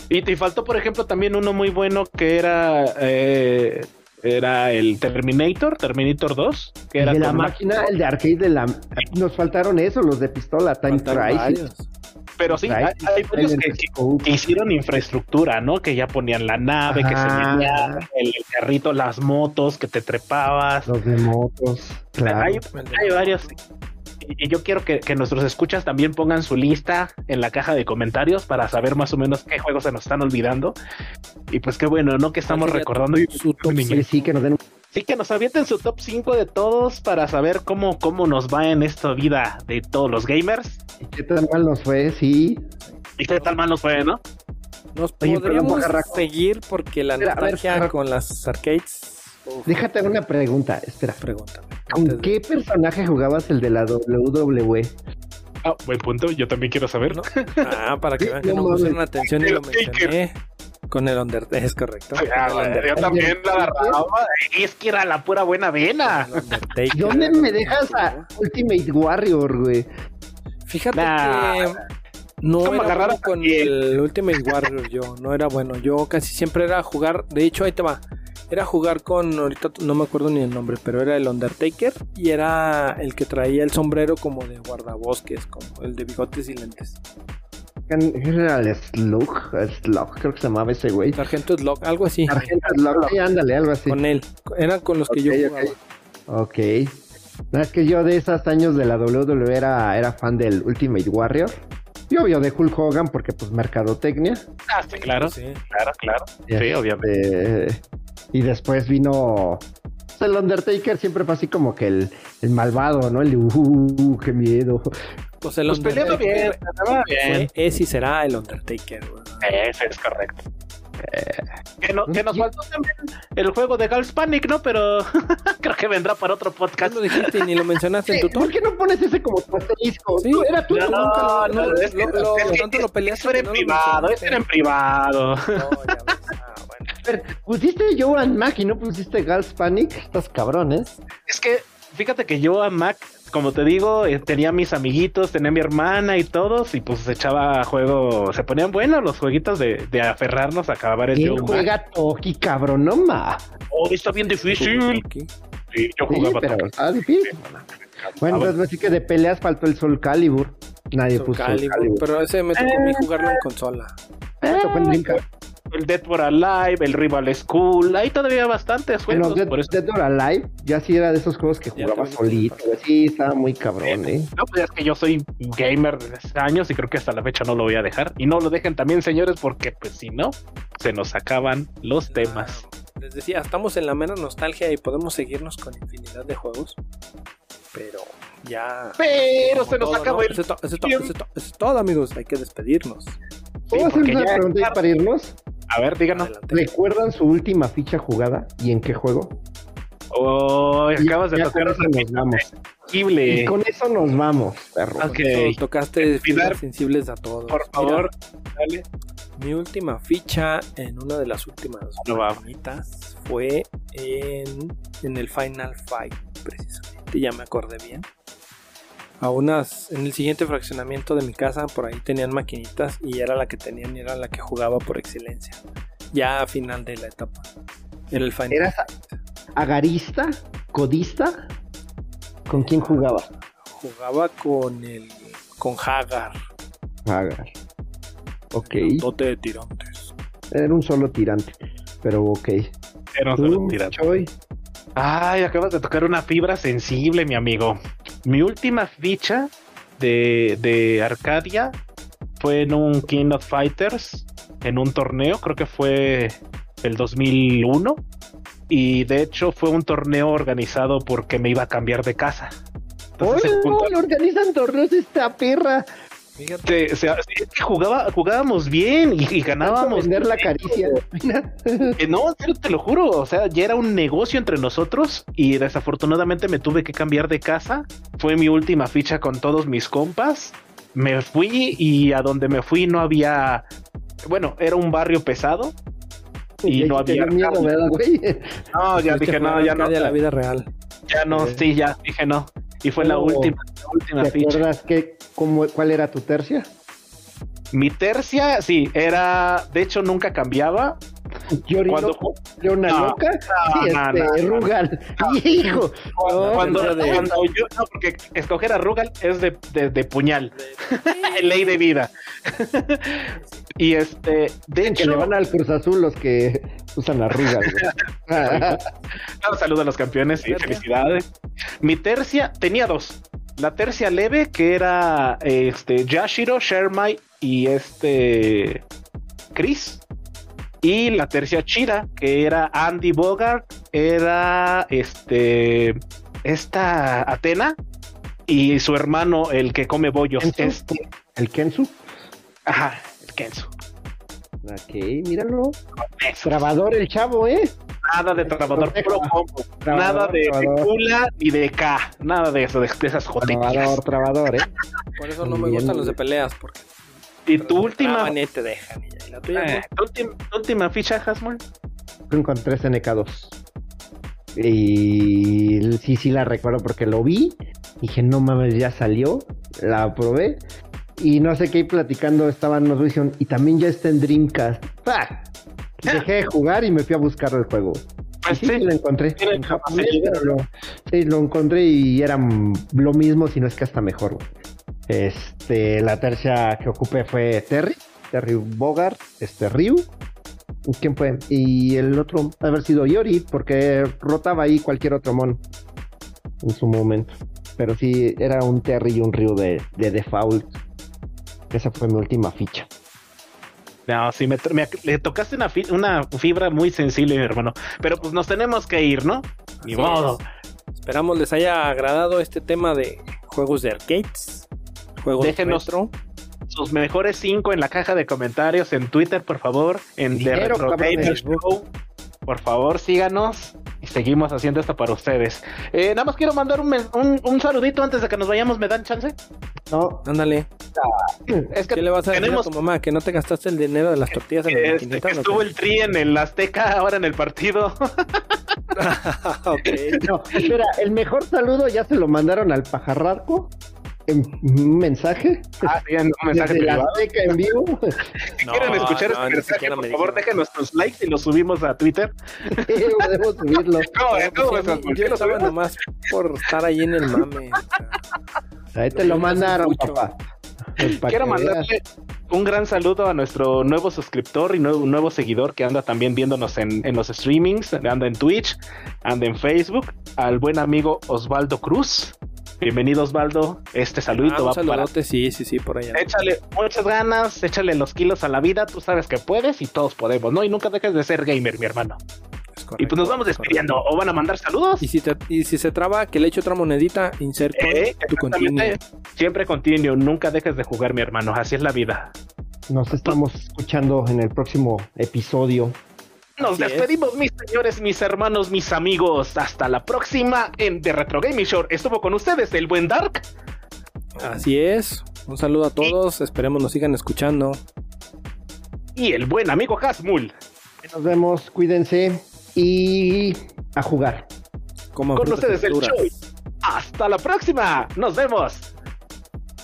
Speaker 3: Y te faltó, por ejemplo, también uno muy bueno que era eh, era el Terminator, Terminator 2, que era
Speaker 2: de la máquina, el de arcade de la... Nos faltaron eso, los de pistola, Time Crisis.
Speaker 3: pero sí, hay, hay varios que, que-
Speaker 2: Scope.
Speaker 3: que hicieron infraestructura, ¿no? Que ya ponían la nave, que se metía el, carrito, las motos, que te trepabas.
Speaker 2: Los de motos, claro.
Speaker 3: Hay, varios. Y y yo quiero que, que nuestros escuchas también pongan su lista en la caja de comentarios para saber más o menos qué juegos se nos están olvidando. Y pues qué bueno, ¿no? Que estamos recordando. y-
Speaker 1: su top.
Speaker 2: Sí, sí, que nos den
Speaker 3: Sí, que nos avienten su top 5 de todos para saber cómo, cómo nos va en esta vida de todos los gamers.
Speaker 2: qué tan mal nos fue, sí.
Speaker 3: ¿Y qué tal mal nos fue, no?
Speaker 1: Nos podríamos seguir porque la nostalgia con las arcades.
Speaker 2: Déjate una pregunta, espera.
Speaker 1: Pregúntame.
Speaker 2: ¿Con qué personaje jugabas el de la WWE?
Speaker 3: Ah, buen punto, yo también quiero saber. ¿No?
Speaker 1: Ah, para que vean que no, pusieron atención y lo mencioné. Con el Undertaker, es correcto.
Speaker 3: Ah, yo también la agarraba. Es que era la pura buena vena.
Speaker 2: ¿Dónde me dejas a Ultimate Warrior, güey?
Speaker 1: Fíjate que no era bueno con el Ultimate Warrior yo, no era bueno. Yo casi siempre era jugar, de hecho ahí te va. Era jugar con, ahorita no me acuerdo ni el nombre, pero era el Undertaker y era el que traía el sombrero como de guardabosques, como el de bigotes y lentes.
Speaker 2: Era el Slug, Slug, creo que se llamaba ese güey.
Speaker 1: Sargento Slug, algo así.
Speaker 2: Sargento Slug, sí, ándale, algo así.
Speaker 1: Con él, eran con los que yo jugaba.
Speaker 2: Ok. No, es que yo de esos años de la WWE era, era fan del Ultimate Warrior. Y obvio de Hulk Hogan porque pues mercadotecnia.
Speaker 3: Ah, sí, claro. Sí, claro, claro. Sí, obviamente.
Speaker 2: y después vino el Undertaker siempre fue así como que el, el malvado, ¿no? El uh, qué miedo.
Speaker 1: Pues el pues Undertaker bien, bien. es y será el Undertaker.
Speaker 3: Ese es correcto. Eh, que, no, que, nos faltó también el juego de Girls Panic, ¿no? Pero creo que vendrá para otro podcast.
Speaker 1: No lo dijiste ni lo mencionaste en tu
Speaker 2: ¿Por qué no pones ese como tu asterisco?
Speaker 1: Sí, era tú. No, no, no, lo, es que, lo, tanto lo peleaste.
Speaker 3: Era en privado, ese era en privado. No,
Speaker 2: ya ves. Ah, bueno. pusiste Joan Mac y no pusiste Girls Panic. Estás cabrones.
Speaker 3: Es que fíjate que Joan Mac como te digo, eh, tenía mis amiguitos, tenía mi hermana y todos, y pues se echaba juego, se ponían buenos los jueguitos de, de aferrarnos a acabar el
Speaker 2: juego. juega Toki, cabrón, no ma?
Speaker 3: Oh, está bien difícil. Sí, yo jugaba
Speaker 2: sí, pero está difícil. Bueno, entonces así que de peleas faltó el Soul Calibur. Nadie Soul puso Calibur, Calibur.
Speaker 1: Pero ese me tocó a mí jugarlo en consola.
Speaker 2: Eh,
Speaker 3: el Dead or Alive, el Rival School, hay todavía bastantes juegos.
Speaker 2: Dead, or Alive ya sí era de esos juegos que jugaba solito, sí, estaba muy cabrón, ¿eh?
Speaker 3: No, pues es que yo soy gamer de años y creo que hasta la fecha no lo voy a dejar. Y no lo dejen también, señores, porque pues si no, se nos acaban los temas.
Speaker 1: Les decía, estamos en la mera nostalgia y podemos seguirnos con infinidad de juegos, pero ya...
Speaker 3: Pero se nos acabó el...
Speaker 1: Eso, es todo, amigos, hay que despedirnos.
Speaker 2: ¿Puedo hacer una pregunta para irnos?
Speaker 3: A ver, díganos.
Speaker 2: ¿Recuerdan su última ficha jugada y en qué juego?
Speaker 3: Oh, acabas de tocar
Speaker 2: nos vamos. Y con eso nos vamos, perro.
Speaker 1: Ok. Tocaste fibras sensibles a todos.
Speaker 3: Por favor, dale.
Speaker 1: Mi última ficha en una de las últimas no bonitas fue en, en el Final Fight, precisamente. Ya me acordé bien a unas en el siguiente fraccionamiento de mi casa por ahí tenían maquinitas y era la que tenían y era la que jugaba por excelencia ya a final de la etapa. Era el final
Speaker 2: ¿Eras agarista? ¿codista? ¿con quién jugaba?
Speaker 1: jugaba con el con Hagar.
Speaker 2: Hagar. Ok.
Speaker 1: Dote de tirantes.
Speaker 2: Era un solo tirante pero ok.
Speaker 3: Era un solo tirante Ay, acabas de tocar una fibra sensible, mi amigo. Mi última ficha de, de Arcadia fue en un King of Fighters, en un torneo, creo que fue el 2001. Y de hecho fue un torneo organizado porque me iba a cambiar de casa.
Speaker 2: Entonces, organizan torneos esta perra.
Speaker 3: Fíjate, o sea, es que jugaba, jugábamos bien y, ganábamos.
Speaker 2: Vender la caricia.
Speaker 3: Eh, no, te lo juro, o sea, ya era un negocio entre nosotros y desafortunadamente me tuve que cambiar de casa. Fue mi última ficha con todos mis compas. Me fui y a donde me fui no había, bueno, era un barrio pesado y, no había
Speaker 2: miedo, güey?
Speaker 3: No, ya dije no, ya no.
Speaker 1: la vida real.
Speaker 3: Ya no, sí, ya dije no. Y fue la última, la última
Speaker 2: ¿Te acuerdas que, cómo, cuál era tu tercia?
Speaker 3: Mi tercia, sí, era, de hecho nunca cambiaba.
Speaker 2: Cuando una loca, sí, este, Rugal. Hijo.
Speaker 3: Cuando, cuando, yo, no, porque escoger a Rugal es de, de, de puñal, ley de vida. y este, de hecho,
Speaker 2: que le van al Cruz Azul los que usan a Rugal.
Speaker 3: Saludos a los campeones y felicidades. Mi tercia tenía dos. La tercia leve, que era este Yashiro, Shermai y este Chris. Y la tercia chida, que era Andy Bogart, era este esta Atena y su hermano, el que come bollos.
Speaker 2: Este, ¿El Kensu?
Speaker 3: Ajá, el Kenzo.
Speaker 2: Ok, míralo. Trabador el chavo, ¿eh?
Speaker 3: Nada de trabador, puro combo. Nada de, Cula ni de K. Nada de eso, de, esas jotequillas.
Speaker 2: Trabador, trabador, ¿eh?
Speaker 1: Por eso no me gustan los de peleas, porque...
Speaker 3: Y tu última...
Speaker 1: te dejan. ¿Y la tuya,
Speaker 3: eh, ¿tu, última, ¿Tu última ficha, Hasmol?
Speaker 2: Encontré SNK2. Y sí, sí la recuerdo porque lo vi. Dije, no mames, ya salió. La probé. Y no sé qué, ahí platicando estaban nos dijeron, y también ya está en Dreamcast. ¡Pah! Dejé de jugar y me fui a buscar el juego. Pues sí, lo encontré en pero lo, sí, lo encontré y era lo mismo, si no es que hasta mejor. Este, la tercera que ocupé fue Terry, Terry Bogart, este Ryu. ¿Quién fue? Y el otro, haber sido Yori, porque rotaba ahí cualquier otro mon en su momento. Pero sí, era un Terry y un Ryu de, de default. Esa fue mi última ficha.
Speaker 3: No, sí, me, le tocaste una, una, fibra muy sensible, mi hermano. Pero pues nos tenemos que ir, ¿no? Ni modo.
Speaker 1: Esperamos les haya agradado este tema de juegos de arcades. Juegos
Speaker 3: Déjenos sus mejores cinco en la caja de comentarios en Twitter, por favor. En The Retro Por favor, síganos y seguimos haciendo esto para ustedes. Eh, nada más quiero mandar un, un, saludito antes de que nos vayamos. ¿Me dan chance?
Speaker 1: No, ándale. es que ¿Qué le vas a decir a tu mamá? ¿Que no te gastaste el dinero de las tortillas en
Speaker 3: el este, que estuvo el tri en el Azteca ahora en el partido.
Speaker 2: ok. No, espera, el mejor saludo ya se lo mandaron al pajarraco un mensaje.
Speaker 3: Ah, sí, un mensaje
Speaker 2: Desde la Azteca en vivo.
Speaker 3: si quieren escuchar este mensaje, por favor, dejen nuestros likes y los subimos a Twitter.
Speaker 2: Sí, podemos subirlo.
Speaker 1: No, no, no, yo estaba nomás por estar ahí en el mame.
Speaker 2: Ahí te lo mandaron, papá.
Speaker 3: Quiero mandarle un gran saludo a nuestro nuevo suscriptor y nuevo, nuevo seguidor que anda también viéndonos en, en, los streamings, anda en Twitch, anda en Facebook, al buen amigo Osvaldo Cruz. Bienvenido Osvaldo, este saludito
Speaker 1: ah, va para... sí, sí, sí, por allá.
Speaker 3: Échale muchas ganas, échale los kilos a la vida, tú sabes que puedes y todos podemos, ¿no? Y nunca dejes de ser gamer, mi hermano. Y pues nos vamos despidiendo. ¿O van a mandar saludos?
Speaker 1: Y si, y si se traba, que le eche otra monedita, insert eh, tu continuo.
Speaker 3: Siempre continuo, nunca dejes de jugar, mi hermano. Así es la vida.
Speaker 2: Nos estamos escuchando en el próximo episodio.
Speaker 3: Nos despedimos, mis señores, mis hermanos, mis amigos. Hasta la próxima en The Retro Gaming Show. Estuvo con ustedes el buen Dark.
Speaker 1: Así es. Un saludo a todos. Esperemos nos sigan escuchando.
Speaker 3: Y el buen amigo Hasmul.
Speaker 2: Nos vemos, cuídense y a jugar.
Speaker 3: con ustedes el show. Hasta la próxima. Nos vemos.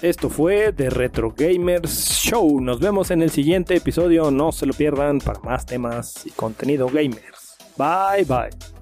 Speaker 1: Esto fue The Retro Gamers Show. Nos vemos en el siguiente episodio. No se lo pierdan para más temas y contenido gamers. Bye bye.